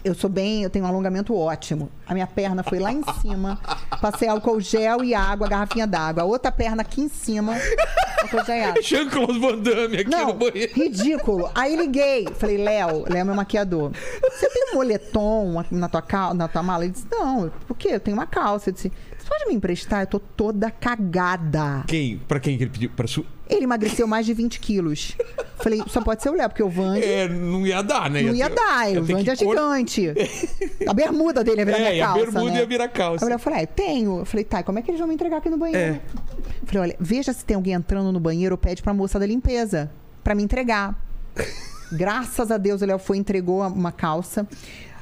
Eu sou bem, eu tenho um alongamento ótimo. A minha perna foi lá em cima. Passei álcool gel e água, garrafinha d'água. A outra perna aqui em cima. Álcool gel e água. Jean-Claude Van Damme aqui no Não, banheiro. ridículo. Aí liguei. Falei, Léo, Léo é meu maquiador. Você tem um moletom na tua, cal- na tua mala? Ele disse, não. Por quê? Eu tenho uma calça. Eu disse, pode me emprestar? Eu tô toda cagada. Quem? Pra quem que ele pediu? Pra su... Ele emagreceu mais de 20 quilos. Falei, só pode ser o Léo, porque o Vande É, não ia dar, né? não ia ter- dar. ia O Vande é cor- gigante. A bermuda dele ia virar É, minha e a calça, bermuda né? ia virar calça. Aí eu falei, ah, tenho. Eu falei, tá, e como é que eles vão me entregar aqui no banheiro? É. Falei, olha, veja se tem alguém entrando no banheiro ou pede pra moça da limpeza pra me entregar. Graças a Deus, o Léo foi e entregou uma calça.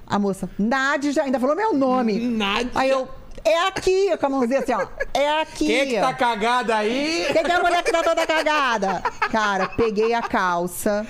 A moça, Nádia, ainda falou meu nome. Nádia. Aí eu, é aqui, com a mãozinha assim, ó. É aqui. Quem é que tá cagada aí? Quem que é a mulher que tá toda cagada? Cara, peguei a calça.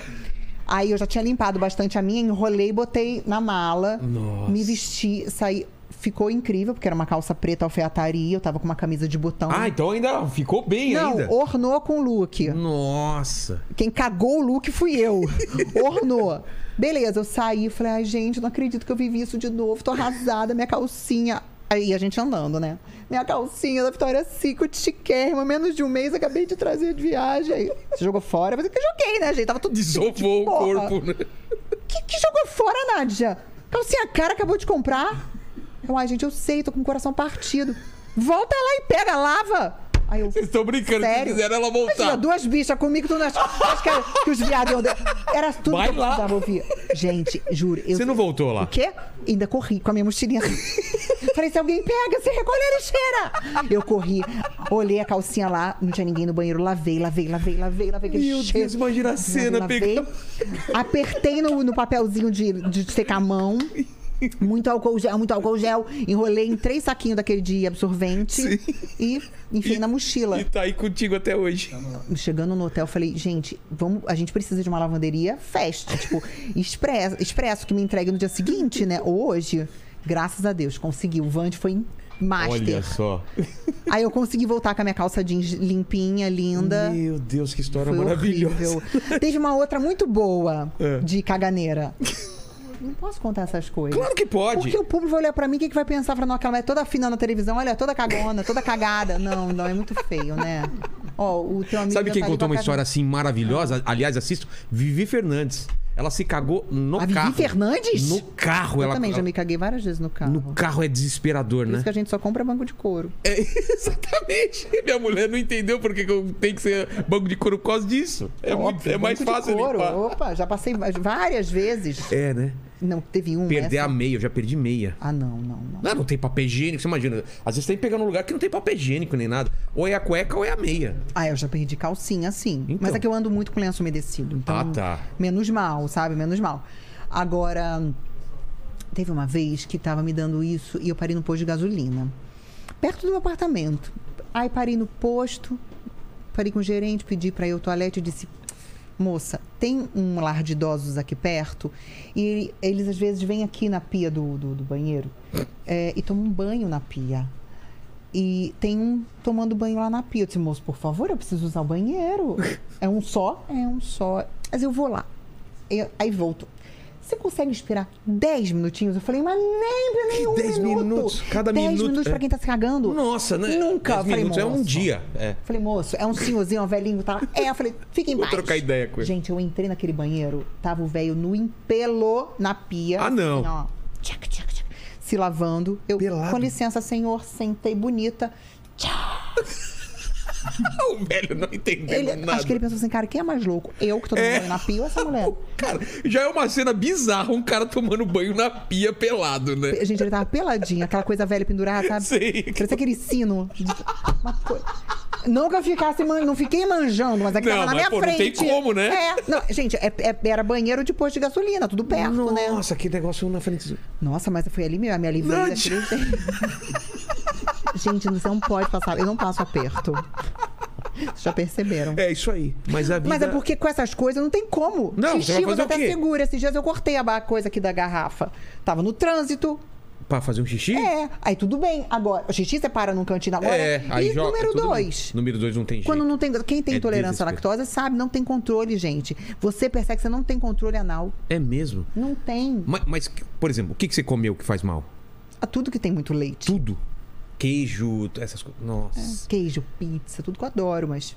Aí eu já tinha limpado bastante a minha, enrolei, botei na mala. Nossa. Me vesti, saí. Ficou incrível, porque era uma calça preta alfaiataria, eu tava com uma camisa de botão. Ah, então ainda ficou bem Não, ainda. ornou com o look. Nossa. Quem cagou o look fui eu. Ornou. Beleza, eu saí e falei, ai, gente, não acredito que eu vivi isso de novo. Tô arrasada, minha calcinha. Aí a gente andando, né? Minha calcinha da Vitória Secret, chiquérrima, menos de um mês, acabei de trazer de viagem. Aí, Você jogou fora? Eu falei, que joguei, né, gente? Tava tudo Desovou o Porra. corpo, né? Que, que jogou fora, Nádia? Calcinha cara acabou de comprar. Eu, ai, gente, eu sei, tô com o coração partido. Volta lá e pega, lava. Aí eu, Vocês estão brincando, se Sério? quiser ela Imagina, voltar. duas bichas comigo, tu não acha, acha que, que os viados iam... Era tudo Vai que eu lá. precisava ouvir. Gente, juro. Eu, Você não voltou lá? O quê? Ainda corri com a minha mochilinha. Falei, se alguém pega, você recolhe a lixeira. Eu corri, olhei a calcinha lá, não tinha ninguém no banheiro, lavei, lavei, lavei, lavei, lavei. Meu cheiro. Deus, imagina a cena, Lavei, pegando- Apertei no, no papelzinho de, de secar a mão. Muito álcool gel, muito álcool gel. Enrolei em três saquinhos daquele de absorvente Sim. e enfiei na mochila. E tá aí contigo até hoje. Chegando no hotel, falei, gente, vamos, a gente precisa de uma lavanderia fast, tipo, expresso, expresso que me entregue no dia seguinte, né? Hoje. Graças a Deus, consegui. O Vande foi em master. Olha só. Aí eu consegui voltar com a minha calça jeans limpinha, linda. Meu Deus, que história Foi maravilhosa. horrível. Teve uma outra muito boa É. de caganeira. Não posso contar essas coisas. Claro que pode. Porque o público vai olhar pra mim, o que, que vai pensar? Falar, não, aquela mulher é toda fina na televisão, olha, toda cagona, toda cagada. Não, não, é muito feio, né? Ó, o teu amigo Sabe quem tá contou uma história assim maravilhosa? Aliás, assisto. Vivi Fernandes. Ela se cagou no A Vivi carro. Fernandes? No carro. Eu ela, também já me caguei várias vezes no carro. No carro é desesperador, Por né? isso que a gente só compra banco de couro. É, exatamente. Minha mulher não entendeu porque que tenho que ser banco de couro por causa disso. É, muito, Óbvio, é mais banco de fácil couro. limpar. Opa, já passei várias vezes. É, né? Não, teve uma. Perder essa... a meia, eu já perdi meia. Ah, não, não, não. Não, não tem papel higiênico, você imagina. Às vezes tem que pegar num lugar que não tem papel higiênico nem nada. Ou é a cueca ou é a meia. Ah, eu já perdi calcinha, sim. Então. Mas é que eu ando muito com lenço umedecido. Então, Ah, tá. Menos mal, sabe? Menos mal. Agora, teve uma vez que tava me dando isso e eu parei no posto de gasolina. Perto do meu apartamento. Aí parei no posto, parei com o gerente, pedi pra ir ao toalete e disse... Moça, tem um lar de idosos aqui perto e eles às vezes vêm aqui na pia do, do, do banheiro é, e tomam um banho na pia. E tem um tomando banho lá na pia. Eu disse, moço, por favor, eu preciso usar o banheiro. É um só? É um só. Mas eu vou lá. Eu- aí volto. Você consegue esperar 10 minutinhos? Eu falei, mas nem, nem um 10 minuto. minutos? Cada 10 minuto, minutos é. pra quem tá se cagando. Nossa, né? Nunca. 10 Eu falei, minutos é um moço. dia. É. Falei, moço, é um senhorzinho, um velhinho, tá? É, eu falei, fica em Vou trocar ideia com ele. Gente, eu entrei naquele banheiro, tava o velho no empelô na pia. Ah, não. assim, ó, tchac, tchac, tchac, se lavando. Eu, Pelado. com licença, senhor, sentei bonita. o velho não entendendo Ele, nada. acho que ele pensou assim, cara, quem é mais louco? Eu que tô tomando É. banho na pia ou essa mulher? Cara, já é uma cena bizarra um cara tomando banho na pia pelado, né? Gente, ele tava peladinho, aquela coisa velha pendurada, sabe? Sei. Parecia aquele sino. uma coi- Não que eu ficasse, man- não fiquei manjando, mas é que Não, tava na minha pô, não frente. tem como, né? É, não, gente, é- é- era banheiro de posto de gasolina, tudo perto, né? Nossa, que negócio na frente. Nossa, mas foi ali mesmo, Não, daquele jeito. Gente, você não pode passar, eu não passo aperto. Vocês já perceberam. É isso aí. Mas a vida. Mas é porque com essas coisas não tem como. Não, você Xixi vai fazer o até quê? segura. Esses dias eu cortei a coisa aqui da garrafa. Tava no trânsito. Pra fazer um xixi? É, aí tudo bem. Agora, o xixi você para num cantinho agora. É, aí e joga. número tudo bem. dois. Número dois não tem jeito. Quando não tem. Quem tem É intolerância à lactose sabe, não tem controle, gente. Você percebe que você não tem controle anal. É mesmo. Não tem. Mas, mas, por exemplo, o que, que você comeu que faz mal? A tudo que tem muito leite. Tudo. Queijo, essas coisas. Nossa. Queijo, pizza, tudo que eu adoro, mas.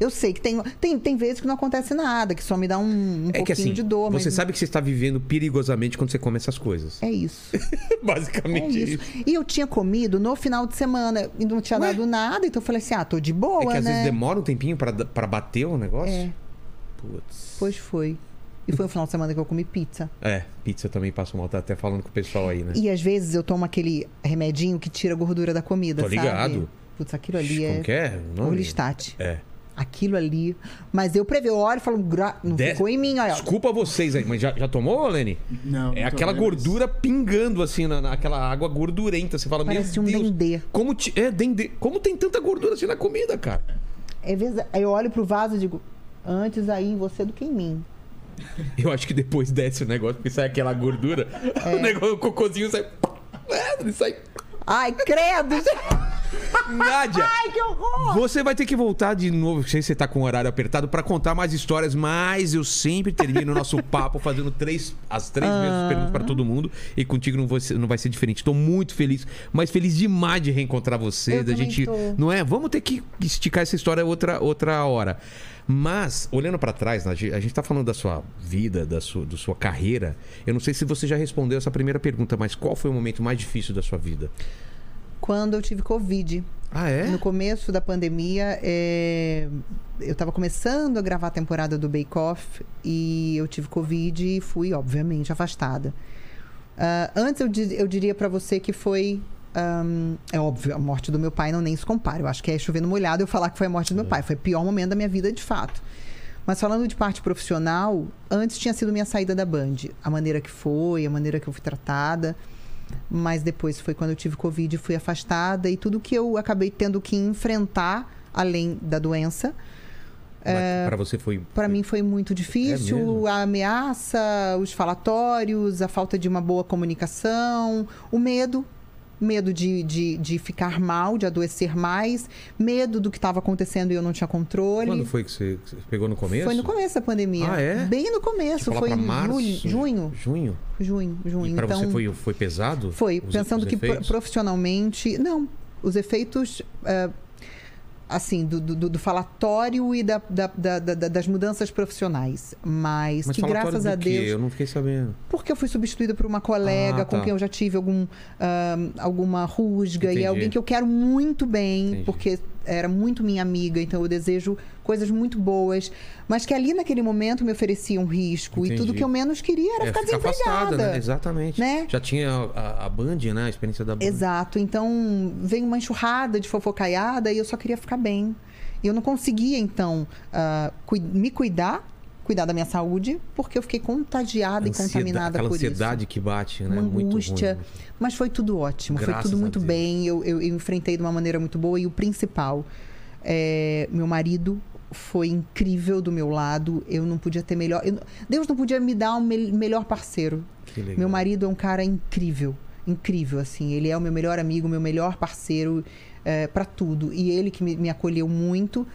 Eu sei que tem, tem, tem vezes que não acontece nada, que só me dá um, um É pouquinho que assim, de dor. você mas sabe que você está vivendo perigosamente quando você come essas coisas. É isso. É Basicamente isso. E eu tinha comido no final de semana e não tinha Ué? dado nada, então eu falei assim: ah, tô de boa, É que às né? vezes demora um tempinho pra, pra bater o negócio. É. Putz. Pois foi. E foi no final de semana que eu comi pizza. É, pizza também passa mal. Tá até falando com o pessoal aí, né? E às vezes eu tomo aquele remedinho que tira a gordura da comida, Tô sabe? ligado. Putz, aquilo ali Como é. que é? Orlistat. É. Aquilo ali. Mas eu previ, eu olho e falo, gra... não De- ficou em mim, olha. Desculpa vocês aí, mas já, já tomou, Lene? Não. É não aquela gordura pingando assim, na, naquela água gordurenta. Você fala, Parece meu um Deus. dendê. Como, ti- é, dendê. Como tem tanta gordura assim na comida, cara? Às vezes aí eu olho pro vaso e digo, antes aí em você do que em mim. Eu acho que depois desce o negócio, porque sai aquela gordura. É. O negócio, o cocôzinho sai. Ele sai. Ai, credo! Nádia! Ai, que horror! Você vai ter que voltar de novo, não sei se você tá com o horário apertado, pra contar mais histórias, mas eu sempre termino o nosso papo fazendo três, as três mesmas perguntas pra todo mundo. E contigo não vai, ser, não vai ser diferente. Tô muito feliz, mas feliz demais de reencontrar você. Eu da gente. tô. Não é? Vamos ter que esticar essa história outra, outra hora. Mas, olhando pra trás, a gente tá falando da sua vida, da sua, da sua carreira. Eu não sei se você já respondeu essa primeira pergunta, mas qual foi o momento mais difícil da sua vida? Quando eu tive Covid. Ah, é? No começo da pandemia, é, eu estava começando a gravar a temporada do Bake Off e eu tive Covid e fui, obviamente, afastada. Ah, antes, eu, di- eu diria para você que foi. Ahm, é óbvio, a morte do meu pai não nem se compara. Eu acho que é chovendo molhado eu falar que foi a morte do meu pai. Foi o pior momento da minha vida, de fato. Mas falando de parte profissional, antes tinha sido minha saída da Band. A maneira que foi, a maneira que eu fui tratada. Mas depois foi quando eu tive Covid e fui afastada. E tudo que eu acabei tendo que enfrentar, além da doença, Pra você foi. para mim foi muito É difícil. mesmo? a ameaça, os falatórios, a falta de uma boa comunicação, o medo. Medo de, de, de ficar mal, de adoecer mais, medo do que estava acontecendo e eu não tinha controle. Quando foi que você, que você pegou no começo? Foi no começo da pandemia. Ah, é? Bem no começo. Foi em março? junho. Junho? Junho, junho. E pra então, você foi, foi pesado? foi, Os- pensando os que profissionalmente. Não, os efeitos. é, assim, do, do, do falatório e da, da- da- da- das mudanças profissionais. Mas, Mas que graças a quê? Deus. Eu não fiquei sabendo. Porque eu fui substituída por uma colega Ah, com tá. quem eu já tive algum, ahn, alguma rusga Entendi. e alguém que eu quero muito bem, Entendi. porque era muito minha amiga, então eu desejo coisas muito boas, mas que ali naquele momento me oferecia um risco e Entendi. tudo que eu menos queria era É, ficar ficar desempregada. afastada, né? Exatamente. né? Já tinha a, a Band, né? A experiência da Band. Exato. Então, veio uma enxurrada de fofocaiada e eu só queria ficar bem. E eu não conseguia, então, cui- me cuidar, cuidar da minha saúde, porque eu fiquei contagiada e Ansiedade- contaminada por ansiedade isso. que bate, né? Uma Muito angústia. ruim. Mas foi tudo ótimo, foi Graças tudo a muito bem. Eu, eu- eu enfrentei de uma maneira muito boa. E o principal, é, meu marido foi incrível do meu lado. Eu não podia ter melhor. eu Deus não podia me dar um mel- melhor parceiro. Que legal. Meu marido é um cara incrível, incrível, assim. Ele é o meu melhor amigo, meu melhor parceiro é, para tudo. E ele que me, me acolheu muito.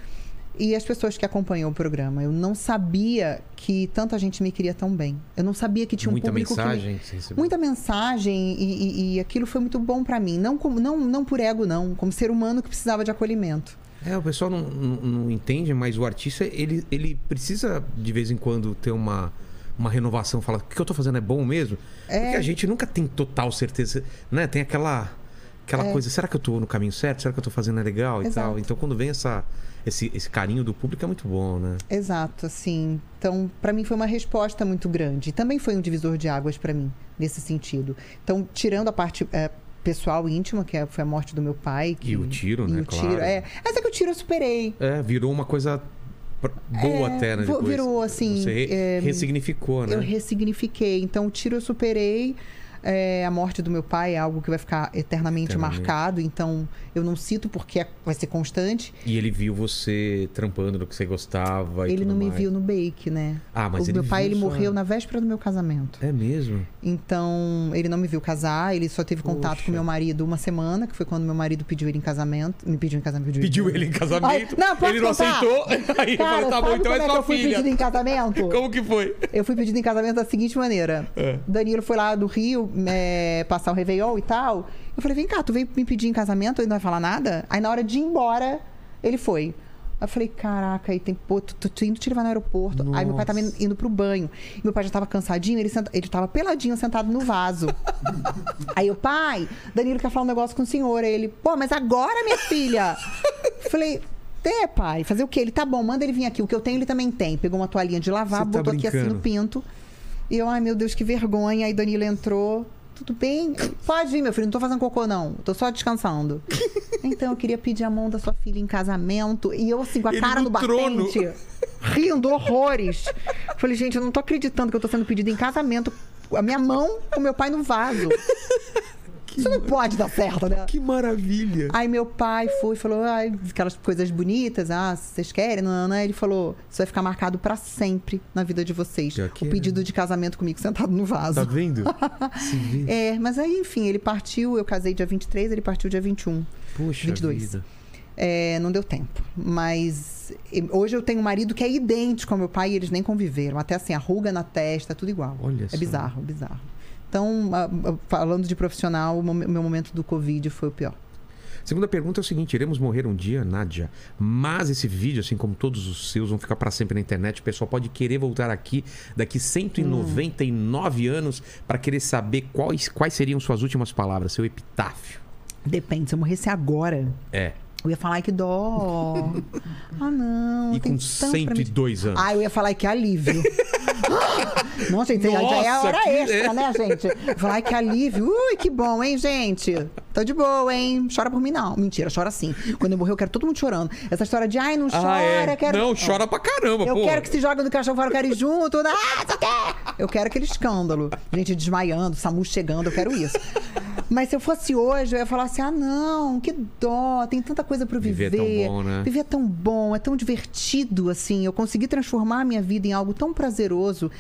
E as pessoas que acompanham o programa. Eu não sabia que tanta gente me queria tão bem. Eu não sabia que tinha um Muita público que me- mensagem que recebeu. Muita mensagem e, e- e aquilo foi muito bom para mim. Não, como, não, não por ego, não. Como ser humano que precisava de acolhimento. É, o pessoal não, não, não entende, mas o artista, ele, ele precisa, de vez em quando, ter uma, uma renovação. Falar, o que eu tô fazendo é bom mesmo? É. Porque a gente nunca tem total certeza, né? Tem aquela, aquela É. coisa, será que eu tô no caminho certo? Será que eu tô fazendo é legal e Exato. tal? Então, quando vem essa, esse, esse carinho do público, é muito bom, né? Exato, assim. Então, para mim foi uma resposta muito grande. Também foi um divisor de águas para mim, nesse sentido. Então, tirando a parte é, pessoal íntima, que é- foi a morte do meu pai. Que, E o tiro, e né? o Claro. tiro, é. Essa que o tiro eu superei. É, virou uma coisa boa É, até, né? Depois. virou, assim, Você re- é, ressignificou, né? Eu ressignifiquei. Então, o tiro eu superei. É, a morte do meu pai é algo que vai ficar eternamente, Eternamente. marcado, então eu não cito porque é- vai ser constante. E ele viu você trampando no que você gostava e ele não me mais. viu no bake, né? Ah, mas o ele meu pai viu ele sua- morreu na véspera do meu casamento. É mesmo? Então, ele não me viu casar, ele só teve contato Poxa. com meu marido uma semana, que foi quando meu marido pediu ele em casamento. Me pediu em casamento. Pediu ele em casamento. Ai, não, ele não contar? aceitou. Aí Cara, falou, tá bom, então é é sua eu fui filha. pedido em casamento? Como que foi? Eu fui pedido em casamento da seguinte maneira. É. Danilo foi lá do Rio é, passar o Réveillon e tal. Eu falei, vem cá, tu veio me pedir em casamento e não vai falar nada? Aí na hora de ir embora, ele foi. Aí eu falei, caraca, aí tem, pô, tô, tô- indo te levar no aeroporto. Aí meu pai tava indo, indo pro banho. E meu pai já tava cansadinho, ele, senta, ele tava peladinho, sentado no vaso. aí eu, pai, Danilo quer falar um negócio com o senhor. Aí ele, pô, mas agora, minha filha? Falei, é, pai, fazer o quê? Ele, tá bom, manda ele vir aqui. O que eu tenho, ele também tem. Pegou uma toalhinha de lavar, Você tá botou aqui assim no pinto. E eu, ai meu Deus, que vergonha. Aí Danilo entrou. Tudo bem? Pode vir, meu filho. Não tô fazendo cocô, não. Tô só descansando. então, eu queria pedir a mão da sua filha em casamento. E eu, assim, com a Ele cara no no trono. batente, rindo horrores. Falei, gente, eu não tô acreditando que eu tô sendo pedida em casamento. A minha mão com meu pai no vaso. Isso não pode dar certo, né? Que maravilha. Aí meu pai foi e falou, ai, aquelas coisas bonitas, ah, vocês querem, não, não. Ele falou, isso vai ficar marcado pra sempre na vida de vocês. O pedido de casamento comigo sentado no vaso. Tá vendo? Se vê. É, mas aí, enfim, ele partiu, eu casei dia 23, ele partiu dia 21. Puxa 22. vida. É, não deu tempo. Mas hoje eu tenho um marido que é idêntico ao meu pai e eles nem conviveram. Até assim, a ruga na testa, tudo igual. Olha é só. bizarro, bizarro. Então, falando de profissional, o meu momento do Covid foi o pior. Segunda pergunta é o seguinte: iremos morrer um dia, Nádia. Mas esse vídeo, assim como todos os seus, vão ficar para sempre na internet. O pessoal pode querer voltar aqui daqui 199 anos para querer saber quais, quais seriam suas últimas palavras, seu epitáfio. Depende, se eu morresse agora, É. eu ia falar "Ai, que dó. ah, não. E com tanto pra me- 102 anos. Ah, eu ia falar "Ai, que alívio. Não, gente, já- já é a Nossa, hora extra, é. né, gente? Eu Falar "Ai, que alívio. Ui, que bom, hein, gente? Tô de boa, hein? Chora por mim, não. Mentira, chora sim. Quando eu morrer, eu quero todo mundo chorando. Essa história de, ai, não chora, ah, é. quero... Não, chora pra caramba, Eu pô. quero que se joga no caixão fora, eu quero ir junto. Ah, você quer? Eu quero aquele escândalo. Gente desmaiando, SAMU chegando, eu quero isso. Mas se eu fosse hoje, eu ia falar assim: ah, não, que dó, tem tanta coisa pra eu Viver viver. é tão bom, né? Viver é tão bom, é tão divertido, assim. Eu consegui transformar a minha vida em algo tão prazeroso.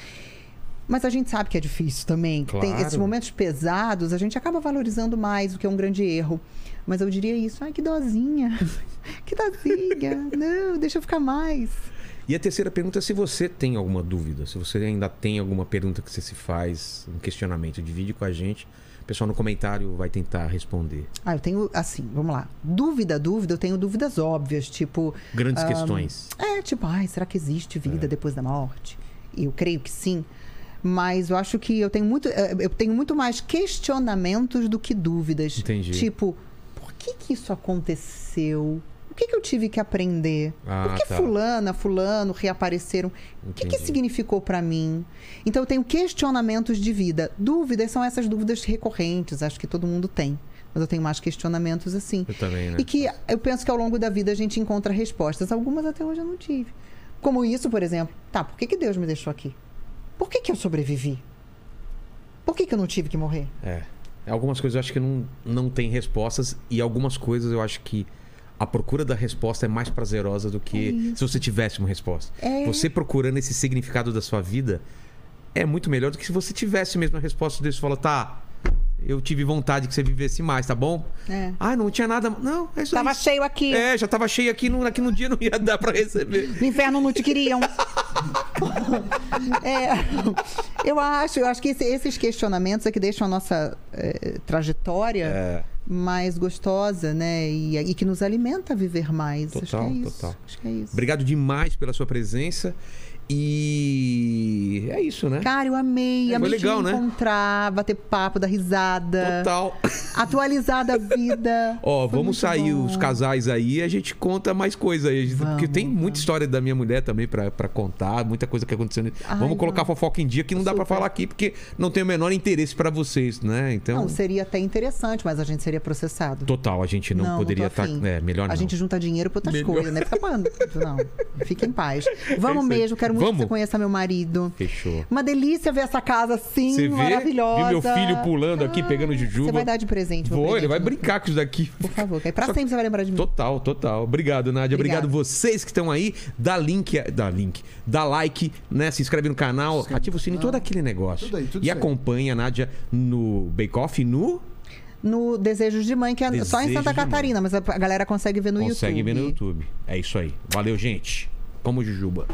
Mas a gente sabe que é difícil também. Tem Claro. esses momentos pesados, a gente acaba valorizando mais, o que é um grande erro. Mas eu diria isso, ai, que dozinha. que dozinha. Não, deixa eu ficar mais. E a terceira pergunta é se você tem alguma dúvida, se você ainda tem alguma pergunta que você se faz, um questionamento, divide com a gente. O pessoal no comentário vai tentar responder. Ah, eu tenho, assim, vamos lá. Dúvida, dúvida, eu tenho dúvidas óbvias, tipo. Grandes ah, questões. É, tipo, ai, será que existe É. vida depois da morte? Eu creio que sim. Mas eu acho que eu tenho muito, eh, eu tenho muito mais questionamentos do que dúvidas. Entendi. Tipo, por que que isso aconteceu? Que que eu tive que aprender? Ah, por que tá. fulana, fulano reapareceram? O que que significou pra mim? Então eu tenho questionamentos de vida. Dúvidas são essas dúvidas recorrentes, acho que todo mundo tem. Mas eu tenho mais questionamentos assim. Eu também, né? E que eu penso que ao longo da vida a gente encontra respostas. Algumas até hoje eu não tive. Como isso, por exemplo. Tá, por que, que Deus me deixou aqui? Por que, que eu sobrevivi? Por que, que eu não tive que morrer? É. Algumas coisas eu acho que não, não tem respostas e algumas coisas eu acho que a procura da resposta é mais prazerosa do que se você tivesse uma resposta. É. Você procurando esse significado da sua vida é muito melhor do que se você tivesse mesmo a resposta disso. Fala, tá, eu tive vontade que você vivesse mais, tá bom? É. Ah, não tinha nada. Não, é isso Tava aí. cheio aqui. É, já tava cheio aqui, no, aqui no dia não ia dar pra receber. No inferno não te queriam. É, eu acho, eu acho que esse- esses questionamentos é que deixam a nossa eh, trajetória É. mais gostosa, né? E, e que nos alimenta a viver mais. acho que Total, é isso. total. Acho que é isso. Obrigado demais pela sua presença. E é isso, né? Cara, eu amei. É, foi amei legal, né? encontrar, bater papo, dar risada. Total. Atualizar da vida. Ó, Foi vamos sair bom. os casais aí e a gente conta mais coisa aí. Porque Vamos, tem muita vamos. história da minha mulher também pra, pra contar, muita coisa que aconteceu. Ai, vamos colocar vamos. fofoca em dia que não dá pra Super. falar aqui porque não tem o menor interesse pra vocês, né? Então, Não, seria até interessante, mas a gente seria processado. total, a gente não, Não, poderia estar. afim. é, melhor não. A gente junta dinheiro pra outras Melhor. coisas, né? Fica pagando. Não, fica em paz. Vamos É isso aí. mesmo, quero quero muito Vamos? que você conheça meu marido. Fechou. Uma delícia ver essa casa assim, Você vê? maravilhosa. Viu meu filho pulando aqui, pegando jujuba. Você vai dar de presente. Vou, ele presente, vai meu brincar com isso daqui. Por favor, que aí pra Só- sempre você vai lembrar de mim. Total, total. Obrigado, Nádia. Obrigado Obrigada. vocês que estão aí. Dá link, dá link, dá like, né? Se inscreve no canal, inscreve ativa o sininho, canal. todo aquele negócio. Tudo aí, tudo e aí. acompanha a Nádia no Bake Off no No Desejos de Mãe, que é só em Santa Mãe. Catarina, mas a galera consegue ver no Consegue YouTube. ver no YouTube. É isso aí. Valeu, gente. Como Jujuba.